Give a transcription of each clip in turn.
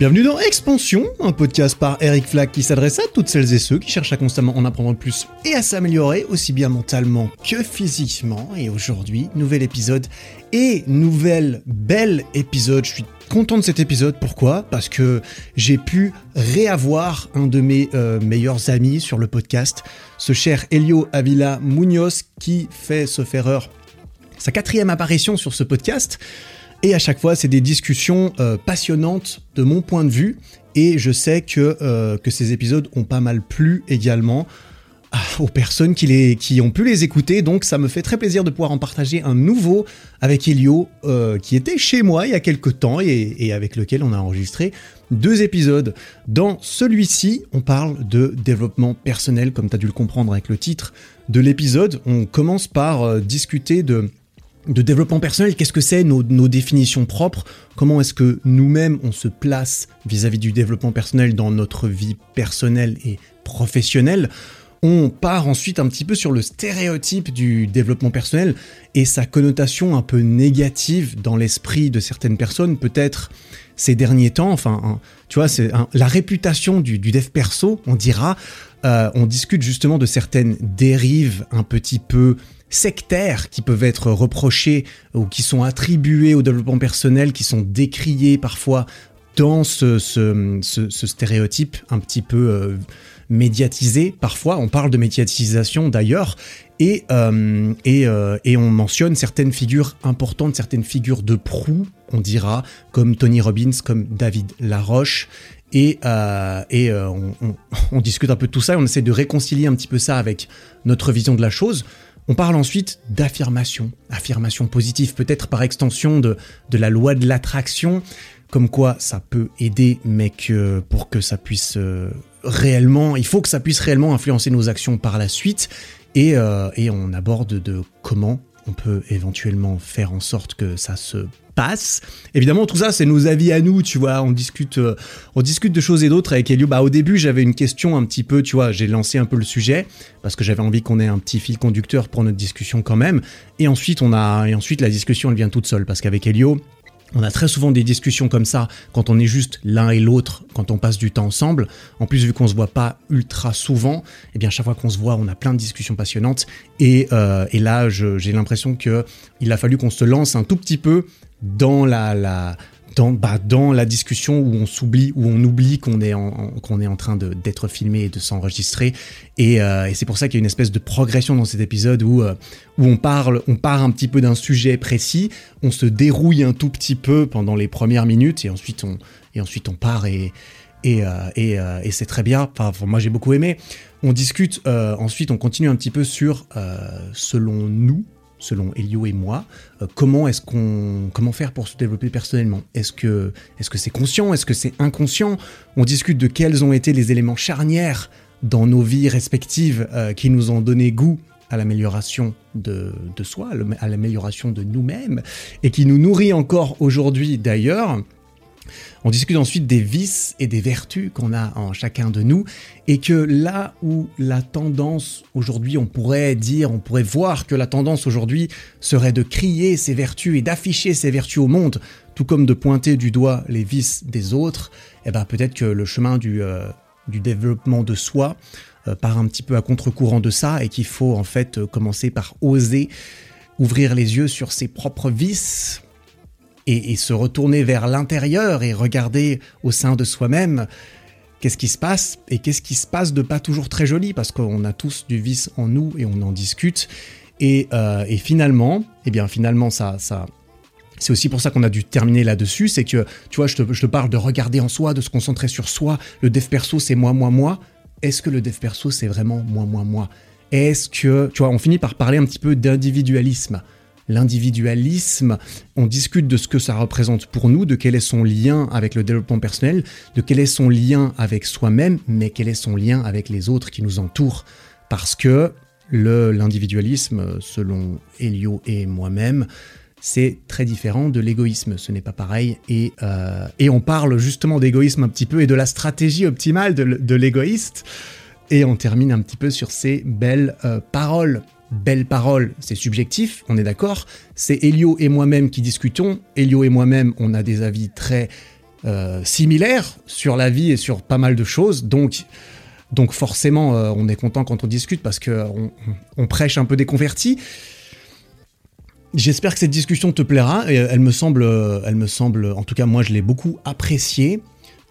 Bienvenue dans Expansion, un podcast par Eric Flack qui s'adresse à toutes celles et ceux qui cherchent à constamment en apprendre plus et à s'améliorer aussi bien mentalement que physiquement. Et aujourd'hui, nouvel épisode et nouvel bel épisode. Je suis content de cet épisode. Pourquoi? Parce que j'ai pu réavoir un de mes euh, meilleurs amis sur le podcast, ce cher Elio Avila Munoz qui fait, sauf erreur, sa quatrième apparition sur ce podcast. Et à chaque fois, c'est des discussions euh, passionnantes de mon point de vue. Et je sais que, euh, que ces épisodes ont pas mal plu également ah, aux personnes qui, les, qui ont pu les écouter. Donc ça me fait très plaisir de pouvoir en partager un nouveau avec Elio, euh, qui était chez moi il y a quelques temps et, et avec lequel on a enregistré deux épisodes. Dans celui-ci, on parle de développement personnel, comme tu as dû le comprendre avec le titre de l'épisode. On commence par discuter de de développement personnel, qu'est-ce que c'est nos, définitions propres, comment est-ce que nous-mêmes on se place vis-à-vis du développement personnel dans notre vie personnelle et professionnelle. On part ensuite un petit peu sur le stéréotype du développement personnel et sa connotation un peu négative dans l'esprit de certaines personnes, peut-être ces derniers temps. Enfin, tu vois, c'est la réputation du, dev perso, on dira. Euh, on discute justement de certaines dérives un petit peu sectaires qui peuvent être reprochés ou qui sont attribués au développement personnel, qui sont décriés parfois dans ce, stéréotype un petit peu euh, médiatisé. Parfois, on parle de médiatisation d'ailleurs, et, euh, euh, et, on mentionne certaines figures importantes, certaines figures de proue, on dira, comme Tony Robbins, comme David Laroche. Et, et on, on discute un peu de tout ça, et on essaie de réconcilier un petit peu ça avec notre vision de la chose. On parle ensuite d'affirmation, affirmation positive, peut-être par extension de, de la loi de l'attraction, comme quoi ça peut aider, mais que pour que ça puisse euh, réellement, il faut que ça puisse réellement influencer nos actions par la suite, et, euh, et on aborde de comment on peut éventuellement faire en sorte que ça se Évidemment, tout ça, c'est nos avis à nous, tu vois. On discute, euh, on discute de choses et d'autres avec Elio. Bah, au début, j'avais une question un petit peu, tu vois, j'ai lancé un peu le sujet parce que j'avais envie qu'on ait un petit fil conducteur pour notre discussion quand même. Et ensuite, on a, et ensuite, la discussion, elle vient toute seule parce qu'avec Elio, on a très souvent des discussions comme ça quand on est juste l'un et l'autre, quand on passe du temps ensemble. En plus, vu qu'on se voit pas ultra souvent, eh bien chaque fois qu'on se voit, on a plein de discussions passionnantes. Et, euh, et là, j'ai l'impression que il a fallu qu'on se lance un tout petit peu dans la, bah, dans la discussion où on s'oublie, où on oublie qu'on est en, qu'on est en train d'être filmé et de s'enregistrer. Et, euh, et c'est pour ça qu'il y a une espèce de progression dans cet épisode où, euh, où on parle, on part un petit peu d'un sujet précis, on se dérouille un tout petit peu pendant les premières minutes et ensuite on, et ensuite on part et, et, euh, c'est très bien. Moi j'ai beaucoup aimé. On discute, ensuite on continue un petit peu sur, selon nous, selon Elio et moi, euh, comment est-ce qu'on comment faire pour se développer personnellement? Est-ce que est-ce que c'est conscient? Est-ce que c'est inconscient? On discute de quels ont été les éléments charnières dans nos vies respectives euh, qui nous ont donné goût à l'amélioration de, de soi, à l'amélioration de nous-mêmes, et qui nous nourrit encore aujourd'hui d'ailleurs. On discute ensuite des vices et des vertus qu'on a en chacun de nous et que là où la tendance aujourd'hui, on pourrait dire, on pourrait voir que la tendance aujourd'hui serait de crier ses vertus et d'afficher ses vertus au monde, tout comme de pointer du doigt les vices des autres, eh ben peut-être que le chemin du, euh, développement de soi euh, part un petit peu à contre-courant de ça et qu'il faut en fait euh, commencer par oser ouvrir les yeux sur ses propres vices, et, se retourner vers l'intérieur et regarder au sein de soi-même qu'est-ce qui se passe et qu'est-ce qui se passe de pas toujours très joli parce qu'on a tous du vice en nous et on en discute et, euh, finalement eh bien finalement ça ça c'est aussi pour ça qu'on a dû terminer là-dessus, c'est que, tu vois, je te, je te, parle de regarder en soi, de se concentrer sur soi. Le dev perso, c'est moi, moi, moi. Est-ce que le dev perso, c'est vraiment moi, moi, moi? Est-ce que, tu vois, on finit par parler un petit peu d'individualisme l'individualisme, on discute de ce que ça représente pour nous, de quel est son lien avec le développement personnel, de quel est son lien avec soi-même, mais quel est son lien avec les autres qui nous entourent. Parce que l'individualisme, selon Elio et moi-même, c'est très différent de l'égoïsme, ce n'est pas pareil. Et, euh, et on parle justement d'égoïsme un petit peu et de la stratégie optimale de, l'égoïste. Et on termine un petit peu sur ces belles euh, paroles belle parole, c'est subjectif, on est d'accord. C'est Elio et moi-même qui discutons. Elio et moi-même, on a des avis très euh, similaires sur la vie et sur pas mal de choses. Donc, forcément, euh, on est content quand on discute parce que on, on prêche un peu des convertis. J'espère que cette discussion te plaira. Elle me semble, euh, elle me semble, en tout cas moi je l'ai beaucoup appréciée.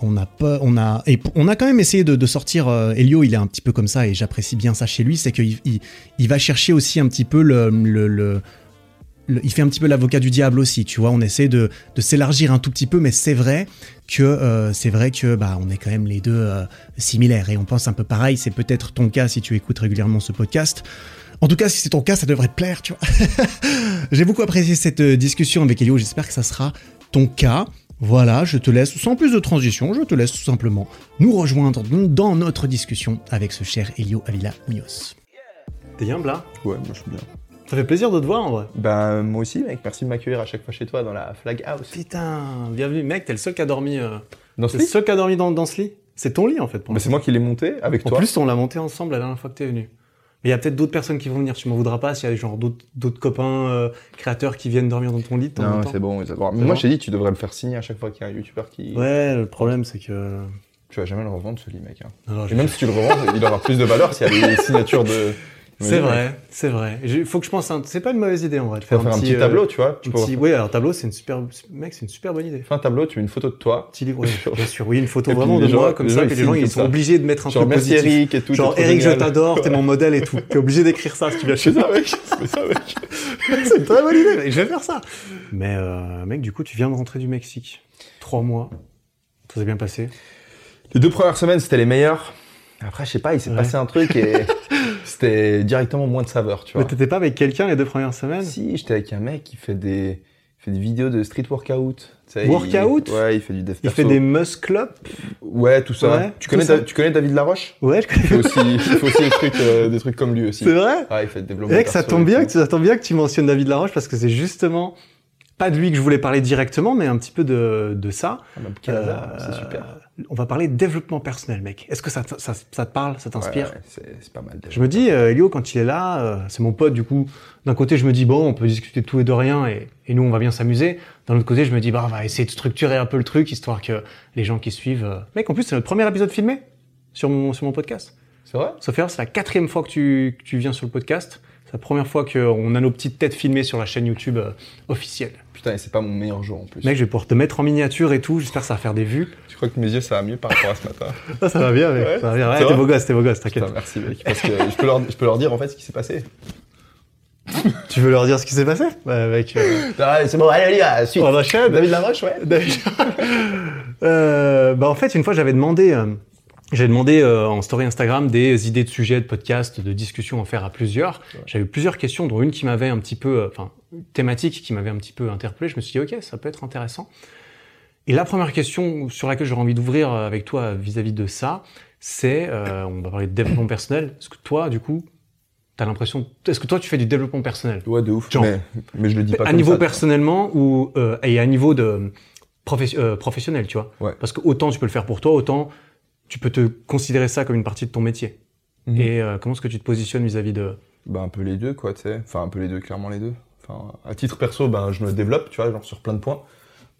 On a quand même essayé de, sortir. euh, Elio, il est un petit peu comme ça et j'apprécie bien ça chez lui, c'est qu'il il, va chercher aussi un petit peu le, le- il fait un petit peu l'avocat du diable aussi. Tu vois, on essaie de, s'élargir un tout petit peu, mais c'est vrai que euh, c'est vrai que bah on est quand même les deux euh, similaires et on pense un peu pareil. C'est peut-être ton cas si tu écoutes régulièrement ce podcast. En tout cas, si c'est ton cas, ça devrait te plaire, tu vois. J'ai beaucoup apprécié cette discussion avec Elio. J'espère que ça sera ton cas. Voilà, je te laisse, sans plus de transition, je te laisse tout simplement nous rejoindre dans notre discussion avec ce cher Elio Avila Munoz. T'es bien, Bla? Ouais, moi je suis bien. Ça fait plaisir de te voir en vrai. Ben moi aussi mec, merci de m'accueillir à chaque fois chez toi dans la Flag House. Putain, bienvenue, mec, t'es le seul qui a dormi. euh, Dans ce le lit? seul qui a dormi dans, dans ce lit? C'est ton lit en fait. Pour Mais c'est moi qui l'ai monté avec En toi. plus, on l'a monté ensemble la dernière fois que t'es venu. Mais il y a peut-être d'autres personnes qui vont venir. Tu m'en voudras pas s'il y a genre d'autres copains euh, créateurs qui viennent dormir dans ton lit de non, c'est bon. Mais moi je t'ai dit tu devrais le faire signer à chaque fois qu'il y a un youtubeur qui Ouais, le problème c'est que. tu vas jamais le revendre ce lit mec. hein. Et même si tu le revends, il aura plus de valeur s'il y a des signatures de C'est vrai, c'est vrai. Il faut que je pense. un- C'est pas une mauvaise idée en vrai. De peux faire un petit euh, tableau, tu vois. Tu peux petit- Oui, alors tableau, c'est une super. Mec, c'est une super bonne idée. faire un tableau, tu mets une photo de toi. Petit livre, oui, bien sûr. Oui, une photo vraiment de gens- moi comme ça. que les gens ils sont ça. obligés de mettre un Genre truc merci positif. Eric et tout. Genre Eric, je t'adore, t'es mon modèle et tout. T'es obligé d'écrire ça si tu viens chez ça mec, c'est une très bonne idée, mec. je vais faire ça. Mais euh, mec, du coup, tu viens de rentrer du Mexique. Trois mois. Ça s'est bien passé. Les deux premières semaines c'était les meilleures. Après je sais pas, il s'est Ouais. passé un truc et c'était directement moins de saveur, tu vois. Mais t'étais pas avec quelqu'un les deux premières semaines? Si, j'étais avec un mec qui fait des, fait des vidéos de street workout. Tu sais, Workout? il- Ouais, il fait du dev Il perso. fait des muscle-up Ouais, tout ça. Ouais, tu, connais ça. Da- tu connais David Laroche? Ouais, je il fait connais. aussi, il fait aussi des, trucs, euh, des trucs comme lui aussi. C'est vrai? Ah, il fait le développement Mec, ça perso tombe et bien, que tu, ça tombe bien que tu mentionnes David Laroche parce que c'est justement pas de lui que je voulais parler directement, mais un petit peu de, de ça. Ah, bah, Euh, c'est super. On va parler de développement personnel, mec. Est-ce que ça, te- ça, ça te parle, ça t'inspire Ouais, ouais, c'est pas mal. Je me dis, euh, Elio, quand il est là, euh, c'est mon pote, du coup, d'un côté, je me dis, bon, on peut discuter de tout et de rien, et, et nous, on va bien s'amuser. D'un autre côté, je me dis, bah, on va essayer de structurer un peu le truc, histoire que les gens qui suivent... euh, Mec, en plus, c'est notre premier épisode filmé sur mon, sur mon podcast. C'est vrai? Sauf c'est la quatrième fois que tu, que tu viens sur le podcast. C'est la première fois qu'on a nos petites têtes filmées sur la chaîne YouTube euh, officielle. Putain, et c'est pas mon meilleur jour en plus. Mec, je vais pouvoir te mettre en miniature et tout. J'espère que ça va faire des vues. Tu crois que mes yeux ça va mieux par rapport à ce matin? Ah, ça va bien, mec. Ouais, ça va bien. Ouais, t'es beau gosse, t'es beau gosse, t'inquiète. Merci mec. Parce que je peux, leur, je peux leur dire en fait ce qui s'est passé. Tu veux leur dire ce qui s'est passé? Bah, mec. euh, Ah, c'est bon, allez, les gars, suite. on enchaîne. David Laroche, ouais. Euh, bah en fait, une fois, j'avais demandé, j'avais demandé euh, en story Instagram des idées de sujets, de podcasts, de discussions à faire à plusieurs. J'avais eu plusieurs questions, dont une qui m'avait un petit peu, euh, enfin, thématique qui m'avait un petit peu interpellé. Je me suis dit, ok, ça peut être intéressant. Et la première question sur laquelle j'aurais envie d'ouvrir euh, avec toi vis-à-vis de ça, c'est, euh, on va parler de développement personnel. Est-ce que toi, du coup, t'as l'impression, est-ce que toi, tu fais du développement personnel? Ouais, de ouf. Genre. mais, mais je le dis pas à comme niveau ça, personnellement ou euh, et à niveau de professe- euh, professionnel, tu vois? Ouais. Parce que autant tu peux le faire pour toi, autant tu peux te considérer ça comme une partie de ton métier. Mhm. Et euh, comment est-ce que tu te positionnes vis-à-vis de Bah, un peu les deux, quoi, tu sais. Enfin, un peu les deux, clairement les deux. Enfin, à titre perso, ben, je me développe, tu vois, genre sur plein de points.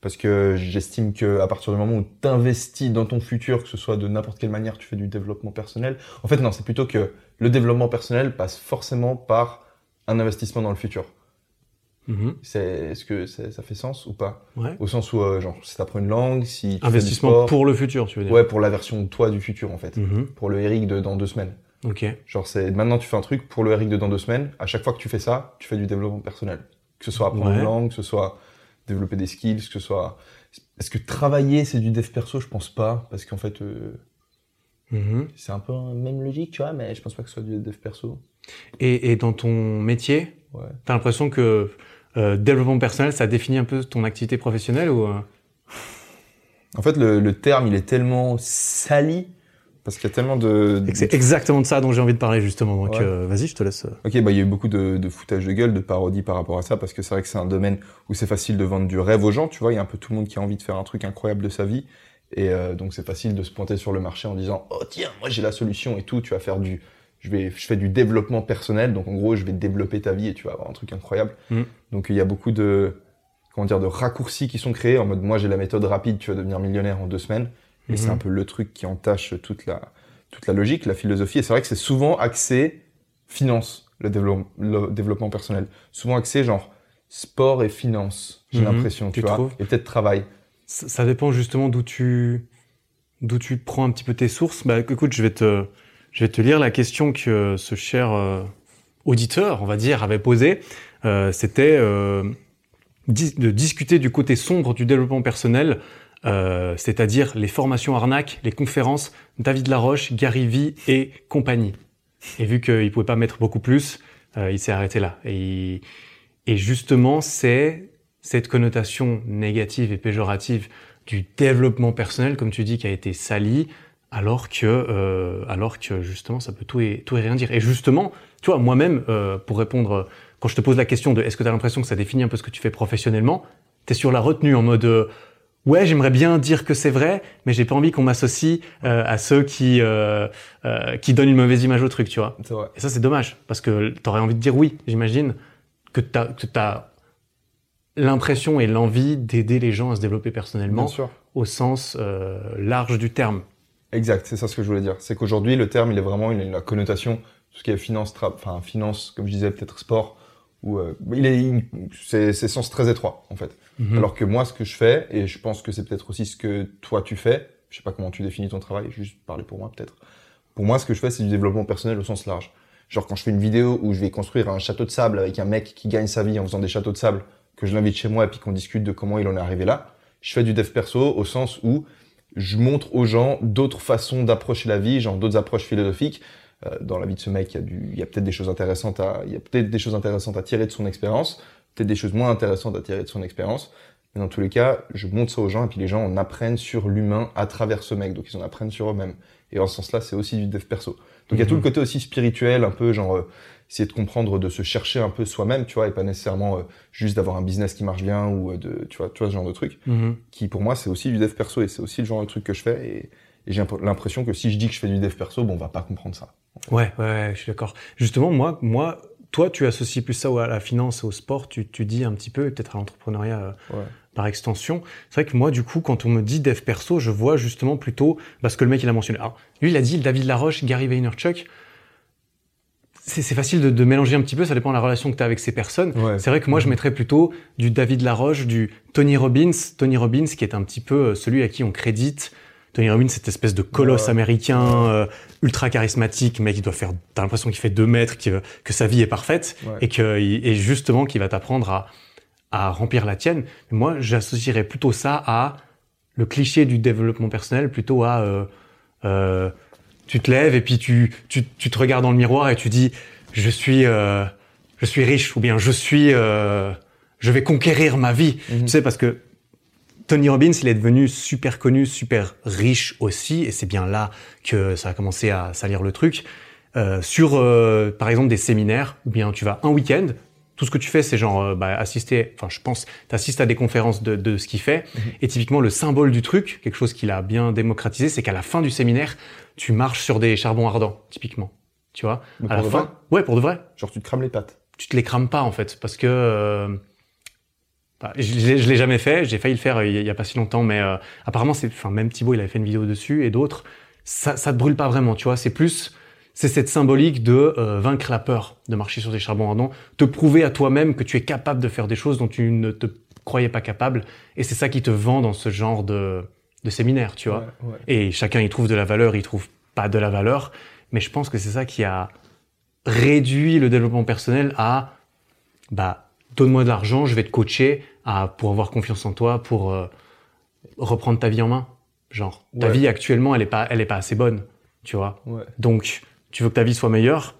Parce que j'estime que à partir du moment où tu investis dans ton futur, que ce soit de n'importe quelle manière, tu fais du développement personnel. En fait, non, c'est plutôt que le développement personnel passe forcément par un investissement dans le futur. Mhm. C'est, est-ce que ça fait sens ou pas? Ouais. Au sens où, euh, genre, si t'apprends une langue, si tu investissement sport, pour le futur, tu veux dire. ouais, pour la version de toi du futur, en fait. Mhm. Pour le Eric de dans deux semaines. Ok. Genre, c'est maintenant tu fais un truc pour le Eric de dans deux semaines. À chaque fois que tu fais ça, tu fais du développement personnel. Que ce soit apprendre Ouais. une langue, que ce soit développer des skills, que ce soit. Est-ce que travailler c'est du dev perso? Je pense pas, parce qu'en fait euh, Mhm. c'est un peu la même logique, tu vois, mais je pense pas que ce soit du dev perso. Et, et dans ton métier, Ouais. t'as l'impression que euh, développement personnel, ça définit un peu ton activité professionnelle ou euh, En fait, le, le terme il est tellement sali parce qu'il y a tellement de. que c'est exactement de ça dont j'ai envie de parler justement. Donc Ouais. euh, vas-y, je te laisse. euh. Ok, bah il y a eu beaucoup de, de foutage de gueule, de parodies par rapport à ça, parce que c'est vrai que c'est un domaine où c'est facile de vendre du rêve aux gens, tu vois, il y a un peu tout le monde qui a envie de faire un truc incroyable de sa vie, et euh, donc c'est facile de se pointer sur le marché en disant oh tiens, moi j'ai la solution et tout, tu vas faire du, je vais, je fais du développement personnel, donc en gros je vais développer ta vie et tu vas avoir un truc incroyable. Mm. Donc il y a beaucoup de, comment dire, de raccourcis qui sont créés en mode moi j'ai la méthode rapide, tu vas devenir millionnaire en deux semaines. Et c'est Mhm. un peu le truc qui entache toute la, toute la logique, la philosophie. Et c'est vrai que c'est souvent axé finance, le, développe- le développement personnel. Souvent axé genre sport et finance, j'ai Mhm. l'impression, tu, Tu vois. Et peut-être travail. Ça, ça dépend justement d'où tu d'où tu prends un petit peu tes sources. Bah écoute, je vais te je vais te lire la question que ce cher euh, auditeur, on va dire, avait posée. Euh, C'était euh, de discuter du côté sombre du développement personnel, euh, c'est-à-dire les formations arnaques, les conférences, David Laroche, Gary Vee et compagnie. Et vu qu'il pouvait pas mettre beaucoup plus, euh, il s'est arrêté là. Et, et justement, c'est cette connotation négative et péjorative du développement personnel, comme tu dis, qui a été salie, alors que, euh, alors que justement, ça peut tout et, tout et rien dire. Et justement, tu vois, moi-même, euh, pour répondre, quand je te pose la question de est-ce que tu as l'impression que ça définit un peu ce que tu fais professionnellement, tu es sur la retenue en mode euh, ouais, j'aimerais bien dire que c'est vrai, mais j'ai pas envie qu'on m'associe euh, à ceux qui, euh, euh, qui donnent une mauvaise image au truc, tu vois. Vrai. Et ça, c'est dommage, parce que t'aurais envie de dire oui, j'imagine, que t'as, que t'as l'impression et l'envie d'aider les gens à se développer personnellement au sens large du terme. Exact, c'est ça ce que je voulais dire. C'est qu'aujourd'hui, le terme, il est vraiment, il a une connotation, tout ce qui est finance, enfin, finance, comme je disais, peut-être sport, ou, euh, il est, c'est, c'est sens très étroit, en fait. Mhm. Alors que moi, ce que je fais, et je pense que c'est peut-être aussi ce que toi tu fais, je sais pas comment tu définis ton travail, juste parler pour moi peut-être. Pour moi, ce que je fais, c'est du développement personnel au sens large. Genre quand je fais une vidéo où je vais construire un château de sable avec un mec qui gagne sa vie en faisant des châteaux de sable, que je l'invite chez moi et puis qu'on discute de comment il en est arrivé là, je fais du dev perso au sens où je montre aux gens d'autres façons d'approcher la vie, genre d'autres approches philosophiques. Euh, dans la vie de ce mec, il y a, du, il y a peut-être des choses intéressantes à, il y a peut-être des choses intéressantes à tirer de son expérience, peut-être des choses moins intéressantes à tirer de son expérience. Mais dans tous les cas, je montre ça aux gens et puis les gens en apprennent sur l'humain à travers ce mec. Donc ils en apprennent sur eux-mêmes. Et en ce sens-là, c'est aussi du dev perso. Donc il y a Mhm. tout le côté aussi spirituel, un peu genre euh, essayer de comprendre, de se chercher un peu soi-même, tu vois, et pas nécessairement euh, juste d'avoir un business qui marche bien ou euh, de, tu vois, tu vois ce genre de truc. Mhm. Qui pour moi c'est aussi du dev perso et c'est aussi le genre de truc que je fais. Et, et j'ai imp- l'impression que si je dis que je fais du dev perso, bon, on va pas comprendre ça. Ouais, ouais, ouais, je suis d'accord. Justement, moi, moi, toi, tu associes plus ça à la finance, au sport, tu, tu dis un petit peu, et peut-être à l'entrepreneuriat euh, Ouais. par extension. C'est vrai que moi, du coup, quand on me dit dev perso, je vois justement plutôt, parce que le mec, il a mentionné. Alors, lui, il a dit David Laroche, Gary Vaynerchuk. C'est facile de, de mélanger un petit peu, ça dépend de la relation que tu as avec ces personnes. Ouais. C'est vrai que moi, je mettrais plutôt du David Laroche, du Tony Robbins. Tony Robbins, qui est un petit peu euh, celui à qui on crédite. Tony Robbins, cette espèce de colosse Ouais. américain, euh, ultra charismatique, mec, il doit faire, t'as l'impression qu'il fait deux mètres, que sa vie est parfaite, Ouais. et que, et justement, qu'il va t'apprendre à, à remplir la tienne. Moi, j'associerais plutôt ça à le cliché du développement personnel, plutôt à, euh, euh, tu te lèves et puis tu, tu, tu te regardes dans le miroir et tu dis, je suis, euh, je suis riche, ou bien je suis, euh, je vais conquérir ma vie. Mhm. Tu sais, parce que Tony Robbins, il est devenu super connu, super riche aussi, et c'est bien là que ça a commencé à salir le truc. Euh, sur, euh, par exemple, des séminaires, ou bien tu vas un week-end, tout ce que tu fais, c'est genre euh, bah, assister, enfin je pense, tu assistes à des conférences de, de ce qu'il fait, et typiquement le symbole du truc, quelque chose qu'il a bien démocratisé, c'est qu'à la fin du séminaire, tu marches sur des charbons ardents, typiquement. Tu vois? Mais À la pour de fin, vrai? Ouais, pour de vrai. Genre tu te crames les pattes. tu te les crames pas en fait parce que euh, bah, je, je l'ai- jamais fait j'ai failli le faire euh, il y, y a pas si longtemps mais euh, apparemment c'est enfin même Thibaut il avait fait une vidéo dessus et d'autres ça ça te brûle pas vraiment tu vois? C'est plus c'est cette symbolique de euh, vaincre la peur de marcher sur des charbons ardents te prouver à toi-même que tu es capable de faire des choses dont tu ne te croyais pas capable et c'est ça qui te vend dans ce genre de de séminaire tu vois Ouais, ouais. et chacun y trouve de la valeur, il trouve pas de la valeur. Mais je pense que c'est ça qui a réduit le développement personnel à bah donne-moi de l'argent, je vais te coacher à pour avoir confiance en toi, pour euh, reprendre ta vie en main. Genre ta vie actuellement, elle est pas elle est pas assez bonne, tu vois. Ouais. Donc tu veux que ta vie soit meilleure,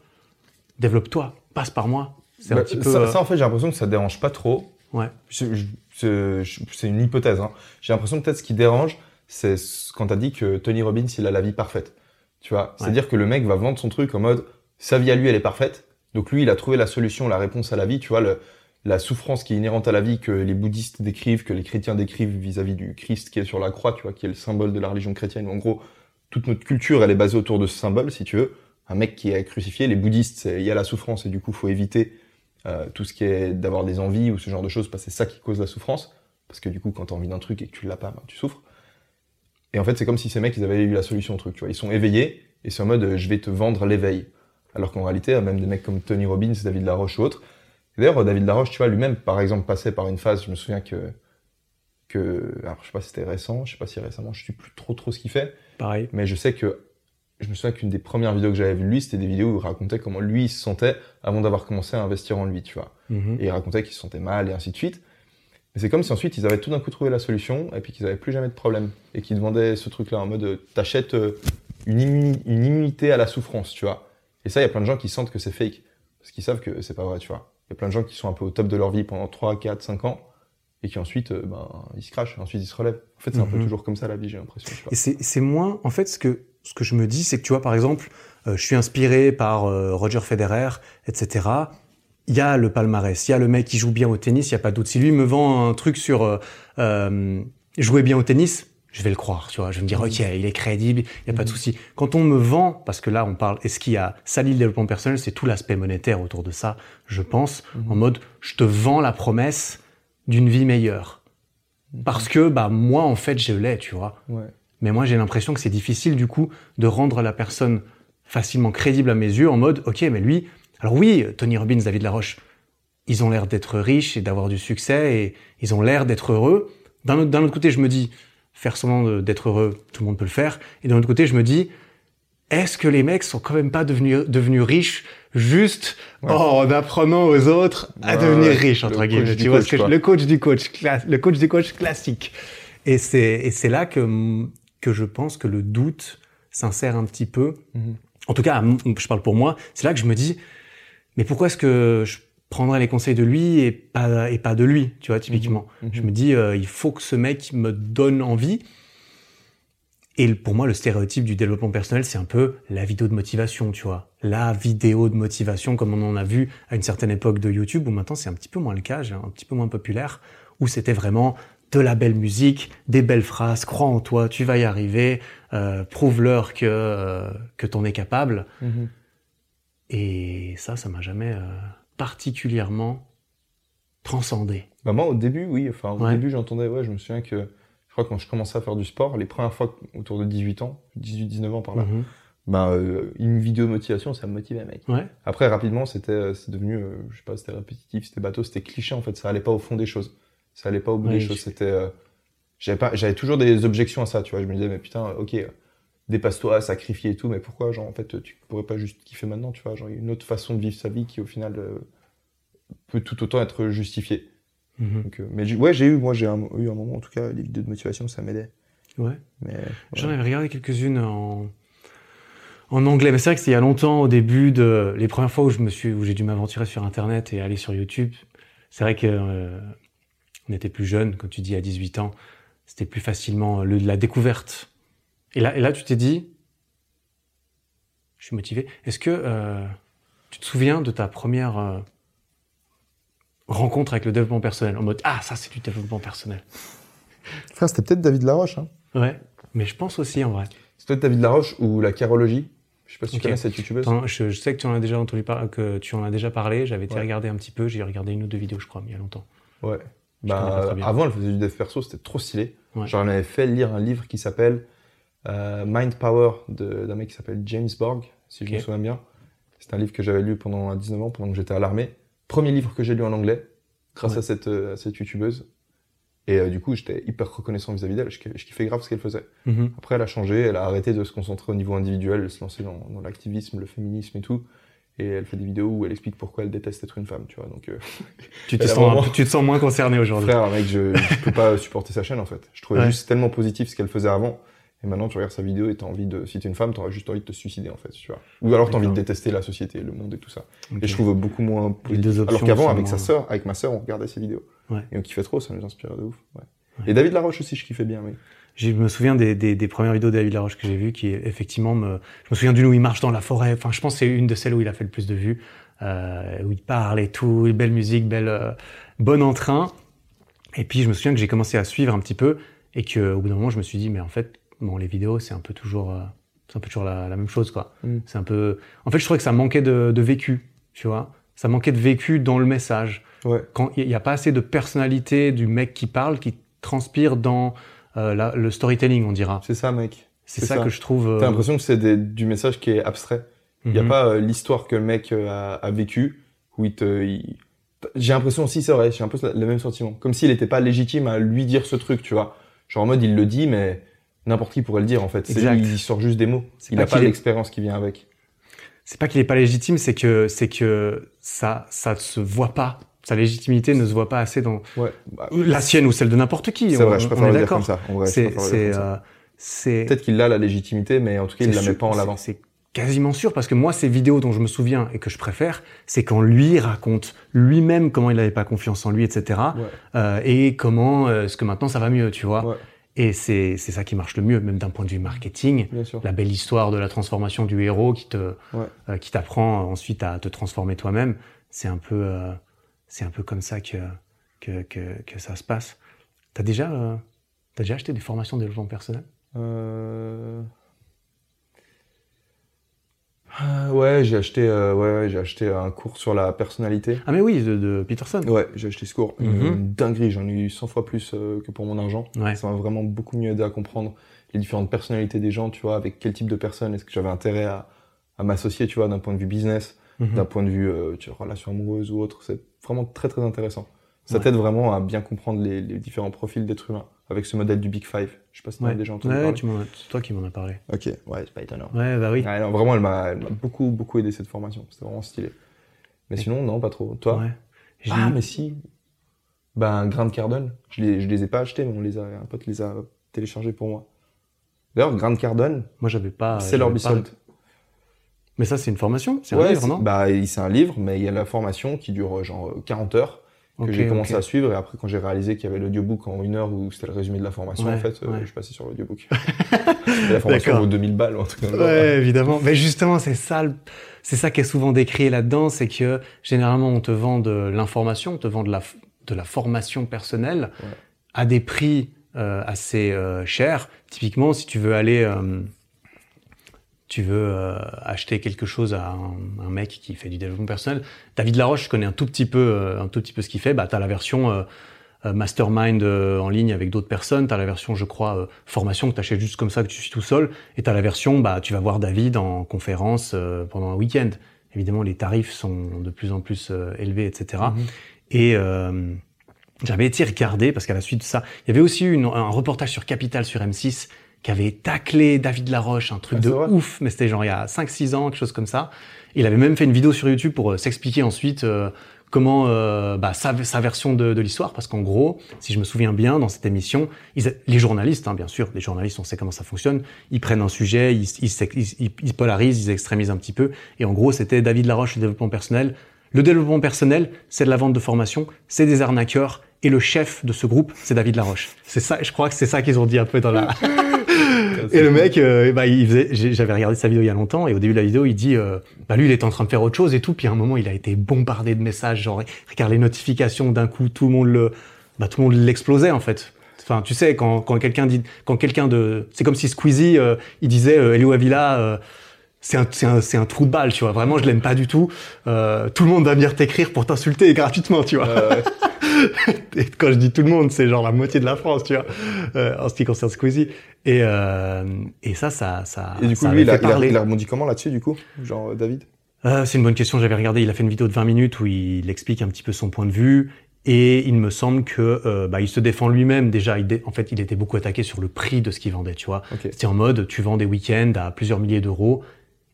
développe-toi, passe par moi. C'est Bah, un petit peu ça, euh, ça, en fait, j'ai l'impression que ça dérange pas trop. ouais. C'est une hypothèse. Hein. J'ai l'impression que peut-être ce qui dérange, c'est ce- quand t'as dit que Tony Robbins, il a la vie parfaite. Tu vois, c'est-à-dire que le mec va vendre son truc en mode sa vie à lui, elle est parfaite. Donc lui, il a trouvé la solution, la réponse à la vie. Tu vois, le, la souffrance qui est inhérente à la vie que les bouddhistes décrivent, que les chrétiens décrivent vis-à-vis du Christ qui est sur la croix, tu vois, qui est le symbole de la religion chrétienne. En gros, toute notre culture, elle est basée autour de ce symbole, si tu veux. Un mec qui est crucifié, les bouddhistes, il y a la souffrance et du coup, faut éviter euh, tout ce qui est d'avoir des envies ou ce genre de choses, parce que c'est ça qui cause la souffrance. Parce que du coup, quand t'as envie d'un truc et que tu l'as pas, ben, tu souffres. Et en fait, c'est comme si ces mecs, ils avaient eu la solution au truc, tu vois. Ils sont éveillés et c'est en mode, euh, je vais te vendre l'éveil. Alors qu'en réalité, même des mecs comme Tony Robbins, David Laroche ou autres. D'ailleurs, David Laroche, tu vois, lui-même, par exemple, passait par une phase, je me souviens que, que, alors je sais pas si c'était récent, je sais pas si récemment, je sais plus trop trop ce qu'il fait. Pareil. Mais je sais que, je me souviens qu'une des premières vidéos que j'avais vues de lui, c'était des vidéos où il racontait comment lui il se sentait avant d'avoir commencé à investir en lui, tu vois. Mhm. Et il racontait qu'il se sentait mal et ainsi de suite. Mais c'est comme si ensuite ils avaient tout d'un coup trouvé la solution et puis qu'ils avaient plus jamais de problème. Et qu'ils vendaient ce truc-là en mode, euh, t'achètes euh, une, immu- une immunité à la souffrance, tu vois. Et ça, il y a plein de gens qui sentent que c'est fake. Parce qu'ils savent que c'est pas vrai, tu vois. Il y a plein de gens qui sont un peu au top de leur vie pendant 3, 4, 5 ans et qui ensuite, euh, ben, ils se crachent, et ensuite ils se relèvent. En fait, c'est un peu Mhm. toujours comme ça la vie, j'ai l'impression. Et c'est moins, en fait, ce que, ce que je me dis, c'est que tu vois, par exemple, euh, je suis inspiré par euh, Roger Federer, etc. Il y a le palmarès, il y a le mec qui joue bien au tennis, il y a pas de doute. Si lui me vend un truc sur euh, euh, jouer bien au tennis, je vais le croire, tu vois. Je vais me dire, ok, il est crédible, il y a pas de Mhm. souci. Quand on me vend, parce que là, on parle, et ce qui a sali le développement personnel, c'est tout l'aspect monétaire autour de ça, je pense, Mhm. en mode, je te vends la promesse d'une vie meilleure. Parce que, bah, moi, en fait, je l'ai, tu vois. Ouais. Mais moi, j'ai l'impression que c'est difficile, du coup, de rendre la personne facilement crédible à mes yeux en mode, OK, mais lui, alors oui, Tony Robbins, David Laroche, ils ont l'air d'être riches et d'avoir du succès et ils ont l'air d'être heureux. D'un autre, autre côté, je me dis, faire semblant d'être heureux, tout le monde peut le faire. Et d'un autre côté, je me dis, est-ce que les mecs sont quand même pas devenus, devenus riches juste Ouais. en apprenant aux autres à Ouais, devenir riches, entre coach guillemets. Tu vois coach, ce que je- quoi. le coach du coach, le coach du coach classique. Et c'est, et c'est là que, que je pense que le doute s'insère un petit peu. Mhm. En tout cas, je parle pour moi. C'est là que je me dis, mais pourquoi est-ce que je prendrais les conseils de lui et pas, et pas de lui, tu vois, typiquement? Mhm. Je me dis, euh, il faut que ce mec me donne envie. Et pour moi, le stéréotype du développement personnel, c'est un peu la vidéo de motivation, tu vois. La vidéo de motivation, comme on en a vu à une certaine époque de YouTube, où maintenant c'est un petit peu moins le cas, un petit peu moins populaire, où c'était vraiment de la belle musique, des belles phrases, crois en toi, tu vas y arriver, euh, prouve-leur que, euh, que t'en es capable. Mhm. Et ça, ça m'a jamais euh, particulièrement transcendé. Bah moi, au début, oui. Enfin, au Ouais. début, j'entendais, ouais, je me souviens que, je crois que quand je commençais à faire du sport, les premières fois, autour de 18 ans, 18-19 ans par là, Mhm. bah, euh, une vidéo de motivation, ça me motivait, mec. Ouais. Après, rapidement, c'était, c'est devenu, euh, je sais pas, c'était répétitif, c'était bateau, c'était cliché, en fait, ça allait pas au fond des choses. Ça allait pas au bout Ouais, des choses, c'était, euh, j'avais pas, j'avais toujours des objections à ça, tu vois. Je me disais, mais putain, ok, dépasse-toi, sacrifie et tout, mais pourquoi, genre, en fait, tu pourrais pas juste kiffer maintenant, tu vois, genre, une autre façon de vivre sa vie qui, au final, euh, peut tout autant être justifiée. Mhm. Donc, euh, mais ouais, j'ai eu, moi, j'ai un- eu un moment, en tout cas, les vidéos de motivation, ça m'aidait. Ouais. Mais, ouais. J'en avais regardé quelques-unes en, en anglais, mais c'est vrai que c'était il y a longtemps, au début de les premières fois où je me suis, où j'ai dû m'aventurer sur Internet et aller sur YouTube. C'est vrai que euh, on était plus jeunes, quand tu dis à 18 ans, c'était plus facilement le, la découverte. Et là, et là, tu t'es dit, je suis motivé. Est-ce que euh, tu te souviens de ta première euh, rencontre avec le développement personnel? En mode ah ça c'est du développement personnel. Frère, c'était peut-être David Laroche, hein. Ouais, mais je pense aussi en vrai. C'est peut-être David Laroche ou la carologie. Je sais pas si tu connais cette youtubeuse. Je, je sais que tu en as déjà entendu par- que tu en as déjà parlé. J'avais été Ouais. regarder un petit peu. J'ai regardé une ou deux vidéos, je crois, mais il y a longtemps. Ouais. Bah, avant, elle faisait du dev perso, c'était trop stylé. Ouais. Genre, elle m'avait fait lire un livre qui s'appelle euh, Mind Power d'un mec qui s'appelle James Borg, si je me souviens bien. C'est un livre que j'avais lu pendant à 19 ans, pendant que j'étais à l'armée. Premier livre que j'ai lu en anglais, grâce Ouais. à cette, euh, à cette youtubeuse. Et euh, du coup, j'étais hyper reconnaissant vis-à-vis d'elle. Je, je kiffais grave ce qu'elle faisait. Mhm. Après, elle a changé, elle a arrêté de se concentrer au niveau individuel, elle se lancer dans, dans l'activisme, le féminisme et tout. Et elle fait des vidéos où elle explique pourquoi elle déteste être une femme, tu vois. Donc, euh, Tu, te sens, vraiment- un peu- tu te sens moins concerné aujourd'hui. frère, mec, je, je peux pas supporter sa chaîne en fait. Je trouvais Ouais. juste tellement positif ce qu'elle faisait avant. Et maintenant, tu regardes sa vidéo et t'as envie de, si t'es une femme, t'auras juste envie de te suicider en fait, tu vois. Ou alors t'as envie de détester la société, le monde et tout ça. Et je trouve beaucoup moins positif. deux options Alors qu'avant, avec moins- sa sœur, avec ma sœur, on regardait ses vidéos. Ouais. Et on kiffait trop, ça nous inspirait de ouf. Ouais. Et David Laroche aussi, je kiffais bien, oui. Je me souviens des, des, des premières vidéos David Laroche que j'ai vues qui effectivement me. Je me souviens d'une où il marche dans la forêt. Enfin, je pense que c'est une de celles où il a fait le plus de vues, euh, où il parle et tout, belle musique, belle, euh, bon entrain. Et puis je me souviens que j'ai commencé à suivre un petit peu et que au bout d'un moment je me suis dit mais en fait bon les vidéos c'est un peu toujours euh, c'est un peu toujours la, la même chose quoi. Mm. C'est un peu. En fait je trouvais que ça manquait de, de vécu, tu vois. ça manquait de vécu dans le message. Ouais. Quand il n'y a pas assez de personnalité du mec qui parle, qui transpire dans la- le storytelling, on dira. C'est ça, mec. C'est ça, ça. que je trouve. euh, T'as l'impression que c'est du message qui est abstrait. Il n'y a mhm. pas euh, l'histoire que le mec euh, a, a vécu, où il te... il- J'ai l'impression aussi, c'est vrai, j'ai un peu le même sentiment. Comme s'il n'était pas légitime à lui dire ce truc, tu vois. Genre en mode, il le dit, mais n'importe qui pourrait le dire, en fait. C'est Exact. lui, il sort juste des mots. Il pas n'a pas est- l'expérience qui vient avec. C'est pas qu'il est pas légitime, c'est que c'est que ça ça se voit pas. Sa légitimité ne se voit pas assez dans Ouais. La sienne ou celle de n'importe qui. C'est vrai, je on préfère est le dire comme ça. C'est euh, c'est Peut-être qu'il a la légitimité, mais en tout cas, il la met pas en avant. C'est quasiment sûr parce que moi, ces vidéos dont je me souviens et que je préfère, c'est quand lui raconte lui-même comment il n'avait pas confiance en lui, etc. Ouais. Euh, et comment euh, est-ce que maintenant ça va mieux, tu vois. Ouais, Et c'est c'est ça qui marche le mieux, même d'un point de vue marketing. bien sûr. La belle histoire de la transformation du héros qui te euh, qui t'apprend ensuite à te transformer toi-même. C'est un peu euh, c'est un peu comme ça que que que, que ça se passe. T'as déjà euh, déjà acheté des formations de développement personnel? Euh... ah, Ouais, j'ai acheté, euh, ouais, ouais, j'ai acheté un cours sur la personnalité. Ah mais oui, de, de Peterson. Ouais, j'ai acheté ce cours. Mhm. Une dinguerie, j'en ai eu 100 fois plus euh, que pour mon argent. Ouais. Ça m'a vraiment beaucoup mieux aidé à comprendre les différentes personnalités des gens, tu vois, avec quel type de personne est-ce que j'avais intérêt à, à m'associer, tu vois, d'un point de vue business, Mhm. d'un point de vue euh, tu vois, relation amoureuse ou autre. C'est vraiment très très intéressant. Ça Ouais. t'aide vraiment à bien comprendre les, les différents profils d'êtres humains avec ce modèle du Big Five. Je sais pas si tu Ouais. as déjà entendu Ouais, parler. tu c'est toi qui m'en as parlé. Ok, ouais, c'est pas étonnant. Ouais, bah oui. Non, vraiment, elle m'a beaucoup, beaucoup aidé cette formation. C'était vraiment stylé. Mais Et- sinon, non, pas trop. Toi Ouais. Ah, mais si. Ben, Grand Cardone. Je les, je les ai pas achetés, mais on les a, un pote les a téléchargés pour moi. D'ailleurs, Grand Cardone, Moi, j'avais pas. c'est Bissolt. Mais ça, c'est une formation C'est un livre, non? Bah, c'est un livre, mais il y a la formation qui dure euh, genre euh, 40 heures, que j'ai commencé à suivre, et après, quand j'ai réalisé qu'il y avait l'audiobook en une heure où c'était le résumé de la formation, Ouais, en fait, euh, je suis passé sur l'audiobook. La formation vaut 2000 balles ou un truc comme ça. Ouais, évidemment. Mais justement, c'est ça, c'est ça qui est souvent décrit là-dedans, c'est que généralement on te vend de l'information, on te vend de la, f- de la formation personnelle à des prix euh, assez euh, chers. Typiquement, si tu veux aller, euh, tu veux euh, acheter quelque chose à un, un mec qui fait du développement personnel. David Laroche, je connais un tout petit peu, euh, un tout petit peu ce qu'il fait. Bah, t'as la version euh, euh, mastermind euh, en ligne avec d'autres personnes. T'as la version, je crois, euh, formation que t'achètes juste comme ça, que tu suis tout seul. Et t'as la version, bah, tu vas voir David en conférence euh, pendant un week-end. Évidemment, les tarifs sont de plus en plus élevés, etc. Et euh, j'avais été regarder parce qu'à la suite de ça, il y avait aussi une- un reportage sur Capital sur M6 qui avait taclé David Laroche, un truc Ah, de ouf, mais c'était genre il y a 5-6 ans, quelque chose comme ça. Il avait même fait une vidéo sur YouTube pour euh, s'expliquer ensuite euh, comment euh, bah, sa, sa version de, de l'histoire, parce qu'en gros, si je me souviens bien, dans cette émission, ils, les journalistes, hein, bien sûr, les journalistes, on sait comment ça fonctionne, ils prennent un sujet, ils- ils- ils polarisent, ils extrémisent un petit peu, et en gros, c'était David Laroche, le développement personnel. Le développement personnel, c'est de la vente de formation, c'est des arnaqueurs, et le chef de ce groupe, c'est David Laroche. C'est ça, je crois que c'est ça qu'ils ont dit un peu dans la... Et le mec, euh, bah, il faisait, j'ai- j'avais regardé sa vidéo il y a longtemps, et au début de la vidéo, il dit, euh, bah lui, il était en train de faire autre chose et tout, puis à un moment, il a été bombardé de messages, genre, regarde les notifications, d'un coup, tout le monde le, bah, tout le monde l'explosait en fait. Enfin, tu sais, quand, quand quelqu'un dit, quand quelqu'un de, c'est comme si Squeezie, euh, il disait, euh, Elio Avila, euh, c'est un, c'est un, c'est un trou de balle, tu vois. Vraiment, je l'aime pas du tout. Euh, tout le monde va venir t'écrire pour t'insulter gratuitement, tu vois. Euh, Et quand je dis tout le monde, c'est genre la moitié de la France, tu vois, euh, en ce qui concerne Squeezie. Et, euh, et ça, ça, ça. et du coup, ça lui, il a, il, a, il a rebondi comment là-dessus, du coup Genre, euh, David? Euh, c'est une bonne question. J'avais regardé. Il a fait une vidéo de 20 minutes où il explique un petit peu son point de vue. Et il me semble que euh, bah, il se défend lui-même déjà. Il dé- en fait, il était beaucoup attaqué sur le prix de ce qu'il vendait. Tu vois, c'était en mode tu vends des week-ends à plusieurs milliers d'euros.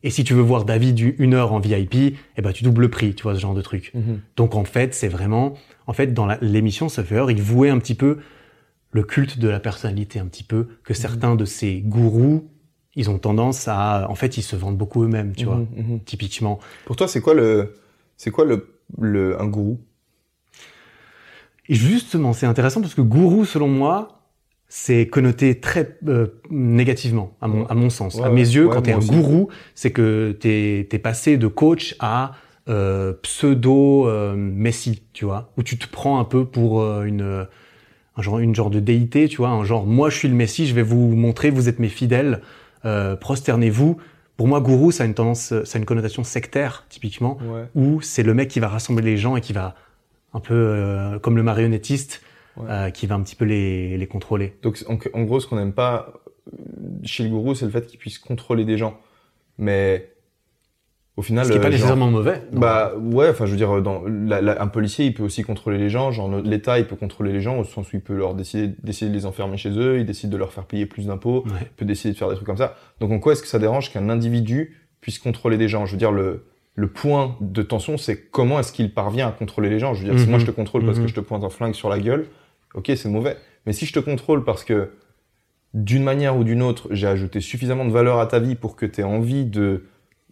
Et si tu veux voir David une heure en VIP, eh ben tu doubles le prix. Tu vois ce genre de truc. Donc en fait, c'est vraiment, en fait, dans l'émission Suffer, il vouait un petit peu le culte de la personnalité, un petit peu que certains de ces gourous, ils ont tendance à, en fait, ils se vendent beaucoup eux-mêmes, tu vois, Mhm, mhm. typiquement. Pour toi, c'est quoi le, c'est quoi le, le, un gourou? Et justement, c'est intéressant parce que gourou, selon moi, c'est connoté très euh, négativement, à mon, à mon sens. Ouais, à mes yeux, Ouais, quand t'es un aussi. gourou, c'est que t'es es passé de coach à euh, pseudo euh, messie, tu vois, où tu te prends un peu pour euh, une un genre une genre de déité, tu vois, un genre moi je suis le messie, je vais vous montrer, vous êtes mes fidèles, euh, prosternez-vous pour moi, gourou, ça a une tendance, ça a une connotation sectaire, typiquement, Ouais. où c'est le mec qui va rassembler les gens et qui va, un peu euh, comme le marionnettiste, Ouais. euh, qui va un petit peu les, les contrôler. Donc en, en gros, ce qu'on n'aime pas euh, chez le gourou, c'est le fait qu'il puisse contrôler des gens. Mais au final, Ce qui n'est pas euh, genre- nécessairement mauvais. non. Bah ouais, enfin je veux dire, dans la- la- un policier, il peut aussi contrôler les gens. Genre l'État, il peut contrôler les gens au sens où il peut leur décider, décider de les enfermer chez eux, il décide de leur faire payer plus d'impôts, Ouais. il peut décider de faire des trucs comme ça. Donc en quoi est-ce que ça dérange qu'un individu puisse contrôler des gens? Je veux dire, le, le point de tension, c'est comment est-ce qu'il parvient à contrôler les gens? Je veux dire, si Mhm. moi je te contrôle parce Mhm. que je te pointe un flingue sur la gueule, ok, c'est mauvais. Mais si je te contrôle parce que d'une manière ou d'une autre, j'ai ajouté suffisamment de valeur à ta vie pour que tu aies envie de,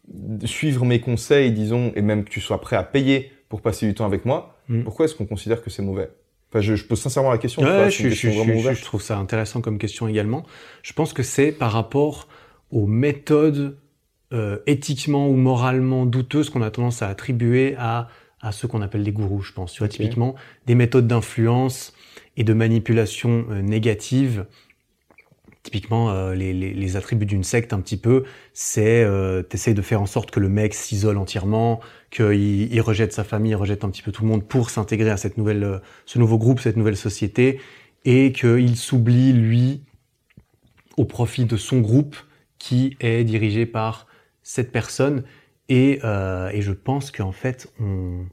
de suivre mes conseils, disons, et même que tu sois prêt à payer pour passer du temps avec moi, Mhm. pourquoi est-ce qu'on considère que c'est mauvais? Enfin, je, je pose sincèrement la question. Ouais, vois, je, question trouve ça intéressant comme question également. Je pense que c'est par rapport aux méthodes euh, éthiquement ou moralement douteuses qu'on a tendance à attribuer à, à ceux qu'on appelle des gourous, je pense. Tu vois, typiquement, des méthodes d'influence et de manipulation euh, négative. Typiquement, euh, les, les, les attributs d'une secte, un petit peu, c'est euh, t'essayes de faire en sorte que le mec s'isole entièrement, qu'il il rejette sa famille, il rejette un petit peu tout le monde pour s'intégrer à cette nouvelle, euh, ce nouveau groupe, cette nouvelle société, et qu'il s'oublie, lui, au profit de son groupe qui est dirigé par cette personne. Et, euh, et je pense qu'en fait, on,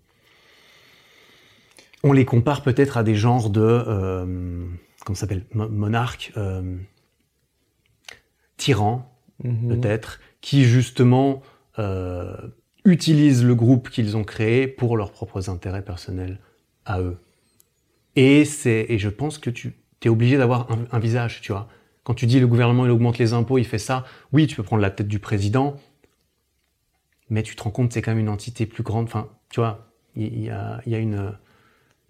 on les compare peut-être à des genres de, euh, comment ça s'appelle, Mo- monarques, euh, tyrans, Mhm. peut-être, qui justement euh, utilisent le groupe qu'ils ont créé pour leurs propres intérêts personnels à eux. Et, c'est, et je pense que tu es obligé d'avoir un, un visage, tu vois. Quand tu dis le gouvernement il augmente les impôts, il fait ça, oui, tu peux prendre la tête du président, mais tu te rends compte que c'est quand même une entité plus grande. Enfin, tu vois, il y, a, il y a une,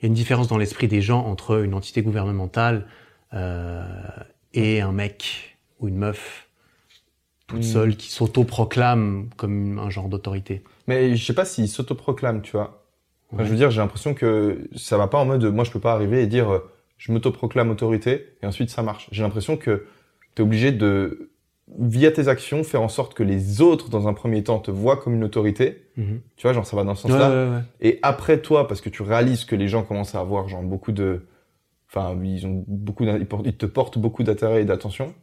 y a une différence dans l'esprit des gens entre une entité gouvernementale euh, et un mec ou une meuf toute Mm. seule qui s'auto-proclame comme un genre d'autorité. Mais je sais pas s'il s'autoproclame, tu vois. Enfin, Ouais. je veux dire, j'ai l'impression que ça va pas en mode, moi je peux pas arriver et dire, euh, je m'autoproclame autorité, et ensuite ça marche. J'ai l'impression que tu es obligé de, via tes actions, faire en sorte que les autres, dans un premier temps, te voient comme une autorité. Mhm. Tu vois, genre ça va dans ce sens-là. ouais, ouais. Et après toi, parce que tu réalises que les gens commencent à avoir genre beaucoup de, enfin ils ont beaucoup, ils te portent beaucoup d'intérêt et d'attention.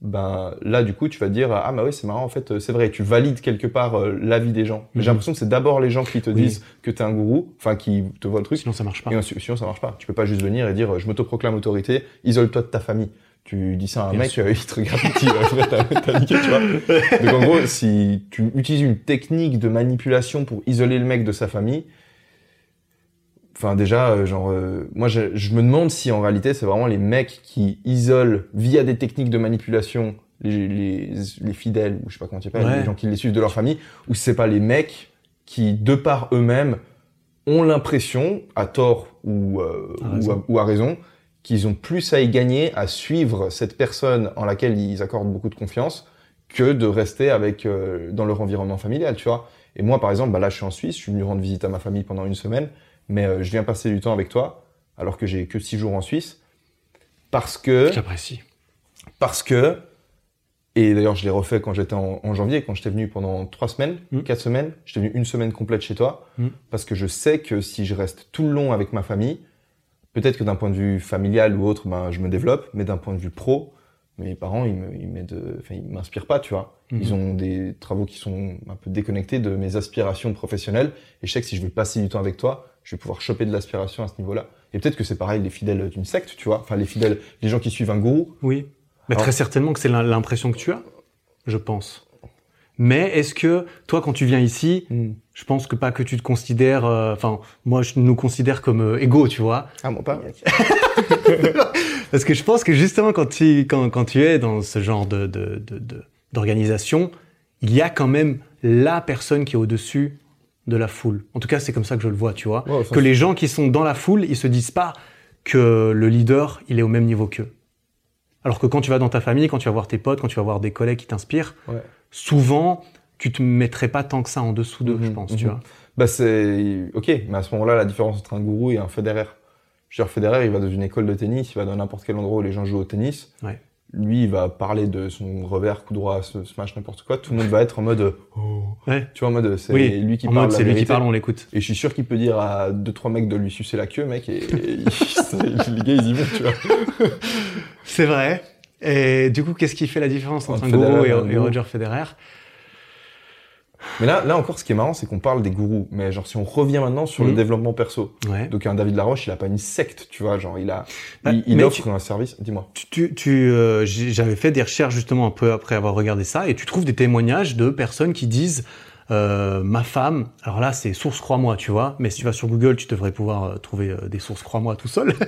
Ben là du coup tu vas dire ah bah oui c'est marrant en fait euh, c'est vrai tu valides quelque part euh, l'avis des gens. Mais J'ai Mhm. l'impression que c'est d'abord les gens qui te Oui. disent que t'es un gourou, enfin qui te voient le truc. Sinon, ça marche pas. Et sinon ça marche pas. Tu peux pas juste venir et dire euh, je m'autoproclame autorité, isole-toi de ta famille. Tu dis ça à un Bien mec, euh, il te regarde, il dit, t'as niqué, tu vois. Donc en gros, si tu utilises une technique de manipulation pour isoler le mec de sa famille, enfin déjà, euh, genre, euh, moi je, je me demande si en réalité c'est vraiment les mecs qui isolent via des techniques de manipulation les, les, les fidèles, ou je sais pas comment tu appelles, Ouais. les gens qui les suivent de leur famille, ou c'est pas les mecs qui, de par eux-mêmes, ont l'impression, à tort ou, euh, À ou, raison. à, ou à raison, qu'ils ont plus à y gagner à suivre cette personne en laquelle ils accordent beaucoup de confiance que de rester avec euh, dans leur environnement familial, tu vois. Et moi, par exemple, bah là, je suis en Suisse, je suis venu rendre visite à ma famille pendant une semaine, mais euh, je viens passer du temps avec toi, alors que j'ai que six jours en Suisse, parce que J'apprécie. parce que et d'ailleurs je l'ai refait quand j'étais en, en janvier, quand j'étais venu pendant trois semaines, Mm. quatre semaines, j'étais venu une semaine complète chez toi, Mm. parce que je sais que si je reste tout le long avec ma famille, peut-être que d'un point de vue familial ou autre, ben je me développe, mais d'un point de vue pro, mes parents ils m'aident- enfin ils m'inspirent pas, tu vois. Mhm. Ils ont des travaux qui sont un peu déconnectés de mes aspirations professionnelles, et je sais que si je veux passer du temps avec toi, je vais pouvoir choper de l'aspiration à ce niveau-là. Et peut-être que c'est pareil les fidèles d'une secte, tu vois, enfin les fidèles, les gens qui suivent un gourou, Oui. Mais Alors- très certainement que c'est l'im- l'impression que tu as, je pense. Mais est-ce que toi, quand tu viens ici, je pense que pas que tu te considères, euh, enfin, moi, je nous considère comme euh, égaux, tu vois. Ah bon pas. Parce que je pense que justement, quand tu, quand, quand tu es dans ce genre de, de, de, de- d'organisation, il y a quand même la personne qui est au-dessus de la foule. En tout cas, c'est comme ça que je le vois, tu vois. Ouais, que les gens qui sont dans la foule, ils se disent pas que le leader, il est au même niveau qu'eux. Alors que quand tu vas dans ta famille, quand tu vas voir tes potes, quand tu vas voir des collègues qui t'inspirent, Ouais. Souvent, tu te mettrais pas tant que ça en dessous d'eux, Mhm, je pense, tu mhm. vois. Bah c'est ok, mais à ce moment-là, la différence entre un gourou et un fédéraire. Je veux dire, Federer, il va dans une école de tennis, il va dans n'importe quel endroit où les gens jouent au tennis. Ouais. lui, il va parler de son revers, coup droit, smash, n'importe quoi. Tout le monde va être en mode, oh. Ouais. tu vois, en mode, c'est Oui, lui qui En parle. c'est lui qui parle, on l'écoute. Et je suis sûr qu'il peut dire à deux trois mecs de lui sucer la queue, mec, et, les gars ils y vont, tu vois. C'est vrai. Et du coup, qu'est-ce qui fait la différence entre Entre un gourou et. Roger Federer? Mais là, là encore, ce qui est marrant, c'est qu'on parle des gourous. Mais genre, si on revient maintenant sur le Mhm. développement perso. Ouais. Donc un David Laroche, il a pas une secte, tu vois, genre il a, Bah, il, il offre tu- un service. Dis-moi. Tu, tu, tu, euh, j'avais fait des recherches justement un peu après avoir regardé ça, et tu trouves des témoignages de personnes qui disent euh, ma femme. Alors là, c'est source crois-moi, tu vois. Mais si tu vas sur Google, tu devrais pouvoir euh, trouver euh, des sources crois-moi tout seul.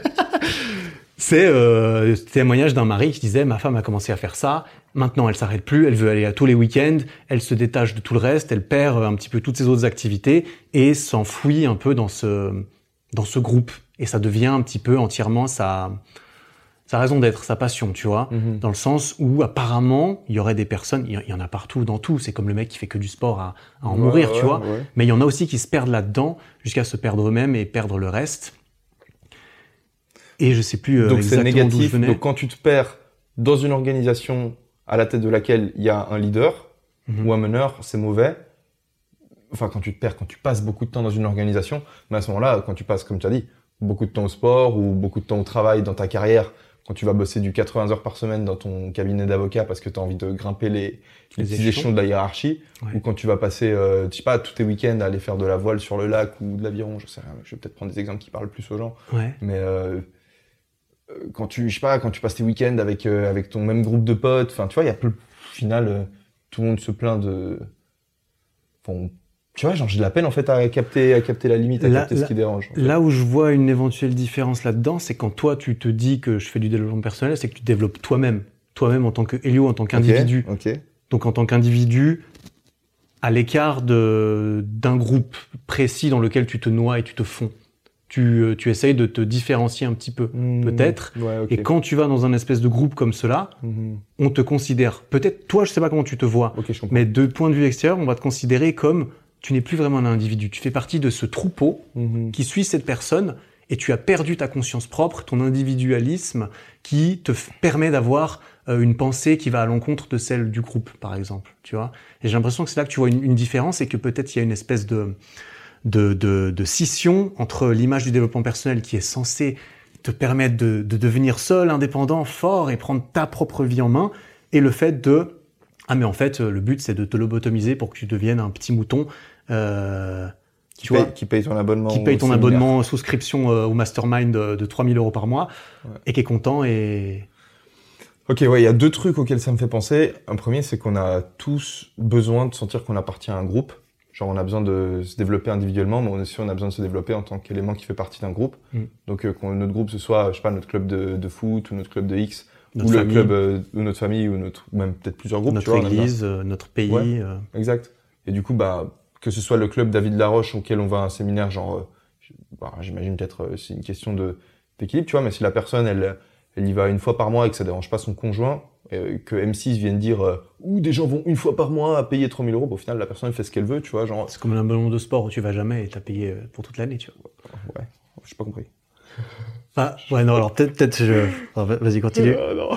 c'est euh, ce témoignage d'un mari qui disait ma femme a commencé à faire ça. Maintenant, elle s'arrête plus. Elle veut aller à tous les week-ends. Elle se détache de tout le reste. Elle perd un petit peu toutes ses autres activités et s'enfuit un peu dans ce dans ce groupe. Et ça devient un petit peu entièrement sa sa raison d'être, sa passion, tu vois, dans le sens où apparemment il y aurait des personnes, il y- en a partout dans tout, c'est comme le mec qui fait que du sport à, à en Ouais, mourir, ouais, tu vois, ouais. mais il y en a aussi qui se perdent là-dedans jusqu'à se perdre eux-mêmes et perdre le reste. Et je sais plus euh, Donc c'est négatif. Donc quand tu te perds dans une organisation à la tête de laquelle il y a un leader Mhm. ou un meneur, c'est mauvais. Enfin, quand tu te perds, quand tu passes beaucoup de temps dans une organisation, mais à ce moment-là, quand tu passes, comme tu as dit, beaucoup de temps au sport ou beaucoup de temps au travail dans ta carrière, quand tu vas bosser du 80 heures par semaine dans ton cabinet d'avocat parce que tu as envie de grimper les, les échelons. échelons de la hiérarchie, Ouais. ou quand tu vas passer, euh, je sais pas, tous tes week-ends à aller faire de la voile sur le lac ou de l'aviron, je sais rien, je vais peut-être prendre des exemples qui parlent plus aux gens, Ouais. mais euh, quand tu, je sais pas, quand tu passes tes week-ends avec euh, avec ton même groupe de potes, enfin, tu vois, il y a au final, euh, tout le monde se plaint de, tu vois, genre j'ai de la peine en fait à capter, à capter la limite, à Là- capter ce qui dérange. en fait. Là où je vois une éventuelle différence là-dedans, c'est quand toi tu te dis que je fais du développement personnel, c'est que tu développes toi-même, toi-même en tant que en tant qu'individu. Ok. ok. Donc en tant qu'individu, à l'écart de d'un groupe précis dans lequel tu te noies et tu te fonds, tu, euh, tu essayes de te différencier un petit peu. Peut-être. Ouais. Et quand tu vas dans un espèce de groupe comme cela, Mhm. on te considère, peut-être toi je sais pas comment tu te vois, mais de point de vue extérieur, on va te considérer comme tu n'es plus vraiment un individu, tu fais partie de ce troupeau Mhm. qui suit cette personne et tu as perdu ta conscience propre, ton individualisme qui te permet d'avoir euh, une pensée qui va à l'encontre de celle du groupe, par exemple. Tu vois Et j'ai l'impression que c'est là que tu vois une, une différence et que peut-être il y a une espèce de, de, de, de scission entre l'image du développement personnel qui est censée te permettre de, de devenir seul, indépendant, fort et prendre ta propre vie en main et le fait de ah mais en fait le but c'est de te lobotomiser pour que tu deviennes un petit mouton euh, Qui tu vois paye, qui paye ton abonnement. qui paye ton séminaire. abonnement souscription euh, au mastermind de, de 3000 euros par mois Ouais. et qui est content et Ok, ouais, il y a deux trucs auxquels ça me fait penser. Un premier, c'est qu'on a tous besoin de sentir qu'on appartient à un groupe. Genre, on a besoin de se développer individuellement, mais aussi on a besoin de se développer en tant qu'élément qui fait partie d'un groupe. Mm. Donc, euh, qu'on notre groupe ce soit, je sais pas, notre club de, de foot ou notre club de X, notre ou famille, le club euh, ou notre famille ou notre ou même peut-être plusieurs groupes. tu notre vois, a besoin- église, euh, notre pays. Ouais. euh, Exact. Et du coup, bah, que ce soit le club David Laroche auquel on va à un séminaire, genre, bah, j'imagine peut-être c'est une question de d'équilibre, tu vois, mais si la personne, elle, elle y va une fois par mois et que ça dérange pas son conjoint, euh, que M6 vienne dire, euh, ou des gens vont une fois par mois à payer 3000 euros, au final, la personne elle fait ce qu'elle veut, tu vois, genre, C'est comme un ballon de sport où tu vas jamais et t'as payé euh, pour toute l'année, tu vois. ouais, j'ai pas compris. Ah, ouais, non, alors peut-être, peut-être, je... Vas-y, continue. Euh, non,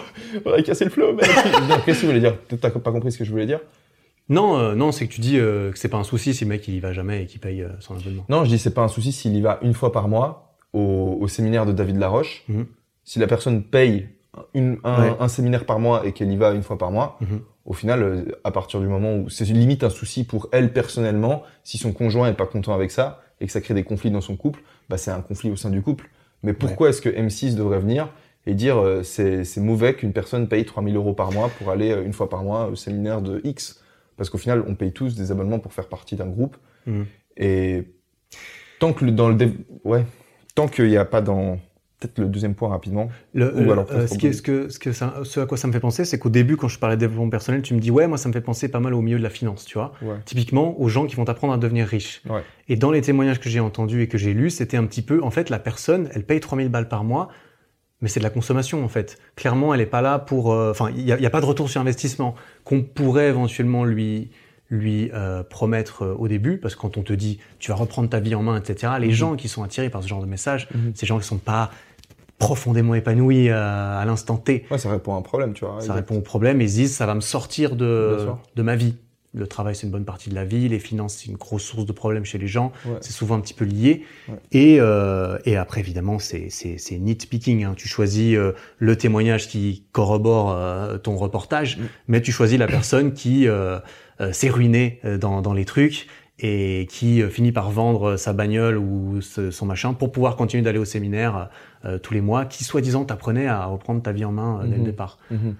on a cassé le flow, mec. qu'est-ce que tu voulais dire? T'as pas compris ce que je voulais dire? Non, euh, non, c'est que tu dis euh, que c'est pas un souci si le mec il y va jamais et qu'il paye son abonnement. Non, je dis c'est pas un souci s'il y va une fois par mois au, au séminaire de David Laroche. Mhm. Si la personne paye une- un, Ouais. un séminaire par mois et qu'elle y va une fois par mois, Mhm. au final, euh, à partir du moment où c'est limite un souci pour elle personnellement, si son conjoint est pas content avec ça et que ça crée des conflits dans son couple, bah c'est un conflit au sein du couple. Mais pourquoi est-ce que M6 devrait venir et dire euh, c'est mauvais qu'une personne paye 3000 euros par mois pour aller euh, une fois par mois au séminaire de X? Parce qu'au final, on paye tous des abonnements pour faire partie d'un groupe. Mhm. Et tant que dans le ouais, tant qu'il n'y a pas dans peut-être le deuxième point rapidement. Le, Ou le- alors euh, peut-être ce, qui est- ce, que, ce, que ça- ce à quoi ça me fait penser, c'est qu'au début, quand je parlais de développement personnel, tu me dis ouais, moi ça me fait penser pas mal au milieu de la finance, tu vois. Ouais. Typiquement aux gens qui vont t'apprendre à devenir riche. Ouais. Et dans les témoignages que j'ai entendus et que j'ai lus, c'était un petit peu, en fait, la personne, elle paye 3000 balles par mois, mais c'est de la consommation en fait. Clairement, elle est pas là pour, euh, enfin, il n'y a, pas de retour sur investissement qu'on pourrait éventuellement lui lui euh, promettre euh, au début, parce que quand on te dit tu vas reprendre ta vie en main, etc. Les Mhm. gens qui sont attirés par ce genre de message, Mhm. ces gens qui sont pas profondément épanoui à, à l'instant T. Ouais, ça répond à un problème, tu vois. Ça répond au problème et se disent ça va me sortir de, de ma vie. Le travail, c'est une bonne partie de la vie. Les finances, c'est une grosse source de problèmes chez les gens. Ouais. C'est souvent un petit peu lié. Ouais. Et, euh, et après, évidemment, c'est, c'est, c'est nitpicking. Hein. Tu choisis euh, le témoignage qui corrobore euh, ton reportage, Mm. mais tu choisis la personne qui euh, euh, s'est ruinée euh, dans, dans les trucs et qui euh, finit par vendre sa bagnole ou ce- son machin pour pouvoir continuer d'aller au séminaire euh, tous les mois, qui soi-disant t'apprenait à reprendre ta vie en main euh, dès le Mhm. départ. Mhm.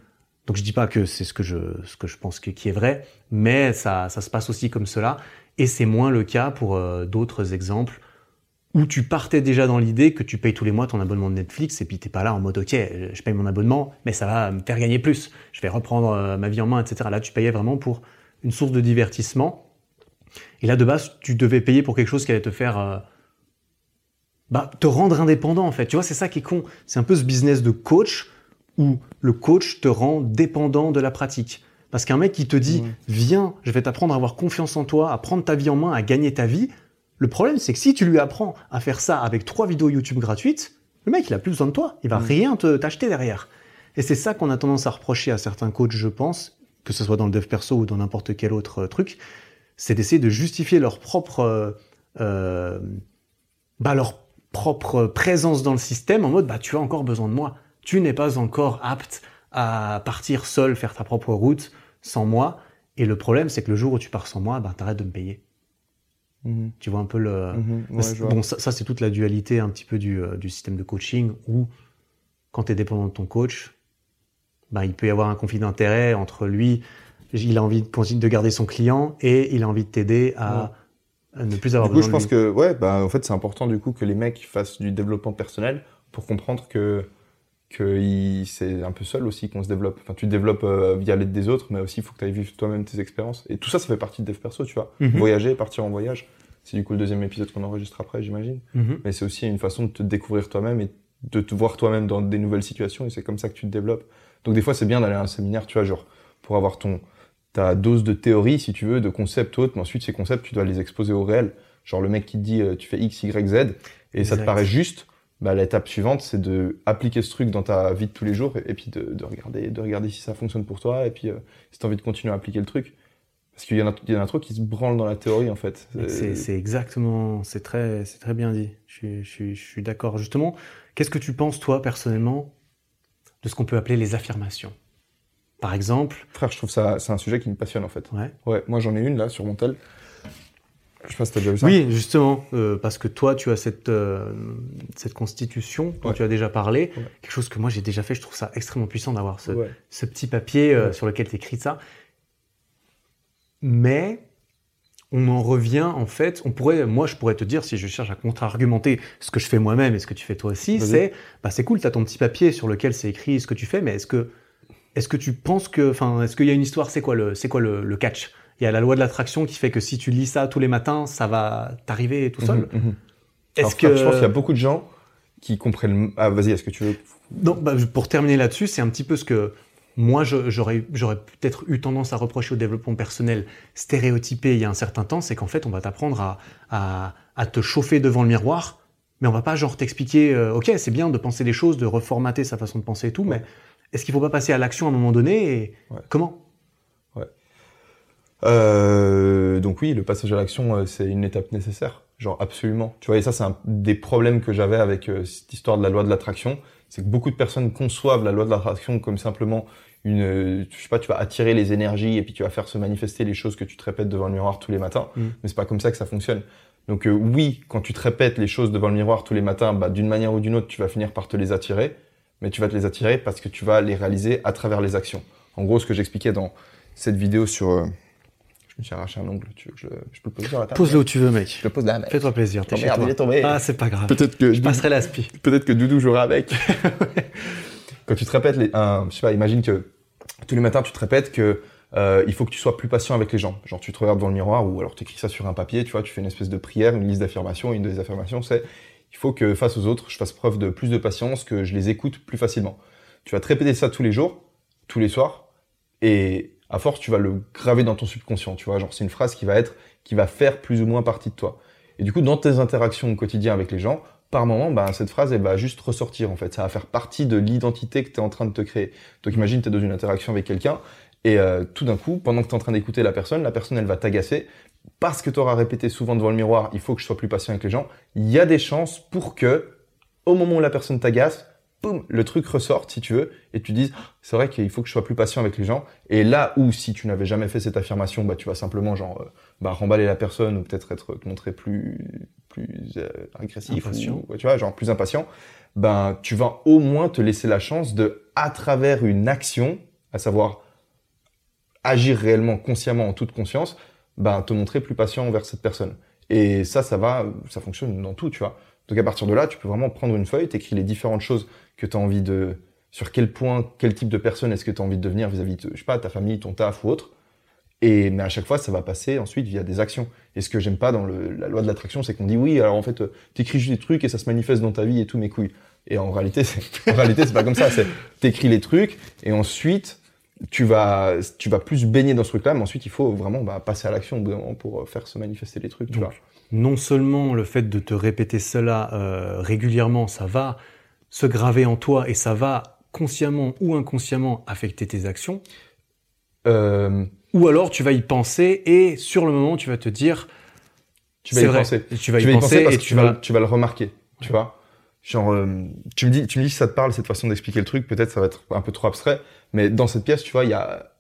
Donc je dis pas que c'est ce que je ce que je pense que, qui est vrai, mais ça ça se passe aussi comme cela et c'est moins le cas pour euh, d'autres exemples où tu partais déjà dans l'idée que tu payes tous les mois ton abonnement de Netflix et puis t'es pas là en mode ok euh, je paye mon abonnement mais ça va me faire gagner plus, je vais reprendre euh, ma vie en main etc. Là tu payais vraiment pour une source de divertissement et là de base tu devais payer pour quelque chose qui allait te faire euh, bah, te rendre indépendant en fait. Tu vois c'est ça qui est con, c'est un peu ce business de coach où le coach te rend dépendant de la pratique. Parce qu'un mec qui te dit, Ouais. viens, je vais t'apprendre à avoir confiance en toi, à prendre ta vie en main, à gagner ta vie, le problème c'est que si tu lui apprends à faire ça avec trois vidéos YouTube gratuites, le mec il a plus besoin de toi, il va Mm. rien te t'acheter derrière. Et c'est ça qu'on a tendance à reprocher à certains coachs, je pense, que ce soit dans le dev perso ou dans n'importe quel autre euh, truc, c'est d'essayer de justifier leur propre, euh, euh, bah, leur propre présence dans le système en mode, bah tu as encore besoin de moi tu n'es pas encore apte à partir seul, faire ta propre route sans moi. Et le problème, c'est que le jour où tu pars sans moi, ben, t'arrêtes de me payer. Mhm. Tu vois un peu le... Mhm. Ouais, vois. bon, ça, ça, c'est toute la dualité un petit peu du, euh, du système de coaching où, quand tu es dépendant de ton coach, ben, il peut y avoir un conflit d'intérêt entre lui, il a envie de, de garder son client et il a envie de t'aider à, à ne plus avoir Du coup, je pense lui. que, ouais, bah, en fait, c'est important, du coup, que les mecs fassent du développement personnel pour comprendre que, que c'est un peu seul aussi qu'on se développe. Enfin, tu te développes euh, via l'aide des autres, mais aussi, il faut que tu ailles vivre toi-même tes expériences. Et tout ça, ça fait partie de dev perso, tu vois. Mhm. Voyager, partir en voyage. C'est du coup le deuxième épisode qu'on enregistre après, j'imagine. Mhm. Mais c'est aussi une façon de te découvrir toi-même et de te voir toi-même dans des nouvelles situations et c'est comme ça que tu te développes. Donc des fois c'est bien d'aller à un séminaire, tu vois, genre pour avoir ton ta dose de théorie si tu veux, de concepts autres, mais ensuite ces concepts tu dois les exposer au réel. Genre le mec qui te dit euh, tu fais X, Y, Z et ça te paraît juste, bah l'étape suivante c'est de appliquer ce truc dans ta vie de tous les jours et, et puis de, de regarder de regarder si ça fonctionne pour toi et puis euh, si tu as envie de continuer à appliquer le truc. Parce qu'il y en a il y en a trop qui se branlent dans la théorie en fait. C'est exactement, c'est très, très bien dit. Je je suis d'accord. Justement, qu'est-ce que tu penses toi personnellement de ce qu'on peut appeler les affirmations? Par exemple, Frère, je trouve ça c'est un sujet qui me passionne en fait. ouais. Ouais, moi j'en ai une là sur mon tel. Je sais pas si t'as déjà vu ça. Oui, justement, euh, parce que toi, tu as cette, euh, cette constitution dont Ouais. tu as déjà parlé, Ouais. quelque chose que moi j'ai déjà fait. Je trouve ça extrêmement puissant d'avoir ce, Ouais. ce petit papier euh, sur lequel tu écris ça. Mais on en revient en fait. On pourrait, moi, je pourrais te dire si je cherche à contre-argumenter ce que je fais moi-même et ce que tu fais toi aussi, c'est, bah c'est cool, tu as ton petit papier sur lequel c'est écrit ce que tu fais, mais est-ce que, est-ce que tu penses que, enfin, est-ce qu'il y a une histoire C'est quoi le, c'est quoi le, le catch? Il y a la loi de l'attraction qui fait que si tu lis ça tous les matins, ça va t'arriver tout seul. Mhm. Est-ce que je pense qu'il y a beaucoup de gens qui comprennent. Ah, vas-y, est-ce que tu veux? Donc, bah, pour terminer là-dessus, c'est un petit peu ce que moi, j'aurais j'aurais peut-être eu tendance à reprocher au développement personnel stéréotypé il y a un certain temps, c'est qu'en fait, on va t'apprendre à, à, à te chauffer devant le miroir, mais on va pas genre t'expliquer, euh, ok, c'est bien de penser des choses, de reformater sa façon de penser et tout, Ouais. mais est-ce qu'il faut pas passer à l'action à un moment donné et Ouais. comment? Euh, donc oui, le passage à l'action, euh, c'est une étape nécessaire. Genre absolument. Tu vois, et ça, c'est un des problèmes que j'avais avec euh, cette histoire de la loi de l'attraction. C'est que beaucoup de personnes conçoivent la loi de l'attraction comme simplement une, je sais pas, tu vas attirer les énergies et puis tu vas faire se manifester les choses que tu te répètes devant le miroir tous les matins. Mm. Mais c'est pas comme ça que ça fonctionne. Donc euh, oui, quand tu te répètes les choses devant le miroir tous les matins, bah, d'une manière ou d'une autre, tu vas finir par te les attirer. Mais tu vas te les attirer parce que tu vas les réaliser à travers les actions. En gros, ce que j'expliquais dans cette vidéo sur euh, je me suis arraché un ongle, tu veux que je, le- je peux le poser sur la table? Pose-le où tu veux, mec. Je le pose là, mec. Fais-toi plaisir, t'es Oh chez merde, toi. il est tombé. Ah, c'est pas grave. Peut-être que Je passerai l'aspi. peut-être que Doudou jouera avec. Quand tu te répètes les, un, je sais pas, imagine que tous les matins tu te répètes que euh, il faut que tu sois plus patient avec les gens. Genre tu te regardes dans le miroir ou alors tu écris ça sur un papier, tu vois, tu fais une espèce de prière, une liste d'affirmations. Une des affirmations c'est il faut que face aux autres je fasse preuve de plus de patience, que je les écoute plus facilement. Tu vas te répéter ça tous les jours, tous les soirs, et à force tu vas le graver dans ton subconscient. Tu vois, genre c'est une phrase qui va être, qui va faire plus ou moins partie de toi. Et du coup dans tes interactions au quotidien avec les gens, par moment, ben, cette phrase, elle va juste ressortir, en fait. Ça va faire partie de l'identité que tu es en train de te créer. Donc, imagine, tu es dans une interaction avec quelqu'un, et euh, tout d'un coup, pendant que tu es en train d'écouter la personne, la personne, elle va t'agacer. Parce que tu auras répété souvent devant le miroir, il faut que je sois plus patient avec les gens. Il y a des chances pour que, au moment où la personne t'agace, boum, le truc ressorte, si tu veux, et tu dises, c'est vrai qu'il faut que je sois plus patient avec les gens. Et là où, si tu n'avais jamais fait cette affirmation, bah, tu vas simplement, genre, euh, bah, remballer la personne ou peut-être être, te montrer plus, plus euh, agressif, ou, tu vois, genre plus impatient, ben, tu vas au moins te laisser la chance de, à travers une action, à savoir agir réellement consciemment en toute conscience, ben, te montrer plus patient envers cette personne. Et ça, ça va, ça fonctionne dans tout, tu vois. Donc à partir de là, tu peux vraiment prendre une feuille, t'écris les différentes choses que tu as envie de, sur quel point, quel type de personne est-ce que tu as envie de devenir vis-à-vis de, je sais pas, ta famille, ton taf ou autre. Et, mais à chaque fois, ça va passer ensuite via des actions. Et ce que j'aime pas dans la loi de l'attraction, c'est qu'on dit oui, alors en fait, t'écris juste des trucs et ça se manifeste dans ta vie et tout mes couilles. Et en réalité, c'est, en réalité, c'est pas comme ça. C'est, t'écris les trucs et ensuite, tu vas, tu vas plus baigner dans ce truc-là, mais ensuite, il faut vraiment bah, passer à l'action au bout d'un moment pour euh, faire se manifester les trucs, tu Donc, vois. non seulement le fait de te répéter cela euh, régulièrement, ça va se graver en toi et ça va consciemment ou inconsciemment affecter tes actions, Euh, ou alors tu vas y penser et sur le moment tu vas te dire tu vas y vrai. penser. Tu vas y tu penser penser parce et que tu vas, vas tu vas le remarquer, tu vois. Genre, euh, tu me dis, tu me dis si ça te parle cette façon d'expliquer le truc. Peut-être ça va être un peu trop abstrait, mais dans cette pièce, tu vois, il y a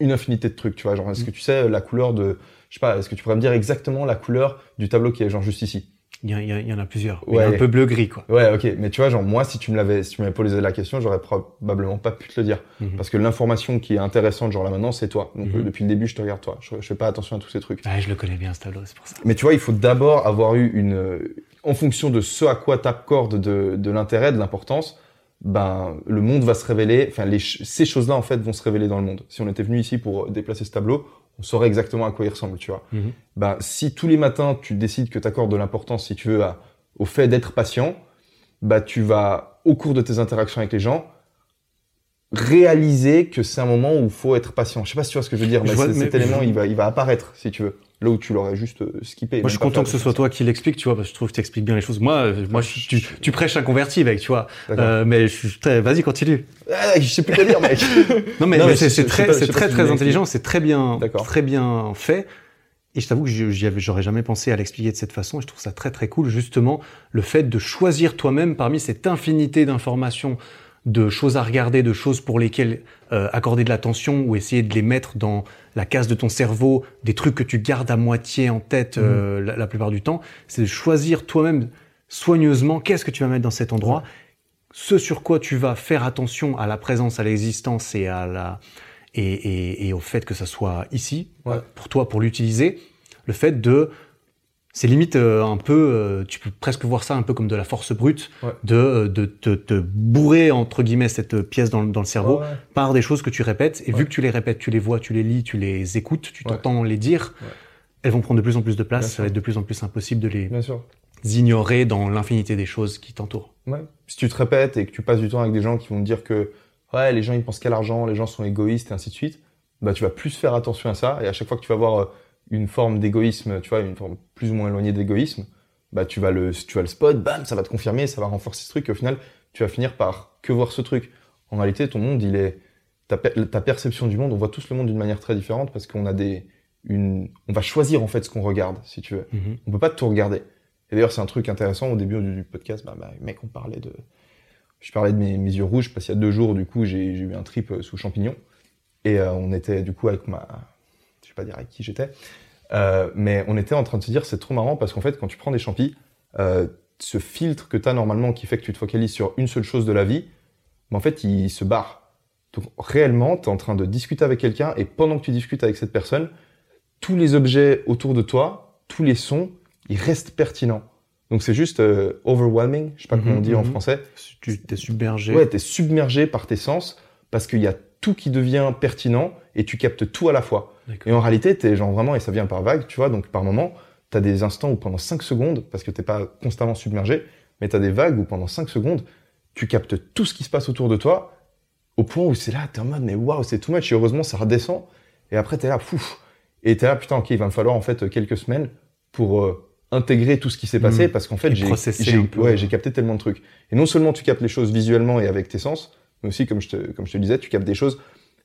une infinité de trucs, tu vois. Genre, est-ce que tu sais la couleur de, je sais pas, est-ce que tu pourrais me dire exactement la couleur du tableau qui est genre juste ici? Il y, a- il en a plusieurs, Ouais. Il y a un peu bleu gris quoi. Ouais, ok. Mais tu vois, genre moi, si tu me l'avais, si tu m'avais posé la question, j'aurais probablement pas pu te le dire, Mhm. parce que l'information qui est intéressante, genre là maintenant, c'est toi. Donc Mhm. euh, depuis le début, je te regarde toi. Je, je fais pas attention à tous ces trucs. Ouais, je le connais bien ce tableau, c'est pour ça. Mais tu vois, il faut d'abord avoir eu une, euh, en fonction de ce à quoi t'accordes de, de l'intérêt, de l'importance, ben le monde va se révéler. Enfin, les, ces choses-là en fait vont se révéler dans le monde. Si on était venu ici pour déplacer ce tableau, on saurait exactement à quoi il ressemble, tu vois. Mhm. Ben si tous les matins tu décides que t'accordes de l'importance, si tu veux, à- au fait d'être patient, bah tu vas au cours de tes interactions avec les gens réaliser que c'est un moment où il faut être patient. Je sais pas si tu vois ce que je veux dire, Je mais, vois, c'est- mais- cet élément il va il va apparaître si tu veux. Là où tu l'aurais juste euh, skippé. Moi, je suis content que ce soit toi qui l'explique, tu vois, parce que je trouve que tu expliques bien les choses. Moi, euh, moi, je- tu, tu prêches un converti, mec, tu vois. Euh, mais je suis très, vas-y, continue. Ah, je sais plus quoi dire, mec. Non, mais, Non, mais mais c'est très, c'est très, très intelligent, c'est très bien, très bien fait. Et je t'avoue que j'aurais jamais pensé à l'expliquer de cette façon. Et je trouve ça très, très cool, justement, le fait de choisir toi-même parmi cette infinité d'informations, de choses à regarder, de choses pour lesquelles euh, accorder de l'attention ou essayer de les mettre dans la case de ton cerveau, des trucs que tu gardes à moitié en tête euh, la, la plupart du temps. C'est de choisir toi-même soigneusement qu'est-ce que tu vas mettre dans cet endroit, ce sur quoi tu vas faire attention à la présence, à l'existence et à la et, et, et au fait que ça soit ici Ouais. pour toi pour l'utiliser. Le fait de c'est limite euh, un peu, euh, tu peux presque voir ça un peu comme de la force brute, Ouais. de, euh, de te te bourrer entre guillemets cette pièce dans, le- dans le cerveau Ouais. par des choses que tu répètes. Et vu que tu les répètes, tu les vois, tu les lis, tu les écoutes, tu t'entends les dire, elles vont prendre de plus en plus de place. Bien Ça sûr. va être de plus en plus impossible de les ignorer dans l'infinité des choses qui t'entourent. Si tu te répètes et que tu passes du temps avec des gens qui vont te dire que ouais, les gens ils pensent qu'à l'argent, les gens sont égoïstes et ainsi de suite, bah tu vas plus faire attention à ça et à chaque fois que tu vas voir une forme d'égoïsme, tu vois, une forme plus ou moins éloignée d'égoïsme, bah tu vas le tu vas le spot, bam, ça va te confirmer, ça va renforcer ce truc et au final, tu vas finir par que voir ce truc. En réalité, ton monde, il est ta, per- ta perception du monde, on voit tous le monde d'une manière très différente parce qu'on a des une on va choisir en fait ce qu'on regarde, si tu veux. On peut pas tout regarder. Et d'ailleurs, c'est un truc intéressant au début du podcast. Bah, bah, mec, on parlait de, je parlais de mes, mes yeux rouges parce qu'il y a deux jours, du coup, j'ai eu un trip euh, sous champignons et euh, on était du coup avec ma, vais pas dire avec qui j'étais, euh, mais on était en train de se dire c'est trop marrant parce qu'en fait, quand tu prends des champis, euh, ce filtre que tu as normalement qui fait que tu te focalises sur une seule chose de la vie, mais en fait, il se barre. Donc réellement, tu es en train de discuter avec quelqu'un et pendant que tu discutes avec cette personne, tous les objets autour de toi, tous les sons, ils restent pertinents. Donc c'est juste euh, overwhelming, je sais pas Mhm, comment on dit en mhm. français. Tu t'es submergé. Ouais, t'es submergé par tes sens parce qu'il y a tout qui devient pertinent et tu captes tout à la fois. Et en réalité, t'es genre vraiment, et ça vient par vague, tu vois, donc par moment, t'as des instants où pendant 5 secondes, parce que t'es pas constamment submergé, mais t'as des vagues où pendant 5 secondes, tu captes tout ce qui se passe autour de toi, au point où c'est là, t'es en mode, mais waouh, c'est too much, et heureusement, ça redescend, et après t'es là, pouf, et t'es là, putain, ok, il va me falloir en fait quelques semaines pour euh, intégrer tout ce qui s'est passé Mm. parce qu'en fait, j'ai ouais, j'ai capté tellement de trucs. Et non seulement tu captes les choses visuellement et avec tes sens, mais aussi, comme je te, comme je te disais, tu captes des choses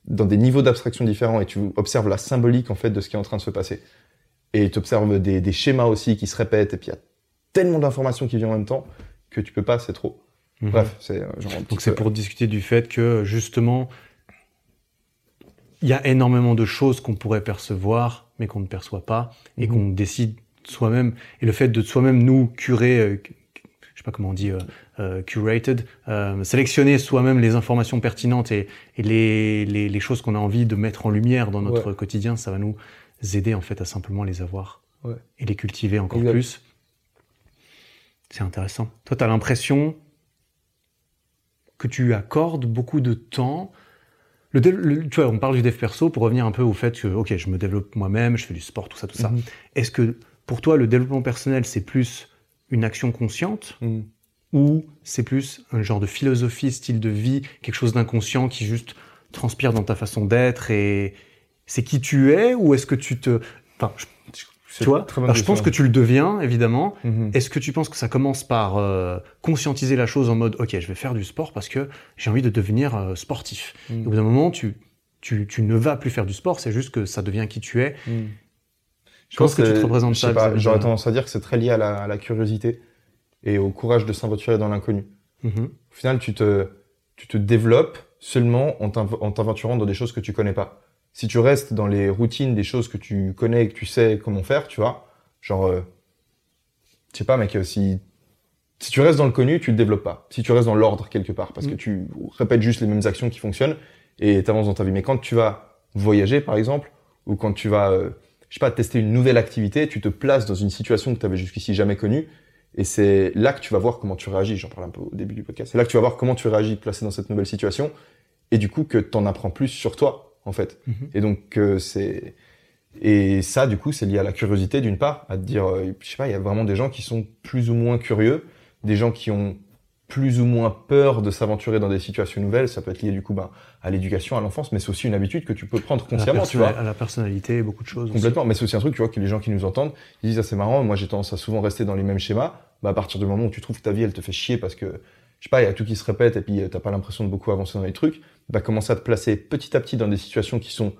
dans des niveaux d'abstraction différents et tu observes la symbolique en fait de ce qui est en train de se passer. Et tu observes des, des schémas aussi qui se répètent et puis il y a tellement d'informations qui viennent en même temps que tu peux pas, c'est trop. Mhm. Bref, c'est euh, Donc c'est peu- pour discuter du fait que justement, il y a énormément de choses qu'on pourrait percevoir, mais qu'on ne perçoit pas, et Mhm. qu'on décide soi-même. Et le fait de soi-même nous curer, euh, sais pas comment on dit, euh, euh, curated, euh, sélectionner soi-même les informations pertinentes et, et les, les, les choses qu'on a envie de mettre en lumière dans notre quotidien, ça va nous aider en fait à simplement les avoir Ouais. et les cultiver encore Exact. plus. C'est intéressant. Toi, tu as l'impression que tu accordes beaucoup de temps. Le, dé- le- tu vois, on parle du dev perso pour revenir un peu au fait que, ok, je me développe moi-même, je fais du sport, tout ça, tout ça. Mhm. Est-ce que pour toi, le développement personnel, c'est plus une action consciente Mhm. ou c'est plus un genre de philosophie, style de vie, quelque chose d'inconscient qui juste transpire dans ta façon d'être et c'est qui tu es ou est-ce que tu te... Enfin, je- tu vois Alors, je pense que tu le deviens, évidemment, Mhm. est-ce que tu penses que ça commence par euh, conscientiser la chose en mode ok je vais faire du sport parce que j'ai envie de devenir euh, sportif et au bout d'un moment tu, tu, tu ne vas plus faire du sport c'est juste que ça devient qui tu es Mhm. Je pense que tu te représentes je sais ça pas, J'aurais tendance à dire que c'est très lié à la, à la curiosité et au courage de s'aventurer dans l'inconnu. Mhm. Au final, tu te, tu te développes seulement en t'av- en t'aventurant dans des choses que tu connais pas. Si tu restes dans les routines des choses que tu connais et que tu sais comment faire, tu vois, genre, euh, je sais pas, mec, euh, si, si tu restes dans le connu, tu te développes pas. Si tu restes dans l'ordre quelque part, parce que Mm. tu répètes juste les mêmes actions qui fonctionnent et t'avances dans ta vie. Mais quand tu vas voyager, par exemple, ou quand tu vas, euh, je sais pas, tester une nouvelle activité, tu te places dans une situation que tu avais jusqu'ici jamais connue et c'est là que tu vas voir comment tu réagis. J'en parle un peu au début du podcast. C'est là que tu vas voir comment tu réagis placé dans cette nouvelle situation. Et du coup, que t'en apprends plus sur toi, en fait. Mhm. Et donc, euh, c'est, et ça, du coup, c'est lié à la curiosité, d'une part, à te dire, euh, je sais pas, il y a vraiment des gens qui sont plus ou moins curieux, des gens qui ont plus ou moins peur de s'aventurer dans des situations nouvelles. Ça peut être lié, du coup, ben, à l'éducation, à l'enfance, mais c'est aussi une habitude que tu peux prendre à consciemment, tu vois. à la personnalité beaucoup de choses aussi. Complètement, mais c'est aussi un truc, tu vois, que les gens qui nous entendent, ils disent, ah, c'est marrant, moi j'ai tendance à souvent rester dans les mêmes schémas. Bah, à partir du moment où tu trouves que ta vie, elle te fait chier parce que, je sais pas, il y a tout qui se répète et puis euh, t'as pas l'impression de beaucoup avancer dans les trucs, bah, commencer à te placer petit à petit dans des situations qui sont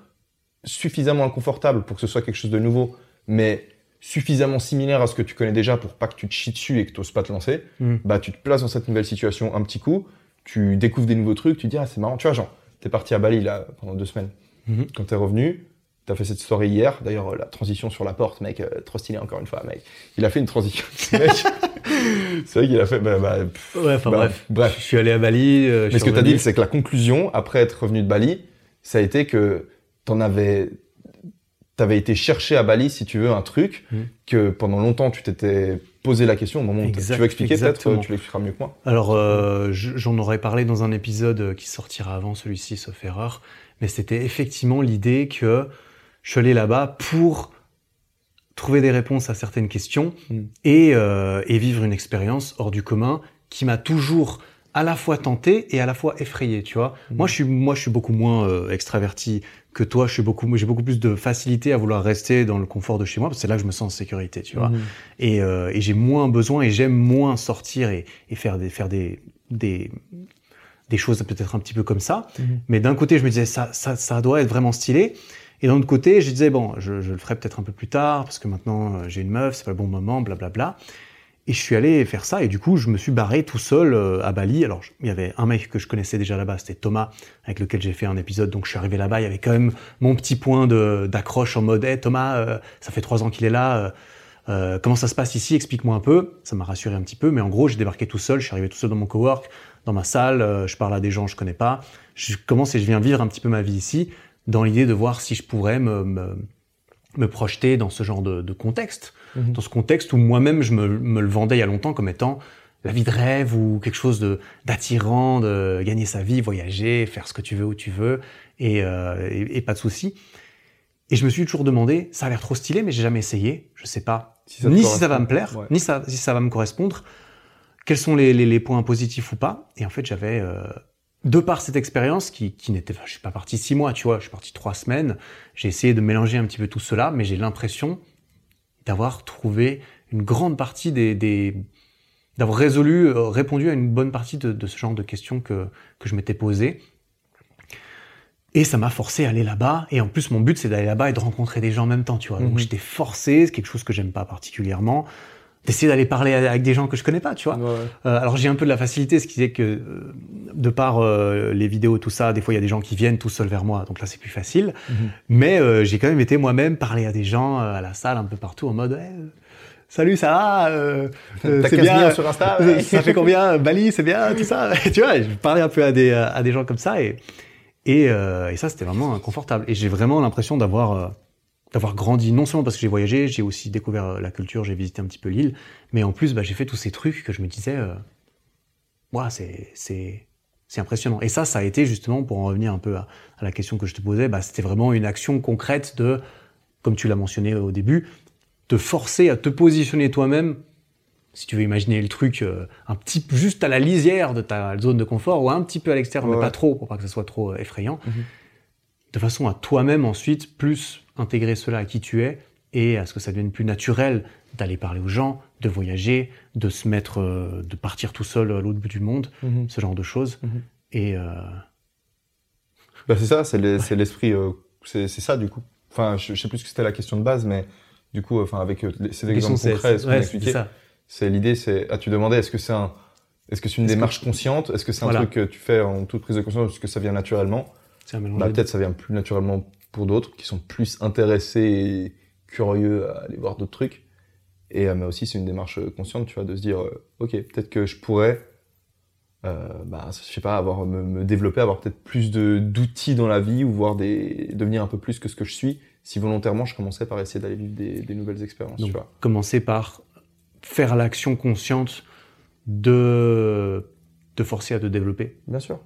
suffisamment inconfortables pour que ce soit quelque chose de nouveau, mais suffisamment similaire à ce que tu connais déjà pour pas que tu te chies dessus et que tu n'oses pas te lancer, Mm. bah, tu te places dans cette nouvelle situation un petit coup, tu découvres des nouveaux trucs, tu te dis, ah, c'est marrant, tu vois, genre, t'es parti à Bali, là, pendant deux semaines. Mhm. Quand t'es revenu, t'as fait cette story hier. D'ailleurs, la transition sur la porte, mec, euh, trop stylé encore une fois, mec. Il a fait une transition. mec. c'est vrai qu'il a fait. Bah, bah, pff, Ouais, enfin bah, bref. bref. Je suis allé à Bali. euh, Mais ce que t'as dit, c'est que la conclusion, après être revenu de Bali, ça a été que t'en avais. T'avais été chercher à Bali, si tu veux, un truc Mhm. que pendant longtemps tu t'étais posé la question au moment Exact- tu veux expliquer peut-être, euh, tu l'expliqueras mieux que moi. Alors, euh, je- j'en aurais parlé dans un épisode euh, qui sortira avant celui-ci, sauf erreur, mais c'était effectivement l'idée que je suis allé là-bas pour trouver des réponses à certaines questions Mm. et, euh, et vivre une expérience hors du commun qui m'a toujours à la fois tenté et à la fois effrayé, tu vois. Mm. Moi, je suis, moi, je suis beaucoup moins euh, extraverti que toi. Je suis beaucoup, j'ai beaucoup plus de facilité à vouloir rester dans le confort de chez moi parce que c'est là que je me sens en sécurité, tu vois Mhm. et, euh, et j'ai moins besoin et j'aime moins sortir et, et faire des faire des des des choses peut-être un petit peu comme ça. Mhm. Mais d'un côté, je me disais ça ça ça doit être vraiment stylé. Et d'un autre côté, je disais bon, je, je le ferai peut-être un peu plus tard parce que maintenant euh, j'ai une meuf, c'est pas le bon moment, blablabla. Et je suis allé faire ça et du coup, je me suis barré tout seul euh, à Bali. Alors, il y avait un mec que je connaissais déjà là-bas, c'était Thomas, avec lequel j'ai fait un épisode. Donc, je suis arrivé là-bas, il y avait quand même mon petit point d'accroche en mode, hey, Thomas, euh, ça fait trois ans qu'il est là. euh, comment ça se passe ici? Explique-moi un peu. Ça m'a rassuré un petit peu, mais en gros, j'ai débarqué tout seul. Je suis arrivé tout seul dans mon cowork, dans ma salle. je parle à des gens que je connais pas. Je commence et je viens vivre un petit peu ma vie ici, dans l'idée de voir si je pourrais me, me, me projeter dans ce genre de, de contexte, Mhm. dans ce contexte où moi-même je me, me le vendais il y a longtemps comme étant la vie de rêve ou quelque chose de d'attirant, de gagner sa vie, voyager, faire ce que tu veux où tu veux et, euh, et, et pas de souci. Et je me suis toujours demandé, ça a l'air trop stylé, mais j'ai jamais essayé. Je sais pas Si ni si ça va me plaire, Ouais. ni ça, si ça va me correspondre. Quels sont les, les, les points positifs ou pas? Et en fait, j'avais, euh, de par cette expérience qui, qui n'était, enfin, je suis pas parti six mois, tu vois, je suis parti trois semaines. J'ai essayé de mélanger un petit peu tout cela, mais j'ai l'impression d'avoir trouvé une grande partie des, des d'avoir résolu, euh, répondu à une bonne partie de, de ce genre de questions que, que je m'étais posées. Et ça m'a forcé à aller là-bas. Et en plus, mon but, c'est d'aller là-bas et de rencontrer des gens en même temps, tu vois. Donc, Mhm. j'étais forcé, c'est quelque chose que j'aime pas particulièrement, d'essayer d'aller parler avec des gens que je connais pas, tu vois. Ouais, ouais. Euh, alors j'ai un peu de la facilité, ce qui fait que euh, de par euh, les vidéos, tout ça, des fois il y a des gens qui viennent tout seuls vers moi, donc là c'est plus facile. Mhm. Mais euh, j'ai quand même été moi-même parler à des gens euh, à la salle, un peu partout, en mode euh, Salut, ça va C'est 15 bien. sur Insta ouais. ça fait combien Bali, c'est bien, tout ça. tu vois, je parlais un peu à des à des gens comme ça et et, euh, et ça c'était vraiment inconfortable. Et j'ai vraiment l'impression d'avoir euh, d'avoir grandi non seulement parce que j'ai voyagé, j'ai aussi découvert euh, la culture, j'ai visité un petit peu l'île, mais en plus bah, j'ai fait tous ces trucs que je me disais, euh, Ouah, c'est c'est c'est impressionnant. Et ça, ça a été justement pour en revenir un peu à, à la question que je te posais, bah, c'était vraiment une action concrète de, comme tu l'as mentionné au début, te forcer à te positionner toi-même. Si tu veux imaginer le truc euh, un petit juste à la lisière de ta zone de confort ou un petit peu à l'extérieur, mais pas trop pour pas que ce soit trop euh, effrayant, Mhm. De façon à toi-même ensuite plus intégrer cela à qui tu es et à ce que ça devienne plus naturel d'aller parler aux gens, de voyager, de se mettre, euh, de partir tout seul à l'autre bout du monde, Mhm. ce genre de choses. Mhm. Et euh, Bah, c'est ça, c'est les- c'est l'esprit, euh, c'est ça du coup. Enfin, je, je sais plus ce que c'était la question de base, mais du coup, enfin, avec euh, les- ces exemples c'est- concrets, ce qu'on ouais, ça. c'est l'idée, c'est, ah, tu demandais, est-ce que c'est un, est-ce que c'est une démarche consciente, est-ce que c'est un Voilà. truc que tu fais en toute prise de conscience, est-ce que ça vient naturellement? C'est un mélange. Bah, peut-être ça vient plus naturellement pour d'autres qui sont plus intéressés et curieux à aller voir d'autres trucs. Et euh, mais aussi c'est une démarche euh, consciente, tu vois, de se dire, euh, ok, peut-être que je pourrais, euh, bah, je sais pas, avoir me, me développer, avoir peut-être plus de d'outils dans la vie ou voir des devenir un peu plus que ce que je suis. Si volontairement je commençais par essayer d'aller vivre des, des nouvelles expériences, Donc, tu vois. commencer par faire l'action consciente de te forcer à te développer, Bien sûr,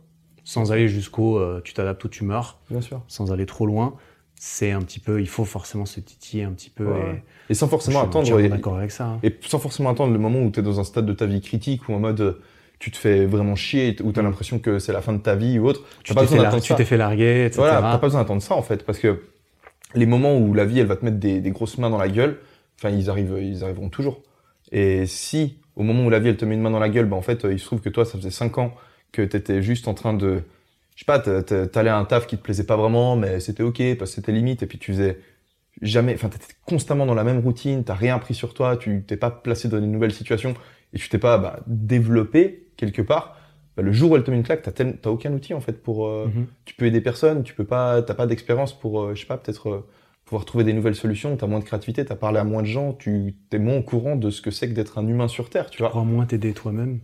sans aller jusqu'au euh, tu t'adaptes ou tu meurs, bien sûr. sans aller trop loin. C'est un petit peu, il faut forcément se titiller un petit peu. Ouais, et sans forcément je suis attendre. et- d'accord avec ça. hein. Et sans forcément attendre le moment où tu es dans un stade de ta vie critique ou en mode euh, tu te fais vraiment chier, où tu as l'impression que c'est la fin de ta vie ou autre. Tu t'es fait, lar- d'attendre tu ça. t'es fait larguer, etc. Voilà, t'as pas besoin d'attendre ça en fait, parce que les moments où la vie elle va te mettre des, des grosses mains dans la gueule, enfin ils arrivent, ils arriveront toujours. Et si au moment où la vie elle te met une main dans la gueule, bah en fait euh, il se trouve que toi ça faisait 5 ans que t'étais juste en train de, je sais pas, t'a- t'a- t'allais à un taf qui te plaisait pas vraiment, mais c'était ok parce que c'était limite, et puis tu faisais jamais, enfin t'étais constamment dans la même routine, t'as rien appris sur toi, tu t'es pas placé dans une nouvelle situation et tu t'es pas bah, développé quelque part. Bah, le jour où elle te met une claque, t'as tel- t'as aucun outil en fait pour euh, Mhm. tu peux aider personne, tu peux pas, t'as pas d'expérience pour, euh, je sais pas, peut-être euh, pouvoir trouver des nouvelles solutions, t'as moins de créativité, t'as parlé à moins de gens, tu t'es moins au courant de ce que c'est que d'être un humain sur Terre, tu vois. Pour au moins t'aider toi-même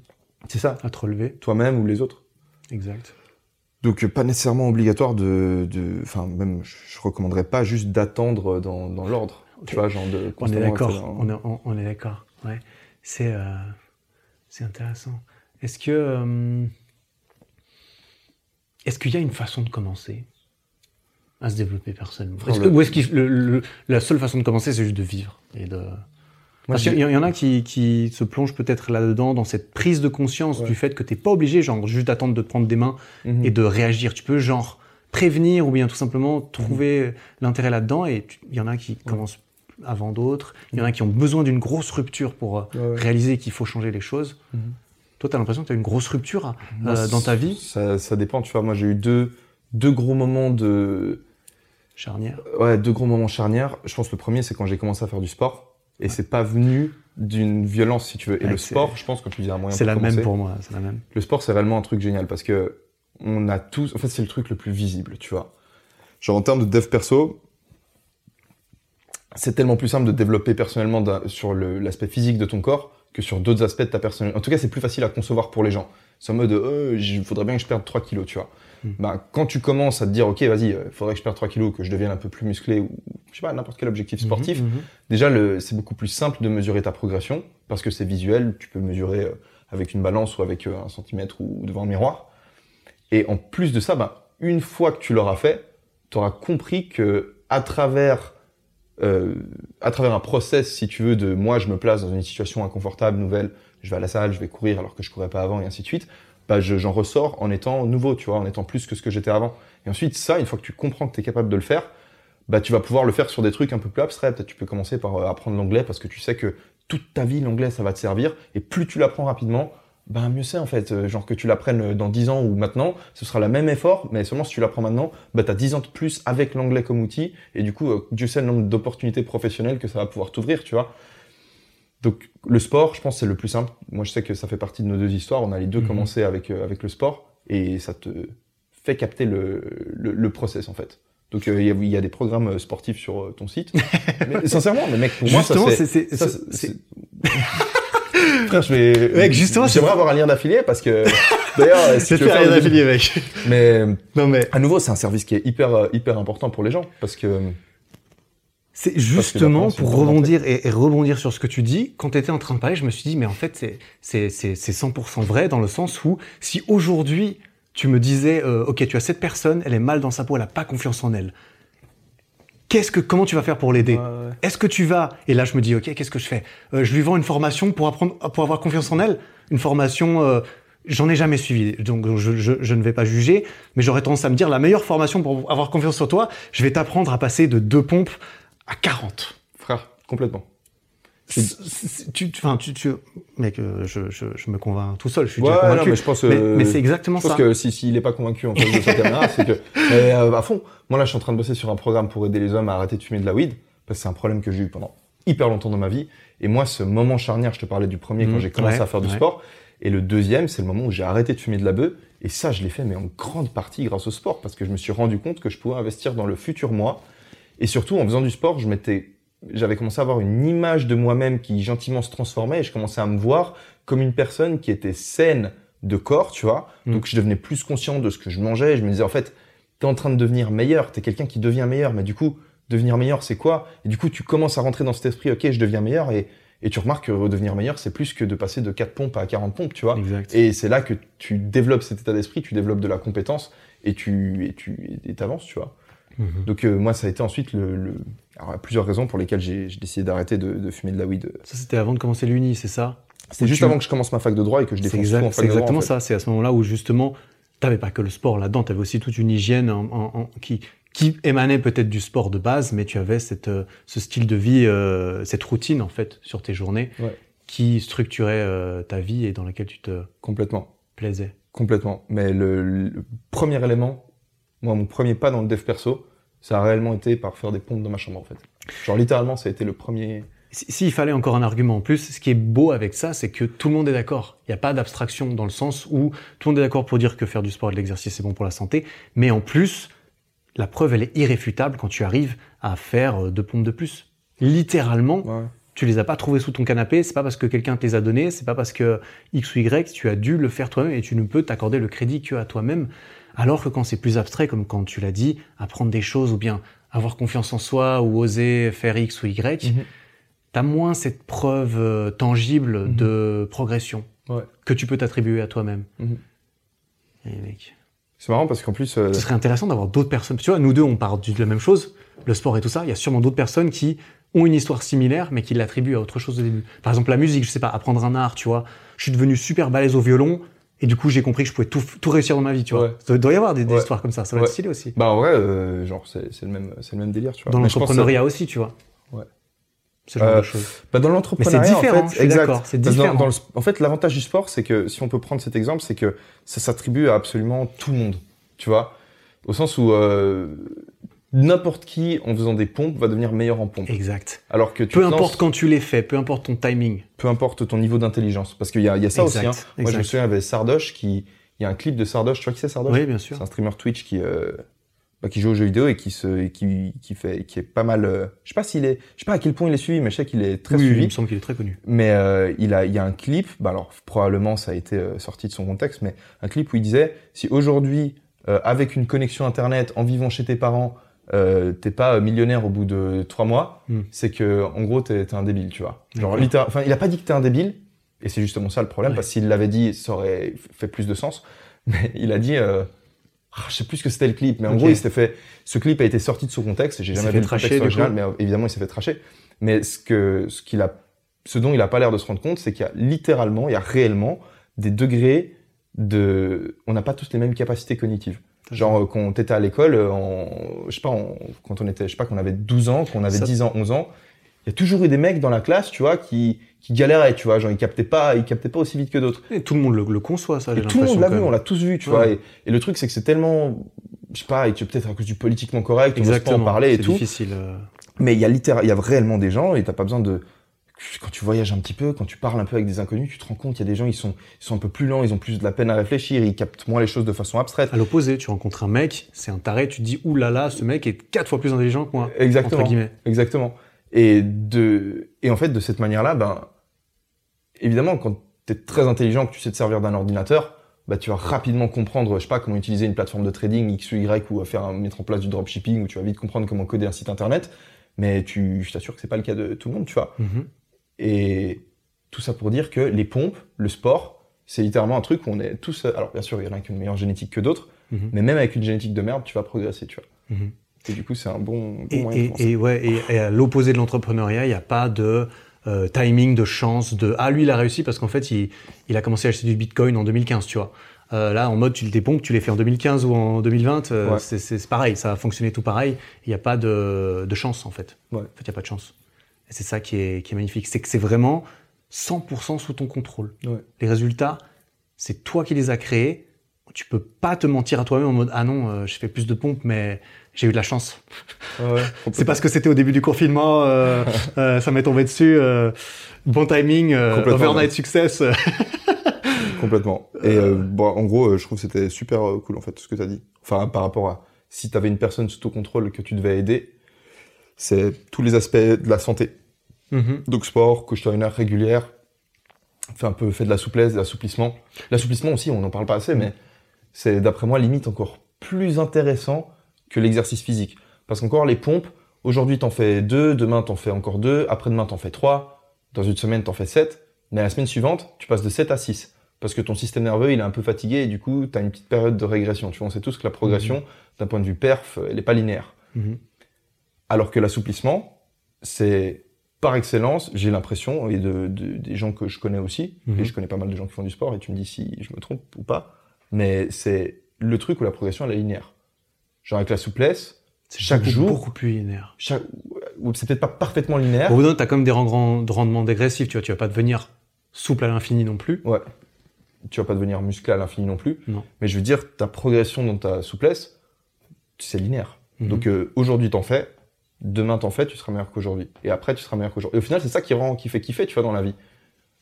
C'est ça. à te relever. Toi-même ou les autres. Exact. Donc euh, pas nécessairement obligatoire de, de, enfin même, je, recommanderais pas juste d'attendre dans, dans l'ordre, tu vois, genre de. On est d'accord. dans- On est, on, on est d'accord. Ouais. C'est euh, c'est intéressant. Est-ce que euh, est-ce qu'il y a une façon de commencer à se développer personnellement? Que, Ou est-ce que le- le- la seule façon de commencer, c'est juste de vivre et de Parce qu'il y, y en a qui, qui se plongent peut-être là-dedans, dans cette prise de conscience Ouais. du fait que t'es pas obligé, genre, juste d'attendre de te prendre des mains Mhm. et de réagir. Tu peux, genre, prévenir ou bien tout simplement trouver Mhm. l'intérêt là-dedans. Et tu- il y en a qui commencent avant d'autres. Il y en a qui ont besoin d'une grosse rupture pour euh, Ouais, réaliser qu'il faut changer les choses. Mhm. Toi, t'as l'impression que t'as une grosse rupture euh, dans ta vie? ça, ça dépend, tu vois. Moi, j'ai eu deux, deux gros moments de, charnière. Ouais, deux gros moments charnières. Je pense que le premier, c'est quand j'ai commencé à faire du sport. Et c'est pas venu d'une violence, si tu veux. Et Ouais, le sport, je pense, que tu dis un moyen C'est la commencer. même pour moi. C'est la même. Le sport, c'est réellement un truc génial parce que on a tous. En fait, c'est le truc le plus visible, tu vois. Genre, en termes de dev perso, c'est tellement plus simple de développer personnellement sur l'aspect physique de ton corps que sur d'autres aspects de ta personnalité. En tout cas, c'est plus facile à concevoir pour les gens. C'est en mode, euh, il faudrait bien que je perde 3 kilos, tu vois. Mm. Ben, quand tu commences à te dire, ok, vas-y, il faudrait que je perde 3 kilos, que je devienne un peu plus musclé ou, je sais pas, n'importe quel objectif sportif, Mhm, mhm. Déjà, c'est beaucoup plus simple de mesurer ta progression parce que c'est visuel. Tu peux mesurer euh, avec une balance ou avec euh, un centimètre ou devant un miroir. Et en plus de ça, bah, une fois que tu l'auras fait, tu auras compris que à travers euh, à travers un process, si tu veux, de moi, je me place dans une situation inconfortable, nouvelle, je vais à la salle, je vais courir alors que je courais pas avant et ainsi de suite. Bah, je- j'en ressors en étant nouveau, tu vois, en étant plus que ce que j'étais avant. Et ensuite, ça, une fois que tu comprends que tu es capable de le faire, bah, tu vas pouvoir le faire sur des trucs un peu plus abstraits. Tu peux commencer par euh, apprendre l'anglais parce que tu sais que toute ta vie, l'anglais, ça va te servir. Et plus tu l'apprends rapidement, ben mieux c'est en fait. Euh, genre que tu l'apprennes dans 10 ans ou maintenant, ce sera le même effort, mais seulement si tu l'apprends maintenant, bah t'as 10 ans de plus avec l'anglais comme outil, et du coup, euh, Dieu sait le nombre d'opportunités professionnelles que ça va pouvoir t'ouvrir, tu vois. Donc le sport, je pense, c'est le plus simple. Moi, je sais que ça fait partie de nos deux histoires. On a les deux Mhm. commencé avec euh, avec le sport, et ça te fait capter le le, le process en fait. Donc euh, il y, a, il y a des programmes euh, sportifs sur euh, ton site. mais, sincèrement, mais mec, pour Justement, moi, ça, c'est- Frère, je vais. Mec, justement, j'aimerais avoir un lien d'affilié parce que d'ailleurs, si C'est tu veux faire rien le- d'affilié, mec. mais Non, mais à nouveau, c'est un service qui est hyper euh, hyper important pour les gens parce que c'est justement pour rebondir et, et rebondir sur ce que tu dis. Quand tu étais en train de parler, je me suis dit, mais en fait, c'est- c'est c'est- c'est 100% vrai dans le sens où si aujourd'hui tu me disais, euh, ok, tu as cette personne, elle est mal dans sa peau, elle a pas confiance en elle. Qu'est-ce que, comment tu vas faire pour l'aider? Est-ce que tu vas Et là, je me dis, ok, qu'est-ce que je fais? Euh, Je lui vends une formation pour apprendre, pour avoir confiance en elle. Une formation, euh, j'en ai jamais suivi, donc je, je- je ne vais pas juger, mais j'aurais tendance à me dire, la meilleure formation pour avoir confiance en toi, je vais t'apprendre à passer de deux pompes à 40. frère, complètement. Tu, enfin, tu, tu, mec, euh, je, je, je me convainc tout seul, je suis Ouais, déjà non, convaincu. mais je pense. mais, euh, mais c'est exactement Je pense ça. que si s'il est pas convaincu en face de sa caméra, c'est que mais euh, à fond. Moi là, je suis en train de bosser sur un programme pour aider les hommes à arrêter de fumer de la weed parce que c'est un problème que j'ai eu pendant hyper longtemps dans ma vie. Et moi, ce moment charnière, je te parlais du premier quand Mhm, j'ai commencé ouais, à faire du ouais. sport, et le deuxième, c'est le moment où j'ai arrêté de fumer de la bœuf. Et ça, je l'ai fait, mais en grande partie grâce au sport parce que je me suis rendu compte que je pouvais investir dans le futur moi. Et surtout, en faisant du sport, je m'étais j'avais commencé à avoir une image de moi-même qui gentiment se transformait et je commençais à me voir comme une personne qui était saine de corps, tu vois. Mm. Donc je devenais plus conscient de ce que je mangeais. Je me disais en fait, t'es en train de devenir meilleur, t'es quelqu'un qui devient meilleur, mais du coup, devenir meilleur, c'est quoi? Et du coup, tu commences à rentrer dans cet esprit, ok, je deviens meilleur et, et tu remarques que redevenir meilleur, c'est plus que de passer de 4 pompes à 40 pompes, tu vois. Exact. Et c'est là que tu développes cet état d'esprit, tu développes de la compétence et tu et tu et t'avances, tu vois. Mhm. Donc euh, moi, ça a été ensuite le, le... Alors, il y a plusieurs raisons pour lesquelles j'ai décidé d'arrêter de, de fumer de la weed. Ça, c'était avant de commencer l'uni, c'est ça? C'était juste tu- avant que je commence ma fac de droit et que je C'est défonce tout en c'est fac de droit. exactement en fait. ça. C'est à ce moment-là où justement, t'avais pas que le sport là-dedans, t'avais aussi toute une hygiène en- en- en- qui, qui émanait peut-être du sport de base, mais tu avais cette, euh, ce style de vie, euh, cette routine en fait sur tes journées, Ouais. qui structurait euh, ta vie et dans laquelle tu te Complètement, plaisais. complètement. Mais le, le premier élément, moi, mon premier pas dans le dev perso, ça a réellement été par faire des pompes dans ma chambre en fait. Genre littéralement, ça a été le premier. Si- S'il fallait encore un argument en plus, ce qui est beau avec ça, c'est que tout le monde est d'accord. Il n'y a pas d'abstraction dans le sens où tout le monde est d'accord pour dire que faire du sport et de l'exercice c'est bon pour la santé, mais en plus, la preuve elle est irréfutable quand tu arrives à faire euh, deux pompes de plus. Littéralement, Ouais. tu les as pas trouvés sous ton canapé, c'est pas parce que quelqu'un te les a donnés, c'est pas parce que X ou Y, tu as dû le faire toi-même et tu ne peux t'accorder le crédit que à toi-même. Alors que quand c'est plus abstrait, comme quand tu l'as dit, apprendre des choses ou bien avoir confiance en soi ou oser faire X ou Y, Mhm. t'as moins cette preuve euh, tangible Mhm. de progression Ouais. que tu peux t'attribuer à toi-même. Mhm. Mec, C'est marrant parce qu'en plus, euh, ce serait intéressant d'avoir d'autres personnes. Tu vois, nous deux, on parle de la même chose, le sport et tout ça. Il y a sûrement d'autres personnes qui ont une histoire similaire, mais qui l'attribuent à autre chose au début. Par exemple, la musique, je sais pas, apprendre un art, tu vois. Je suis devenu super balèze au violon, et du coup, j'ai compris que je pouvais tout, tout réussir dans ma vie, tu vois. Ouais. Il doit y avoir des, des Ouais. histoires comme ça. Ça va Ouais. être stylé aussi. bah en vrai, euh, genre c'est c'est le même, c'est le même délire, tu vois. Dans Mais l'entrepreneuriat aussi, tu vois. Ouais. Ce genre Euh, de choses. Bah dans l'entrepreneuriat, différent, en je fait, suis exact. d'accord, c'est Parce que dans- différent. dans le en fait, l'avantage du sport, c'est que si on peut prendre cet exemple, c'est que ça s'attribue à absolument tout le monde, tu vois, au sens où euh, n'importe qui en faisant des pompes va devenir meilleur en pompe. Exact. Alors que tu Peu lances- importe quand tu les fais, peu importe ton timing. peu importe ton niveau d'intelligence, parce qu'il y a, il y a ça Exact, aussi. Hein. Moi, je me souviens, avait Sardoche qui, il y a un clip de Sardoche, tu vois qui c'est Sardoche? Oui, bien sûr. C'est un streamer Twitch qui, euh, bah, qui joue aux jeux vidéo et qui se, et qui, qui fait, qui est pas mal. euh, je sais pas s'il est, je sais pas à quel point il est suivi, mais je sais qu'il est très Oui, suivi. il me semble qu'il est très connu. Mais euh, il a, il y a un clip. Bah alors probablement ça a été sorti de son contexte, mais un clip où il disait si aujourd'hui euh, avec une connexion internet, en vivant chez tes parents, euh, t'es pas millionnaire au bout de trois mois, Hmm. c'est que en gros t'es un débile, tu vois. Genre enfin il a pas dit que t'es un débile, et c'est justement ça le problème Ouais. parce que s'il l'avait dit, ça aurait fait plus de sens. Mais il a dit. Euh, ah, je sais plus ce que c'était le clip, mais en gros, il s'était fait. Ce clip a été sorti de son contexte. J'ai jamais vu le tracher, contexte original, mais évidemment, il s'est fait tracher. Mais ce que, ce qu'il a, ce dont il a pas l'air de se rendre compte, c'est qu'il y a littéralement, il y a réellement des degrés de, on n'a pas tous les mêmes capacités cognitives. Genre, quand t'étais à l'école, euh, en, je sais pas, quand on était, je sais pas, qu'on avait 12 ans, qu'on avait Ça- 10 ans, 11 ans, il y a toujours eu des mecs dans la classe, tu vois, qui, qui galéraient, tu vois, genre ils captaient pas, ils captaient pas aussi vite que d'autres. Et tout le monde le, le conçoit, ça. Et tout le monde l'a vu, on l'a tous vu, tu Ouais. vois. Et, et le truc, c'est que c'est tellement, je sais pas, et que peut-être à cause du politiquement correct, on n'ose pas en parler et c'est tout. difficile. euh. Mais il y a littéralement, il y a réellement des gens et t'as pas besoin de, quand tu voyages un petit peu, quand tu parles un peu avec des inconnus, tu te rends compte, il y a des gens, ils sont, ils sont un peu plus lents, ils ont plus de la peine à réfléchir, ils captent moins les choses de façon abstraite. À l'opposé, tu rencontres un mec, c'est un taré, tu te dis, ouh là là, ce mec est quatre fois plus intelligent que moi. Exactement. Entre guillemets. Exactement. Et de, et en fait, de cette manière-là, ben, évidemment, quand tu es très intelligent, que tu sais te servir d'un ordinateur, bah, tu vas rapidement comprendre, je sais pas, comment utiliser une plateforme de trading X ou Y ou à faire un- mettre en place du dropshipping ou tu vas vite comprendre comment coder un site internet. Mais tu, je t'assure que c'est pas le cas de tout le monde, tu vois. Mhm. Et tout ça pour dire que les pompes, le sport, c'est littéralement un truc où on est tous, alors bien sûr, il y en a qui ont une meilleure génétique que d'autres, Mhm. mais même avec une génétique de merde, tu vas progresser, tu vois. Mhm. Et du coup, c'est un bon, bon Et, moyen de et, ouais, et, et à l'opposé de l'entrepreneuriat, il n'y a pas de euh, timing, de chance, de ah lui il a réussi parce qu'en fait il, il a commencé à acheter du Bitcoin en 2015, tu vois. Euh, là, en mode, tu le dépompes, tu l'as fait en 2015 ou en 2020, euh, Ouais. c'est- pareil, ça a fonctionné tout pareil. Il n'y a pas de, de chance, en fait. Ouais. En fait, il n'y a pas de chance. Et c'est ça qui est, qui est magnifique. C'est que c'est vraiment 100% sous ton contrôle. Ouais. Les résultats, c'est toi qui les as créés. Tu peux pas te mentir à toi-même en mode ah non, euh, je fais plus de pompes, mais j'ai eu de la chance. Ouais, C'est parce que c'était au début du confinement, euh, euh, ça m'est tombé dessus. euh, bon timing, overnight ouais. success. Complètement. Et bon, en gros, je trouve que c'était super cool en fait ce que tu as dit. Enfin, par rapport à si tu avais une personne sous ton contrôle que tu devais aider, c'est tous les aspects de la santé. Mhm. Donc sport, couche trainer régulière, fait un peu fait de la souplesse, de l'assouplissement. L'assouplissement aussi, on n'en parle pas assez, mais c'est d'après moi limite encore plus intéressant que l'exercice physique. Parce qu'encore les pompes, aujourd'hui t'en fais deux, demain t'en fais encore deux, après-demain t'en fais trois, dans une semaine t'en fais sept, mais la semaine suivante tu passes de 7 à 6. Parce que ton système nerveux il est un peu fatigué et du coup t'as une petite période de régression. Tu vois, on sait tous que la progression, d'un point de vue perf, elle n'est pas linéaire. Mhm. Alors que l'assouplissement, c'est par excellence, j'ai l'impression, et de, de- des gens que je connais aussi, Mhm. et je connais pas mal de gens qui font du sport, et tu me dis si je me trompe ou pas, mais c'est le truc où la progression elle est linéaire. Genre avec la souplesse, chaque beaucoup, jour, beaucoup plus linéaire. chaque, ou c'est peut-être pas parfaitement linéaire. Au bout d'un t'as quand même des rendements dégressifs, tu vois. Tu vas pas devenir souple à l'infini non plus. Ouais. Tu vas pas devenir musclé à l'infini non plus. Non. Mais je veux dire, ta progression dans ta souplesse, c'est linéaire. Mhm. Donc euh, aujourd'hui t'en fais, demain t'en fais, tu seras meilleur qu'aujourd'hui. Et après tu seras meilleur qu'aujourd'hui. Et au final, c'est ça qui rend, qui fait kiffer, tu vois, dans la vie.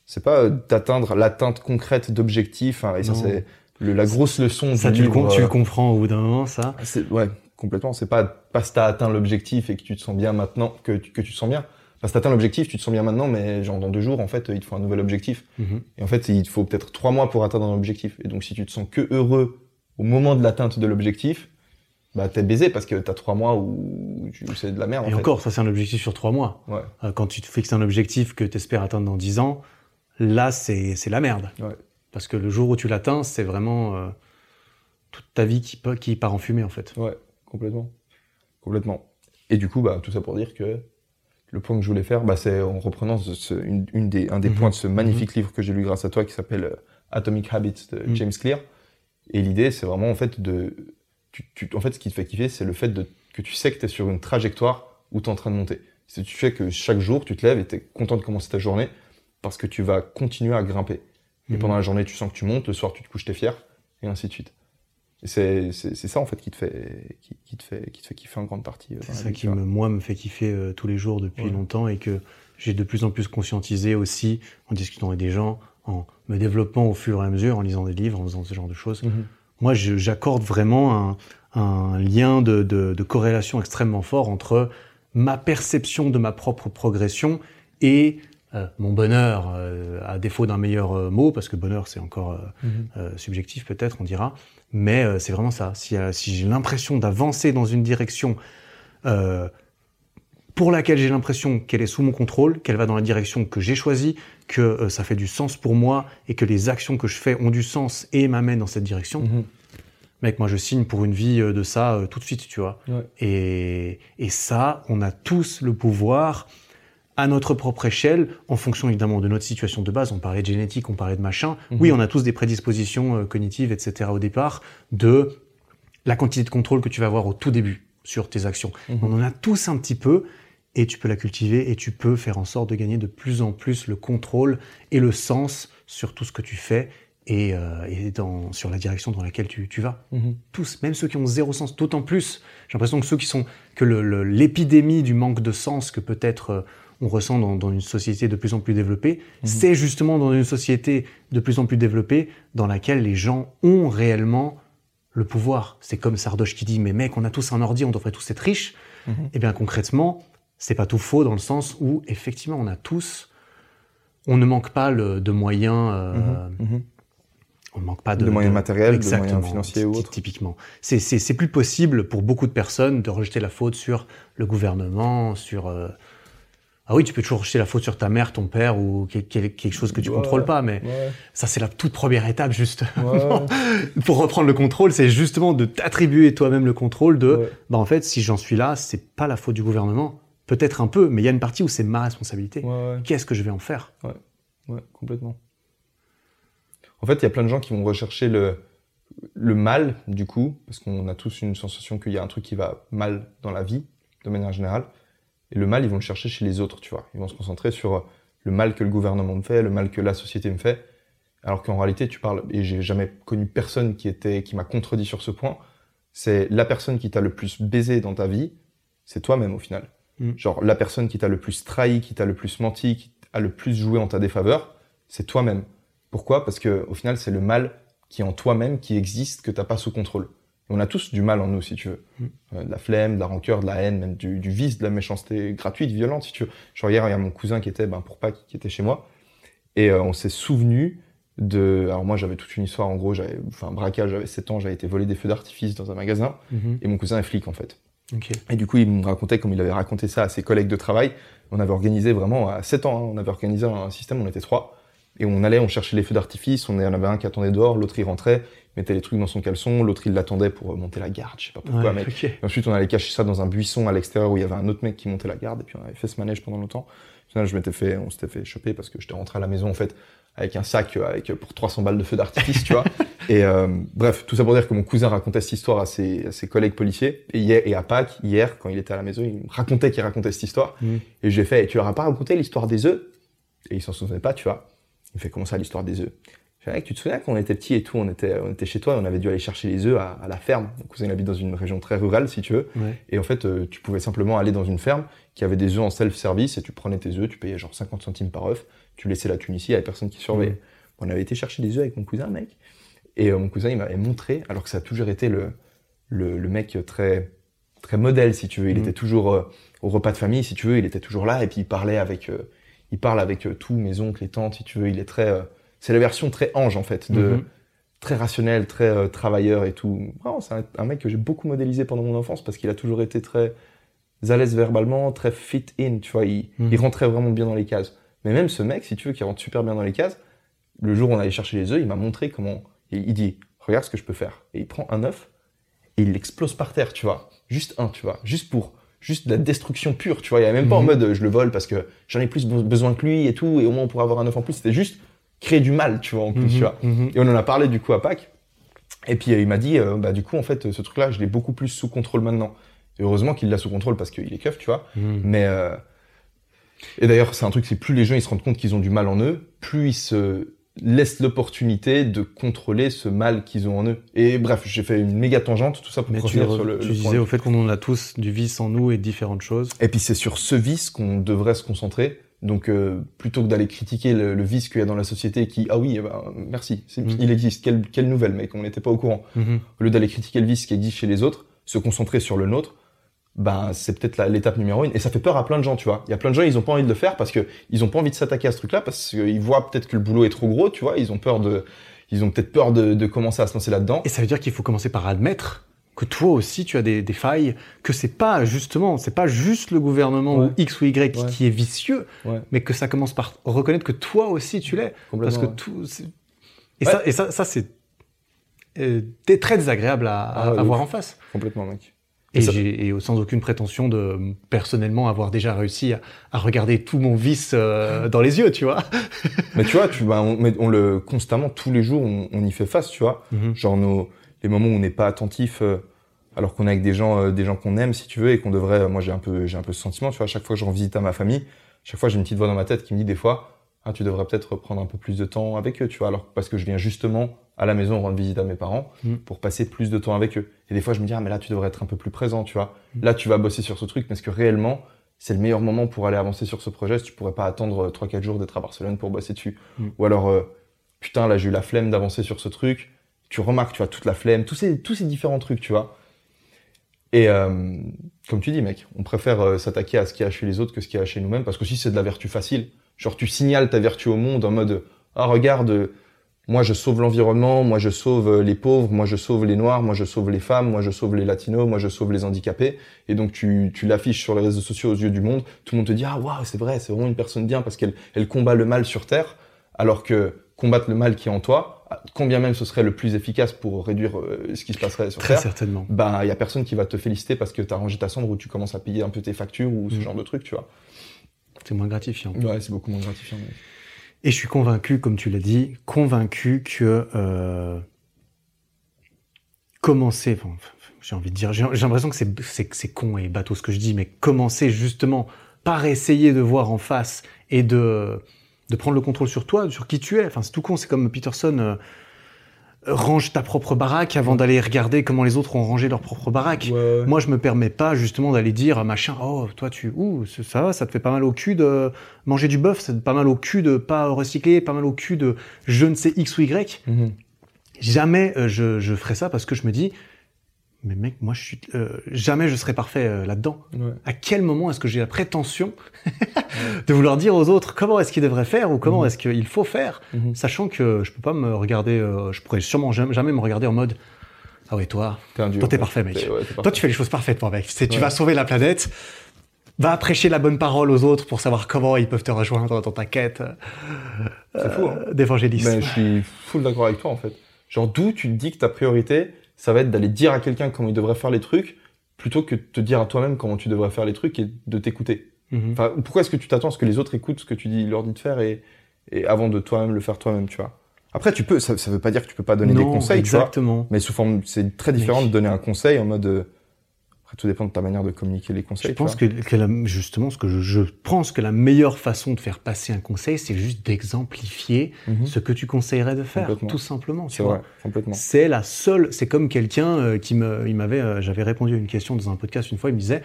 C'est pas euh, d'atteindre l'atteinte concrète d'objectifs. hein, et ça, c'est le- la grosse leçon ça, du tu le, livre. com- tu euh, le comprends au bout d'un moment, ça. c'est- ouais, complètement. C'est pas parce que t'as atteint l'objectif et que tu te sens bien maintenant que tu, que tu te sens bien. Parce que t'as atteint l'objectif, tu te sens bien maintenant, mais genre dans deux jours, en fait, il te faut un nouvel objectif. Mhm. Et en fait, il te faut peut-être trois mois pour atteindre un objectif. Et donc, si tu te sens que heureux au moment de l'atteinte de l'objectif, bah t'es baisé parce que t'as trois mois où, où c'est de la merde. Et en fait. encore, ça, c'est un objectif sur trois mois. Ouais. Euh, Quand tu te fixes un objectif que tu espères atteindre dans 10 ans, là, c'est c'est la merde. Ouais. Parce que le jour où tu l'atteins, c'est vraiment euh, toute ta vie qui, qui part en fumée, en fait. Ouais, complètement. Complètement. Et du coup, bah, tout ça pour dire que le point que je voulais faire, bah, c'est en reprenant ce- ce- une, une des, un des Mhm. points de ce magnifique livre que j'ai lu grâce à toi qui s'appelle euh, Atomic Habits de Mhm. James Clear. Et l'idée, c'est vraiment en fait de. Tu, tu- en fait, ce qui te fait kiffer, c'est le fait de, que tu sais que tu es sur une trajectoire où tu es en train de monter. C'est tu sais que chaque jour, tu te lèves et tu es content de commencer ta journée parce que tu vas continuer à grimper. Et Mhm. pendant la journée, tu sens que tu montes, le soir, tu te couches, t'es fier, et ainsi de suite. C'est ça en fait qui te fait qui, qui te fait qui te fait kiffer en grande partie. euh, C'est ça vie, qui, me, moi, me fait kiffer euh, tous les jours depuis Ouais. longtemps et que j'ai de plus en plus conscientisé aussi en discutant avec des gens, en me développant au fur et à mesure, en lisant des livres, en faisant ce genre de choses. Mhm. Moi, j'accorde vraiment un, un lien de, de- de corrélation extrêmement fort entre ma perception de ma propre progression et euh, mon bonheur, euh, à défaut d'un meilleur euh, mot, parce que bonheur, c'est encore Mhm. subjectif peut-être, on dira. Mais c'est vraiment ça. Si, si j'ai l'impression d'avancer dans une direction pour laquelle j'ai l'impression qu'elle est sous mon contrôle, qu'elle va dans la direction que j'ai choisie, que euh, ça fait du sens pour moi et que les actions que je fais ont du sens et m'amènent dans cette direction, Mhm. mec, moi je signe pour une vie euh, de ça euh, tout de suite, tu vois. Ouais. Et, et ça, on a tous le pouvoir à notre propre échelle, en fonction évidemment de notre situation de base. On parlait de génétique, on parlait de machin. Mhm. Oui, on a tous des prédispositions euh, cognitives, etc. au départ, de la quantité de contrôle que tu vas avoir au tout début sur tes actions. Mhm. On en a tous un petit peu. et tu peux la cultiver et tu peux faire en sorte de gagner de plus en plus le contrôle et le sens sur tout ce que tu fais et, euh, et dans, sur la direction dans laquelle tu, tu vas. Mhm. Tous, même ceux qui ont zéro sens, d'autant plus, j'ai l'impression que ceux qui sont, que le- le- l'épidémie du manque de sens que peut-être euh, on ressent dans, dans une société de plus en plus développée, c'est justement dans une société de plus en plus développée dans laquelle les gens ont réellement le pouvoir. C'est comme Sardoche qui dit, mais mec, on a tous un ordi, on devrait tous être riches. Mhm. Eh bien concrètement, c'est pas tout faux dans le sens où effectivement on a tous, on ne manque pas le- de moyens, euh, Mhm. on ne manque pas de, De moyens matériels, de Exactement, moyens financiers ou autres. Typiquement, c'est plus possible pour beaucoup de personnes de rejeter la faute sur le gouvernement, sur euh, ah oui, tu peux toujours rejeter la faute sur ta mère, ton père ou quel- quel- quelque chose que tu Ouais, contrôles pas, mais Ouais. ça c'est la toute première étape juste. Ouais. pour reprendre le contrôle, c'est justement de t'attribuer toi-même le contrôle de, bah en fait, si j'en suis là, c'est pas la faute du gouvernement. Peut-être un peu, mais il y a une partie où c'est ma responsabilité. Qu'est-ce que je vais en faire? Ouais, complètement. En fait, il y a plein de gens qui vont rechercher le, le mal, du coup, parce qu'on a tous une sensation qu'il y a un truc qui va mal dans la vie, de manière générale. Et le mal, ils vont le chercher chez les autres, tu vois. Ils vont se concentrer sur le mal que le gouvernement me fait, le mal que la société me fait. Alors qu'en réalité, tu parles, et j'ai jamais connu personne qui était, qui m'a contredit sur ce point, c'est la personne qui t'a le plus baisé dans ta vie, c'est toi-même au final. Mm. Genre, la personne qui t'a le plus trahi, qui t'a le plus menti, qui a le plus joué en ta défaveur, c'est toi-même. Pourquoi? Parce que au final, c'est le mal qui est en toi-même, qui existe, que t'as pas sous contrôle. On a tous du mal en nous, si tu veux. Mm. Euh, de la flemme, de la rancœur, de la haine, même du, du vice, de la méchanceté gratuite, violente, si tu veux. Genre hier, il y a mon cousin qui était, ben, pour Pâques, qui était chez moi, et euh, on s'est souvenu de... Alors moi, j'avais toute une histoire, en gros, j'avais, enfin, un braquage, j'avais 7 ans, j'avais été volé des feux d'artifice dans un magasin, et mon cousin est flic, en fait. Et du coup, il me racontait, comme il avait raconté ça à ses collègues de travail, on avait organisé vraiment, à 7 ans, hein, on avait organisé un système, on était trois, et on allait, on cherchait les feux d'artifice, on en avait un qui attendait dehors, l'autre il rentrait, mettait les trucs dans son caleçon, l'autre il l'attendait pour monter la garde, je sais pas pourquoi, Ouais, mec. ensuite, on allait cacher ça dans un buisson à l'extérieur où il y avait un autre mec qui montait la garde, et puis on avait fait ce manège pendant longtemps. Au final, je m'étais fait, on s'était fait choper parce que j'étais rentré à la maison, en fait, avec un sac euh, avec, euh, pour 300 balles de feu d'artifice, tu vois. Et euh, bref, tout ça pour dire que mon cousin racontait cette histoire à ses, à ses collègues policiers. Et, hier, et à Pâques, hier, quand il était à la maison, il me racontait qu'il racontait cette histoire. Mm. Et j'ai fait, tu leur as pas raconté l'histoire des œufs? Et il s'en souvenait pas, tu vois. Il me fait, comment ça, l'histoire des œufs? Mec, tu te souviens quand on était petit et tout, on était, on était chez toi et on avait dû aller chercher les œufs à, à la ferme. Mon cousin, il habite dans une région très rurale, si tu veux. Ouais. Et en fait, euh, tu pouvais simplement aller dans une ferme qui avait des œufs en self-service et tu prenais tes œufs, tu payais genre 50 centimes par œuf, tu laissais la Tunisie, il y avait personne qui surveillait. On avait été chercher des œufs avec mon cousin, mec. Et euh, mon cousin, il m'avait montré, alors que ça a toujours été le, le, le mec très, très modèle, si tu veux. Il Mhm. était toujours euh, au repas de famille, si tu veux, il était toujours là et puis il parlait avec, il parle avec tous mes oncles et tantes, si tu veux. Il est très, c'est la version très ange, en fait, de, Mhm. très rationnel, très euh, travailleur et tout. Vraiment, c'est un, un mec que j'ai beaucoup modélisé pendant mon enfance parce qu'il a toujours été très à l'aise verbalement, très fit in, tu vois. Il, Mhm. il rentrait vraiment bien dans les cases. Mais même ce mec, si tu veux, qui rentre super bien dans les cases, le jour où on allait chercher les œufs, il m'a montré comment. Il, il dit, regarde ce que je peux faire. Et il prend un œuf et il l'explose par terre, tu vois. Juste un, tu vois. Juste pour, juste de la destruction pure, tu vois. Il y avait même pas en Mhm. mode, euh, je le vole parce que j'en ai plus be- besoin que lui et tout, et au moins on pourrait avoir un œuf en plus. C'était juste créer du mal, tu vois, en plus, tu vois. Mhm. Et on en a parlé du coup à Pâques. Et puis euh, il m'a dit, euh, bah du coup en fait ce truc-là, je l'ai beaucoup plus sous contrôle maintenant. Et heureusement qu'il l'a sous contrôle parce qu'il est keuf, tu vois. Mhm. Mais euh, et d'ailleurs c'est un truc, c'est plus les gens ils se rendent compte qu'ils ont du mal en eux, plus ils se laissent l'opportunité de contrôler ce mal qu'ils ont en eux. Et bref, j'ai fait une méga tangente, tout ça pour Mais tu, sur le, tu le disais point. au fait qu'on en a tous du vice en nous et différentes choses. Et puis c'est sur ce vice qu'on devrait se concentrer. Donc euh, plutôt que d'aller critiquer le, le vice qu'il y a dans la société qui ah oui eh ben, merci Mhm. il existe quelle, quelle nouvelle mec on n'était pas au courant Mhm. au lieu d'aller critiquer le vice qui existe chez les autres, se concentrer sur le nôtre, ben c'est peut-être l'étape numéro une. Et ça fait peur à plein de gens, tu vois. Il y a plein de gens, ils ont pas envie de le faire parce que ils ont pas envie de s'attaquer à ce truc-là parce qu'ils voient peut-être que le boulot est trop gros, tu vois. Ils ont peur de, ils ont peut-être peur de, de commencer à se lancer là-dedans. Et ça veut dire qu'il faut commencer par admettre que toi aussi tu as des, des failles, que c'est pas justement, c'est pas juste le gouvernement Ouais. ou X ou Y Ouais. qui est vicieux, Ouais. mais que ça commence par reconnaître que toi aussi tu l'es. Parce que tout. Et ça, et ça, ça c'est euh, très désagréable à, à- Ah à voir en face. complètement, mec. Et, sans aucune prétention de personnellement avoir déjà réussi à, à regarder tout mon vice euh, dans les yeux, tu vois. Mais tu vois, tu, ben, on, le constamment tous les jours, on, on y fait face, tu vois. Mhm. Genre nos, les moments où on n'est pas attentif euh, alors qu'on est avec des gens, euh, des gens qu'on aime, si tu veux, et qu'on devrait. moi, j'ai un peu, j'ai un peu ce sentiment, tu vois. À chaque fois que je rends visite à ma famille, chaque fois, j'ai une petite voix dans ma tête qui me dit des fois, ah, tu devrais peut-être prendre un peu plus de temps avec eux, tu vois. Alors parce que je viens justement à la maison rendre visite à mes parents Mm. pour passer plus de temps avec eux. Et des fois, je me dis, ah, mais là, tu devrais être un peu plus présent, tu vois. Mm. Là, tu vas bosser sur ce truc parce que réellement, c'est le meilleur moment pour aller avancer sur ce projet. Si tu pourrais pas attendre 3-4 jours d'être à Barcelone pour bosser dessus. Mm. Ou alors, euh, putain, là, j'ai eu la flemme d'avancer sur ce truc. Tu remarques, tu vois, toute la flemme, tous ces, différents trucs, tu vois. Et euh, comme tu dis, mec, on préfère euh, s'attaquer à ce qu'il y a chez les autres que ce qu'il y a chez nous-mêmes, parce que si c'est de la vertu facile, genre tu signales ta vertu au monde en mode ah regarde, moi je sauve l'environnement, moi je sauve euh, les pauvres, moi je sauve les noirs, moi je sauve les femmes, moi je sauve les latinos, moi je sauve les handicapés, et donc tu, l'affiches sur les réseaux sociaux aux yeux du monde, tout le monde te dit ah waouh c'est vrai, c'est vraiment une personne bien parce qu'elle elle combat le mal sur terre, alors que combattre le mal qui est en toi, combien même ce serait le plus efficace pour réduire euh, ce qui se passerait sur Très terre, certainement. bah il y a personne qui va te féliciter parce que tu as rangé ta chambre ou tu commences à payer un peu tes factures ou ce Mm. genre de truc, tu vois. C'est moins gratifiant. Ouais, c'est beaucoup moins gratifiant. mais- Et je suis convaincu, comme tu l'as dit, convaincu que euh, commencer, enfin, j'ai envie de dire, j'ai l'impression que c'est- c'est que c'est con et bateau ce que je dis, mais commencer justement par essayer de voir en face et de, de prendre le contrôle sur toi, sur qui tu es. Enfin, c'est tout con, c'est comme Peterson. euh, range ta propre baraque avant d'aller regarder comment les autres ont rangé leur propre baraque. Ouais. Moi, je me permets pas justement d'aller dire à machin, oh, toi, tu, ouh, c'est- ça va, ça te fait pas mal au cul de manger du bœuf, ça te fait pas mal au cul de pas recycler, pas mal au cul de je ne sais X ou Y. Mhm. Jamais euh, je, je ferai ça parce que je me dis, mais mec, moi, je suis, euh, jamais je serai parfait euh, là-dedans. Ouais. À quel moment est-ce que j'ai la prétention de vouloir dire aux autres comment est-ce qu'ils devraient faire ou comment Mhm. est-ce qu'il faut faire, Mhm. sachant que je peux pas me regarder, euh, je pourrais sûrement jamais, jamais me regarder en mode, ah ouais, toi, T'es un dieu. Toi, t'es parfait, mec. Ouais, toi, tu fais les choses parfaitement, mec. Tu Ouais. vas sauver la planète. Va prêcher la bonne parole aux autres pour savoir comment ils peuvent te rejoindre dans ta quête C'est fou, hein. euh, d'évangélisme. Mais je suis full d'accord avec toi en fait. Genre d'où tu te dis que ta priorité, ça va être d'aller dire à quelqu'un comment il devrait faire les trucs, plutôt que de te dire à toi-même comment tu devrais faire les trucs et de t'écouter. Mhm. Enfin, pourquoi est-ce que tu t'attends à ce que les autres écoutent ce que tu dis, leur dis de faire et, et avant de toi-même le faire toi-même, tu vois? Après, tu peux, ça, ça veut pas dire que tu peux pas donner des conseils, tu vois. exactement. Mais sous forme, c'est très différent de donner un conseil en mode. Après, tout dépend de ta manière de communiquer les conseils. Je pense que, que la- justement, ce que je, je pense que la meilleure façon de faire passer un conseil, c'est juste d'exemplifier Mhm. ce que tu conseillerais de faire, tout simplement. tu C'est vois. vrai, complètement. C'est la seule. C'est comme quelqu'un euh, qui me, il m'avait, euh, j'avais répondu à une question dans un podcast une fois. Il me disait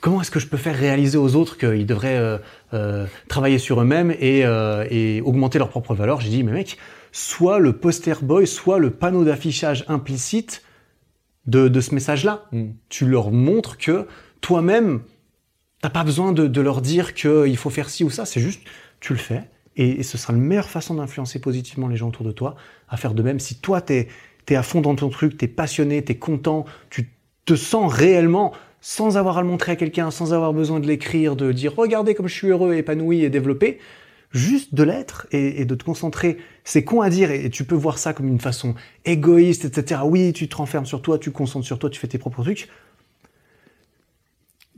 comment est-ce que je peux faire réaliser aux autres qu'ils devraient euh, euh, travailler sur eux-mêmes et, euh, et augmenter leur propre valeur? J'ai dit mais mec, soit le poster boy, soit le panneau d'affichage implicite de, de ce message-là. Mm. Tu leur montres que toi-même, t'as pas besoin de, de leur dire qu'il faut faire ci ou ça. C'est juste tu le fais. Et, et ce sera la meilleure façon d'influencer positivement les gens autour de toi à faire de même. Si toi, t'es es à fond dans ton truc, t'es passionné, t'es content, tu te sens réellement, sans avoir à le montrer à quelqu'un, sans avoir besoin de l'écrire, de dire regardez comme je suis heureux, épanoui et développé, juste de l'être et, de te concentrer. C'est con à dire et, tu peux voir ça comme une façon égoïste, etc. Oui, tu te renfermes sur toi, tu concentres sur toi, tu fais tes propres trucs.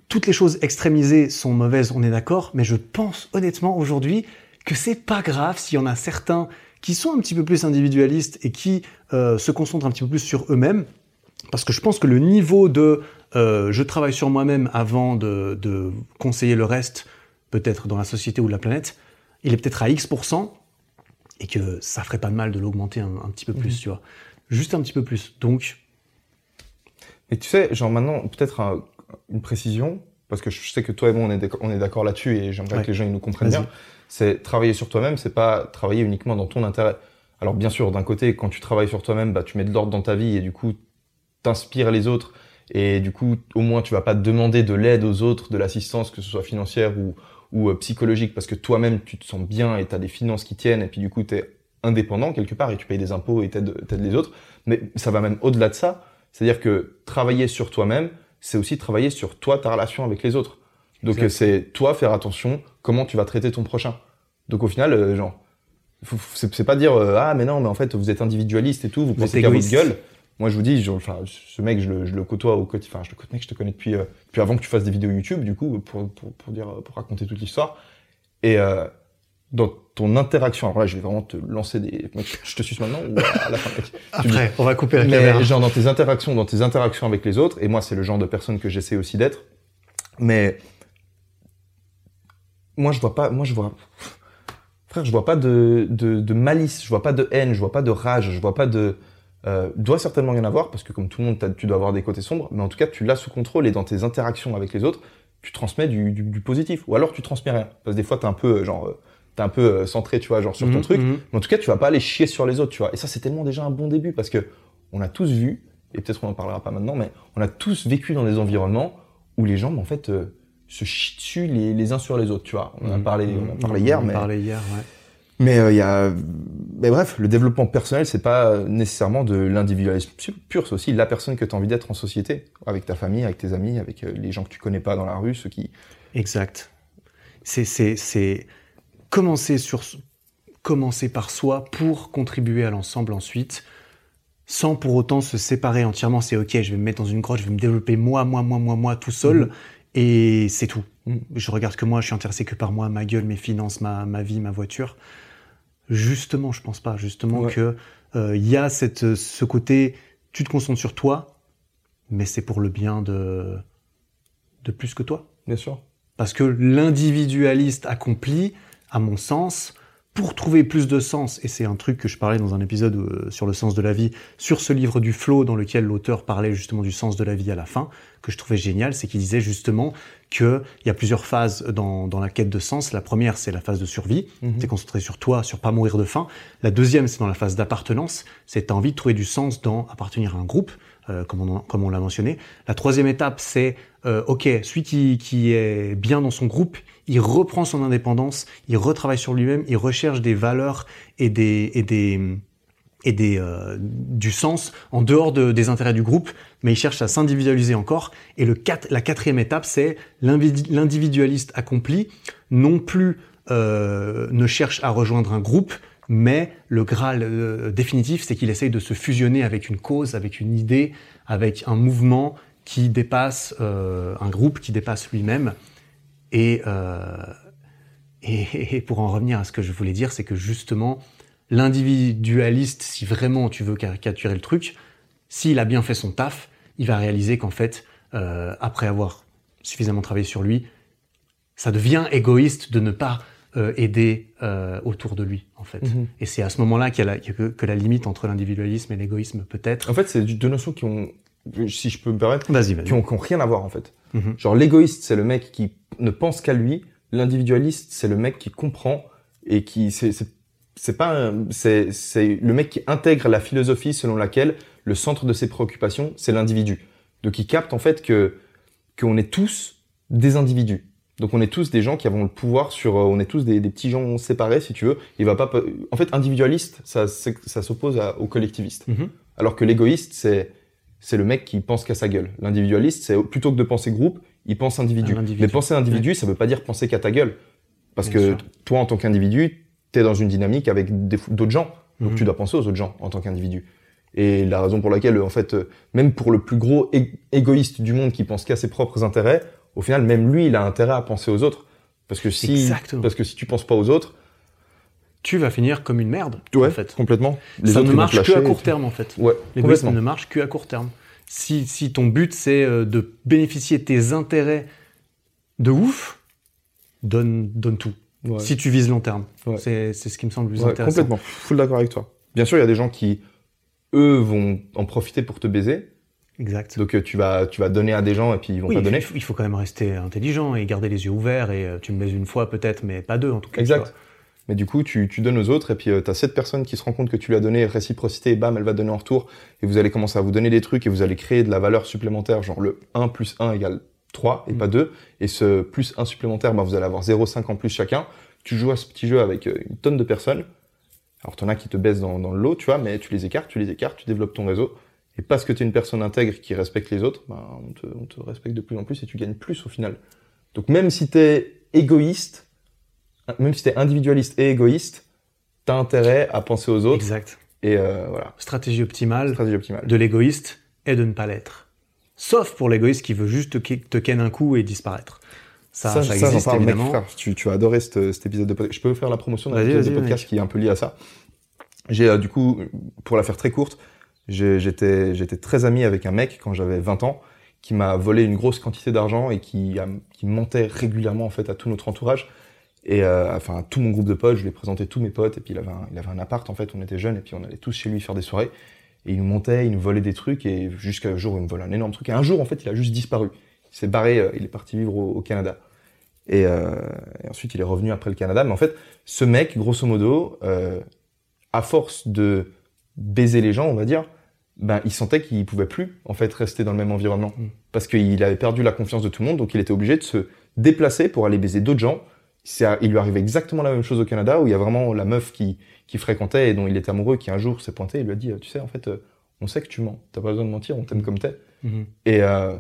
Toutes les choses extrémisées sont mauvaises, on est d'accord, mais je pense honnêtement aujourd'hui que c'est pas grave s'il y en a certains qui sont un petit peu plus individualistes et qui euh, se concentrent un petit peu plus sur eux-mêmes, parce que je pense que le niveau de euh, je travaille sur moi-même avant de, de conseiller le reste, peut-être dans la société ou la planète, il est peut-être à X%, et que ça ferait pas de mal de l'augmenter un, un petit peu plus, Mhm. tu vois. Juste un petit peu plus. Donc, Et tu sais, genre maintenant, peut-être un- une précision, parce que je sais que toi et moi, on est d'accord- là-dessus et j'aimerais Ouais. que les gens ils nous comprennent bien. C'est travailler sur toi-même, c'est pas travailler uniquement dans ton intérêt. Alors bien sûr, d'un côté, quand tu travailles sur toi-même, bah, tu mets de l'ordre dans ta vie et du coup, t'inspires les autres. Et du coup, au moins, tu vas pas demander de l'aide aux autres, de l'assistance, que ce soit financière ou, ou euh, psychologique, parce que toi-même, tu te sens bien et tu as des finances qui tiennent, et puis du coup, tu es indépendant quelque part et tu payes des impôts et t'aides t'aides les autres. Mais ça va même au-delà de ça. C'est-à-dire que travailler sur toi-même, c'est aussi travailler sur toi, ta relation avec les autres. Donc c'est toi faire attention comment tu vas traiter ton prochain. Donc au final, euh, genre, faut- c'est c'est pas dire euh, ah mais non mais en fait vous êtes individualiste et tout, vous, pensez qu'à votre gueule. Moi je vous dis, enfin ce mec je le, je le côtoie au quotidien, enfin je le connais, je te connais depuis, euh, depuis avant que tu fasses des vidéos YouTube du coup pour, pour, pour dire pour raconter toute l'histoire. Et euh, dans ton interaction. Alors là, je vais vraiment te lancer des. Je te suis maintenant ou à la fin mec? Après, on va couper la Mais caméra. genre dans tes interactions, dans tes interactions avec les autres, et moi, c'est le genre de personne que j'essaie aussi d'être. Mais moi, je vois pas. Moi, je vois. Frère, je vois pas de, de, de malice, je vois pas de haine, je vois pas de rage, je vois pas de. Euh, doit certainement y en avoir parce que comme tout le monde, tu dois avoir des côtés sombres, mais en tout cas, tu l'as sous contrôle et dans tes interactions avec les autres, tu transmets du, du, du positif. Ou alors tu transmets rien. Parce que des fois, t'es un peu, euh, genre, euh, t'es un peu euh, centré, tu vois, genre sur ton Mhm, truc. mhm. Mais en tout cas, tu vas pas aller chier sur les autres, tu vois. Et ça, c'est tellement déjà un bon début parce que on a tous vu, et peut-être on en parlera pas maintenant, mais on a tous vécu dans des environnements où les gens, en fait, euh, se chient dessus les, les uns sur les autres, tu vois. On en a Mhm, parlé, on a hier, on en a mais parlé hier, ouais. Mais il y a, mais bref, le développement personnel, c'est pas nécessairement de l'individualisme pur, c'est aussi la personne que tu as envie d'être en société, avec ta famille, avec tes amis, avec euh, les gens que tu connais pas dans la rue, ceux qui. Exact. C'est, c'est, c'est commencer sur, commencer par soi pour contribuer à l'ensemble ensuite, sans pour autant se séparer entièrement. C'est ok, je vais me mettre dans une grotte, je vais me développer moi, moi, moi, moi, moi, tout seul, Mhm. et c'est tout. Mhm. Je regarde que moi, je suis intéressé que par moi, ma gueule, mes finances, ma, ma vie, ma voiture. Justement, je pense pas. Justement Ouais. que euh, il y a cette, ce côté, tu te concentres sur toi, mais c'est pour le bien de, de plus que toi. Bien sûr. Parce que l'individualiste accompli, à mon sens, pour trouver plus de sens, et c'est un truc que je parlais dans un épisode euh, sur le sens de la vie, sur ce livre du flow dans lequel l'auteur parlait justement du sens de la vie à la fin, que je trouvais génial, c'est qu'il disait justement qu'il y a plusieurs phases dans, dans la quête de sens. La première, c'est la phase de survie, Mhm. c'est concentré sur toi, sur pas mourir de faim. La deuxième, c'est dans la phase d'appartenance, c'est t'as envie de trouver du sens dans appartenir à un groupe, euh, comme on, l'a mentionné. La troisième étape, c'est euh, ok, celui qui, est bien dans son groupe, il reprend son indépendance, il retravaille sur lui-même, il recherche des valeurs et euh, du sens en dehors de- des intérêts du groupe, mais il cherche à s'individualiser encore. Et le la quatrième étape, c'est l'individualiste accompli, non plus ne cherche à rejoindre un groupe, mais le graal euh, définitif, c'est qu'il essaye de se fusionner avec une cause, avec une idée, avec un mouvement qui dépasse euh, un groupe, qui dépasse lui-même. Et, euh, et, et pour en revenir à ce que je voulais dire, c'est que justement, l'individualiste, si vraiment tu veux caricaturer le truc, s'il a bien fait son taf, il va réaliser qu'en fait, après avoir suffisamment travaillé sur lui, ça devient égoïste de ne pas euh, aider euh, autour de lui, en fait. Mhm. Et c'est à ce moment-là qu'il y a la- que, que la limite entre l'individualisme et l'égoïsme peut être. En fait, c'est deux notions qui ont, si je peux me permettre, Vas-y, vas-y. qui ont, qui ont rien à voir en fait. Mhm. Genre l'égoïste, c'est le mec qui ne pense qu'à lui. L'individualiste, c'est le mec qui comprend et qui c'est c'est c'est pas c'est c'est le mec qui intègre la philosophie selon laquelle le centre de ses préoccupations c'est l'individu. Donc il capte en fait que qu'on est tous des individus. Donc on est tous des gens qui avons le pouvoir sur, euh, on est tous des, des petits gens séparés si tu veux. Il va pas, en fait individualiste, ça ça s'oppose au collectiviste. Mhm. Alors que l'égoïste c'est c'est le mec qui pense qu'à sa gueule. L'individualiste, c'est plutôt que de penser groupe, il pense individu. Mais penser individu, ça veut pas dire penser qu'à ta gueule. Parce Bien que sûr. toi, en tant qu'individu, t'es dans une dynamique avec d'autres gens. Donc Mhm. tu dois penser aux autres gens en tant qu'individu. Et la raison pour laquelle, en fait, euh, même pour le plus gros égoïste du monde qui pense qu'à ses propres intérêts, au final, même lui, il a intérêt à penser aux autres. Parce que si, Exactement. parce que si tu penses pas aux autres, Tu vas finir comme une merde, ouais, en fait. complètement. Les ça autres, ne marche que à court terme, en fait. Ouais, L'égoïsme ne marche que à court terme. Si, si ton but c'est euh, de bénéficier de tes intérêts de ouf, donne, donne tout. Ouais. Si tu vises long terme. Ouais. C'est c'est ce qui me semble le plus intéressant. complètement. Full d'accord avec toi. Bien sûr, il y a des gens qui, eux, vont en profiter pour te baiser. Exact. Donc euh, tu vas, tu vas donner à des gens et puis ils vont Oui, pas il donner. faut, il faut quand même rester intelligent et garder les yeux ouverts. Et euh, tu me baises une fois peut-être, mais pas deux en tout cas. Exact. Mais du coup, tu, tu donnes aux autres, et puis tu as cette personne qui se rend compte que tu lui as donné réciprocité, et bam, elle va donner en retour, et vous allez commencer à vous donner des trucs, et vous allez créer de la valeur supplémentaire, genre le 1 plus 1 égale 3, et Mm. pas 2, et ce plus 1 supplémentaire, bah, vous allez avoir 0,5 en plus chacun. Tu joues à ce petit jeu avec euh, une tonne de personnes. Alors t'en as qui te baissent dans, dans le lot, tu vois, mais tu les écartes, tu les écartes, tu développes ton réseau. Et parce que tu es une personne intègre qui respecte les autres, bah, on, te, on te respecte de plus en plus et tu gagnes plus au final. Donc même si tu es égoïste, même si tu es individualiste et égoïste, tu as intérêt à penser aux autres. Exact. Et euh, voilà, Stratégie optimale stratégie optimale. de l'égoïste est de ne pas l'être. Sauf pour l'égoïste qui veut juste te, te ken un coup et disparaître. Ça, ça, ça, existe, parle, évidemment. Mec, tu, tu as adoré cet, cet épisode de podcast. Je peux faire la promotion d'un épisode de podcast qui est un peu lié à ça. J'ai, euh, du coup, pour la faire très courte, j'étais, j'étais très ami avec un mec quand j'avais 20 ans qui m'a volé une grosse quantité d'argent et qui, qui mentait régulièrement en fait à tout notre entourage et euh, enfin tout mon groupe de potes. Je lui ai présenté tous mes potes et puis il avait un, il avait un appart en fait. On était jeunes et puis on allait tous chez lui faire des soirées et il nous montait, il nous volait des trucs et jusqu'à un jour il me vole un énorme truc. Et un jour en fait il a juste disparu. Il s'est barré, euh, il est parti vivre au, Canada. Et, euh, et, ensuite il est revenu après le Canada. Mais en fait ce mec grosso modo, à force de baiser les gens on va dire ben, il sentait qu'il pouvait plus en fait rester dans le même environnement mm. parce qu'il avait perdu la confiance de tout le monde, donc il était obligé de se déplacer pour aller baiser d'autres gens. Il lui arrivait exactement la même chose au Canada où il y a vraiment la meuf qui, qui fréquentait et dont il était amoureux qui un jour s'est pointé et lui a dit tu sais en fait euh, on sait que tu mens, t'as pas besoin de mentir, on t'aime mm. comme t'es. Mm-hmm. Et euh,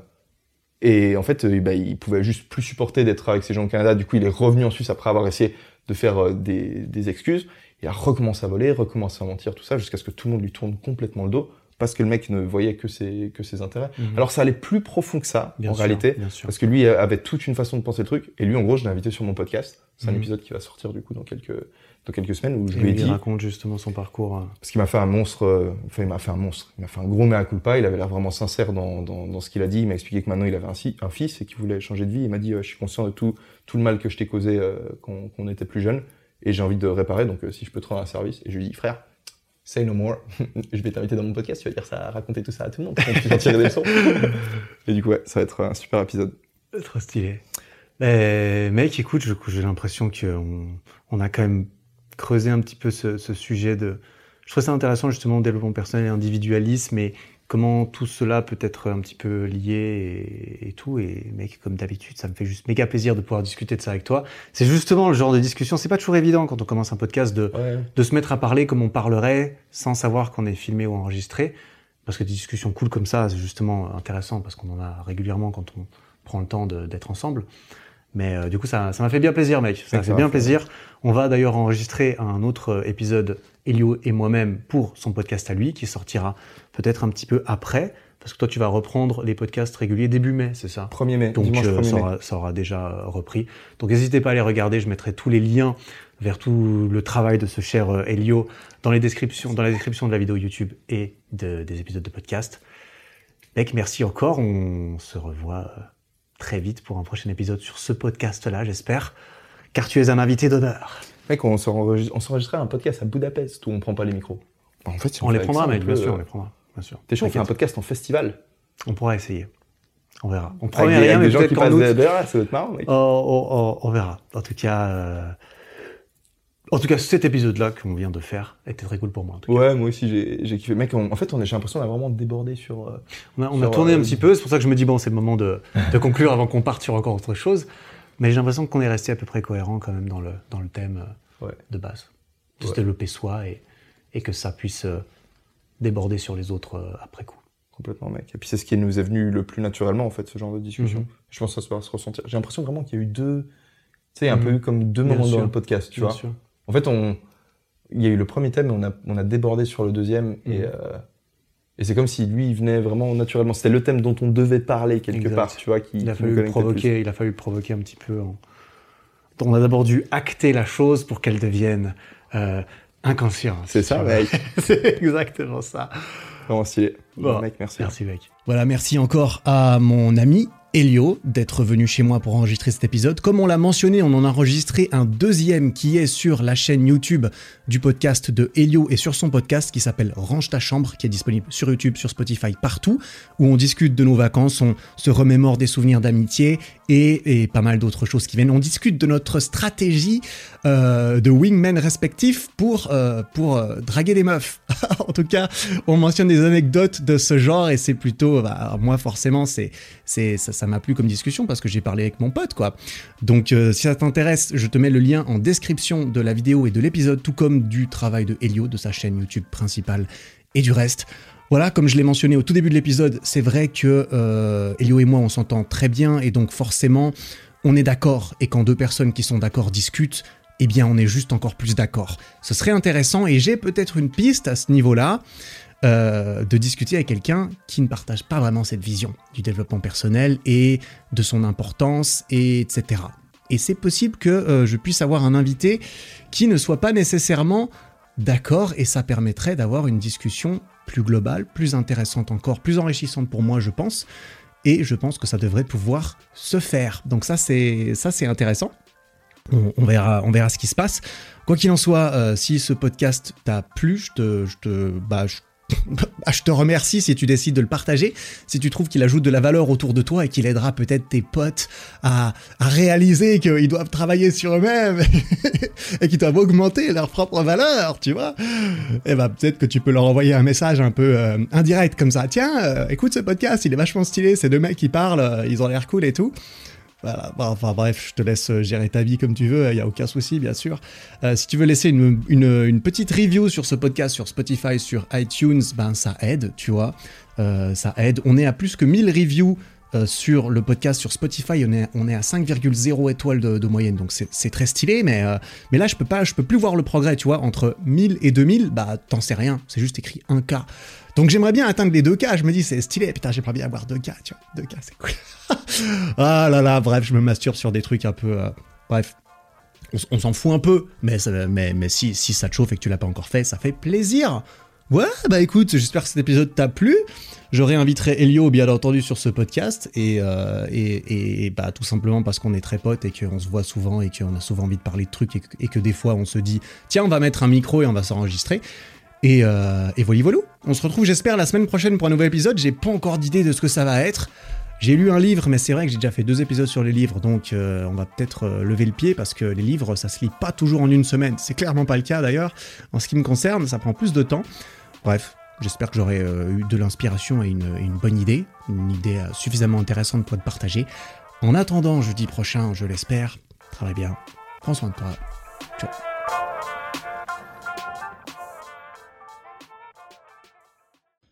et en fait euh, ben, il pouvait juste plus supporter d'être avec ces gens au Canada. Du coup il est revenu en Suisse après avoir essayé de faire euh, des, des excuses. Il a recommencé à voler, recommencé à mentir, tout ça, jusqu'à ce que tout le monde lui tourne complètement le dos parce que le mec ne voyait que ses, que ses intérêts. Mhm. Alors ça allait plus profond que ça, en réalité, parce que lui avait toute une façon de penser le truc, et lui, en gros, je l'ai invité sur mon podcast. C'est un mhm. épisode qui va sortir, du coup, dans quelques, dans quelques semaines, où je lui ai dit... Il raconte justement son parcours. Euh. Parce qu'il m'a fait un monstre, euh, enfin, il m'a fait un monstre. Il m'a fait un gros mea culpa, il avait l'air vraiment sincère dans, dans, dans ce qu'il a dit. Il m'a expliqué que maintenant, il avait un, un fils et qu'il voulait changer de vie. Il m'a dit, euh, je suis conscient de tout, tout le mal que je t'ai causé quand on était plus jeune, et j'ai envie de réparer, donc si je peux te rendre un service. Et je lui dis, frère, Say no more. je vais t'inviter dans mon podcast, tu vas dire ça, raconter tout ça à tout le monde, pour qu'on en tirer des leçons. Et du coup, ouais, ça va être un super épisode. Trop stylé. Mais, mec, écoute, j'ai l'impression qu'on on a quand même creusé un petit peu ce, ce sujet de. Je trouve ça intéressant justement, développement personnel et individualisme, et comment tout cela peut être un petit peu lié et, tout. Et mec, comme d'habitude, ça me fait juste méga plaisir de pouvoir discuter de ça avec toi. C'est justement le genre de discussion. C'est pas toujours évident quand on commence un podcast de, de se mettre à parler comme on parlerait sans savoir qu'on est filmé ou enregistré. Parce que des discussions cool comme ça, c'est justement intéressant parce qu'on en a régulièrement quand on prend le temps d'être ensemble. Mais euh, du coup, ça m'a fait bien plaisir, mec. Ça m'a fait bien plaisir. On va d'ailleurs enregistrer un autre épisode, Elio et moi-même, pour son podcast à lui, qui sortira peut-être un petit peu après. Parce que toi, tu vas reprendre les podcasts réguliers début mai, c'est ça? 1er mai. Donc, euh, ça, aura, ça, aura, déjà repris. Donc, n'hésitez pas à les regarder. Je mettrai tous les liens vers tout le travail de ce cher euh, Elio dans les descriptions, dans la description de la vidéo YouTube et de, des épisodes de podcast. Mec, merci encore. On se revoit très vite pour un prochain épisode sur ce podcast-là, j'espère, car tu es un invité d'honneur. Mec, on s'enregistrait un podcast à Budapest où on prend pas les micros. En fait, on, les prendra, mec, bien sûr, on les prendra. Bien sûr. T'es chaud, on fait un podcast en festival. On pourra essayer. On verra. On promet rien, mais peut-être qu'en août. C'est marrant, mec. Oh, oh, oh, on verra. En tout cas, euh... en tout cas, cet épisode-là qu'on vient de faire était très cool pour moi. En tout ouais, moi aussi, j'ai kiffé. Mec, en fait, j'ai l'impression qu'on a vraiment débordé sur. Euh, on a, on a tourné un euh, petit peu. C'est pour ça que je me dis bon, c'est le moment de, de conclure avant qu'on parte sur encore autre chose. Mais j'ai l'impression qu'on est resté à peu près cohérent quand même dans le dans le thème de base, de se développer soi et et que ça puisse déborder sur les autres euh, après coup. Complètement, mec. Et puis c'est ce qui nous est venu le plus naturellement, en fait, ce genre de discussion. Mhm. Je pense que ça va se ressentir. J'ai l'impression vraiment qu'il y a eu deux, tu sais, un peu mhm. comme deux moments dans le podcast, tu vois. Sûr. En fait, on, il y a eu le premier thème, et on a, on a débordé sur le deuxième, et, mhm. euh, et c'est comme si lui, il venait vraiment naturellement. C'était le thème dont on devait parler quelque part, tu vois. Qui, il a fallu le provoquer, il a fallu provoquer un petit peu. On a d'abord dû acter la chose pour qu'elle devienne euh, Inconscient. C'est ça, mec. c'est exactement ça. Stylé. Bon, mec, merci. Merci, mec. Voilà, merci encore à mon ami Elio d'être venu chez moi pour enregistrer cet épisode. Comme on l'a mentionné, on en a enregistré un deuxième qui est sur la chaîne YouTube du podcast de Elio et sur son podcast qui s'appelle Range ta chambre, qui est disponible sur YouTube, sur Spotify, partout, où on discute de nos vacances, on se remémore des souvenirs d'amitié et, pas mal d'autres choses qui viennent. On discute de notre stratégie euh, de wingman respectif pour, euh, pour euh, draguer des meufs. en tout cas, on mentionne des anecdotes de ce genre et c'est plutôt, bah, moi forcément, ça m'a plu comme discussion parce que j'ai parlé avec mon pote, quoi. Donc, si ça t'intéresse, je te mets le lien en description de la vidéo et de l'épisode, tout comme du travail de Helio, de sa chaîne YouTube principale et du reste. Voilà, comme je l'ai mentionné au tout début de l'épisode, c'est vrai que euh, Elio et moi, on s'entend très bien et donc forcément, on est d'accord. Et quand deux personnes qui sont d'accord discutent, eh bien, on est juste encore plus d'accord. Ce serait intéressant et j'ai peut-être une piste à ce niveau-là. Euh, de discuter avec quelqu'un qui ne partage pas vraiment cette vision du développement personnel et de son importance, et etc. Et c'est possible que euh, je puisse avoir un invité qui ne soit pas nécessairement d'accord et ça permettrait d'avoir une discussion plus globale, plus intéressante encore, plus enrichissante pour moi, je pense. Et je pense que ça devrait pouvoir se faire. Donc ça, c'est ça, c'est intéressant. On, verra, on verra ce qui se passe. Quoi qu'il en soit, euh, si ce podcast t'a plu, je te, je te, bah, ah, je te remercie si tu décides de le partager, si tu trouves qu'il ajoute de la valeur autour de toi et qu'il aidera peut-être tes potes à, réaliser qu'ils doivent travailler sur eux-mêmes et qu'ils doivent augmenter leur propre valeur, tu vois. Et eh bah ben, peut-être que tu peux leur envoyer un message un peu euh, indirect comme ça. Tiens, euh, écoute ce podcast, il est vachement stylé, c'est deux mecs qui parlent, euh, ils ont l'air cool et tout. Voilà. Enfin bref, je te laisse euh, gérer ta vie comme tu veux, il n'y a aucun souci bien sûr. Euh, si tu veux laisser une, petite review sur ce podcast, sur Spotify, sur iTunes, ben ça aide, tu vois. Euh, ça aide. On est à plus que 1000 reviews sur le podcast sur Spotify, on est, à 5,0 étoiles de, moyenne, donc c'est très stylé, mais, là je peux peux plus voir le progrès, tu vois, entre 1000 et 2000, bah t'en sais rien, c'est juste écrit 1K. Donc j'aimerais bien atteindre les 2K, je me dis c'est stylé, putain j'aimerais bien avoir 2K, tu vois, 2K c'est cool. ah là là, bref, je me masturbe sur des trucs un peu... Euh, bref, on, s'en fout un peu, mais, mais, si, si ça te chauffe et que tu l'as pas encore fait, ça fait plaisir. Ouais, bah écoute, j'espère que cet épisode t'a plu. Je réinviterai Elio, bien entendu, sur ce podcast. Et, euh, bah, tout simplement parce qu'on est très potes et qu'on se voit souvent et qu'on a souvent envie de parler de trucs et et que, des fois on se dit, tiens, on va mettre un micro et on va s'enregistrer. Et, euh, et. On se retrouve, j'espère, la semaine prochaine pour un nouvel épisode. J'ai pas encore d'idée de ce que ça va être. J'ai lu un livre, mais c'est vrai que j'ai déjà fait deux épisodes sur les livres, donc euh, on va peut-être euh, lever le pied parce que les livres, ça se lit pas toujours en une semaine. C'est clairement pas le cas d'ailleurs. En ce qui me concerne, ça prend plus de temps. Bref, j'espère que j'aurai eu de l'inspiration et une, bonne idée, une idée suffisamment intéressante pour te partager. En attendant jeudi prochain, je l'espère, travaille bien, prends soin de toi. Ciao.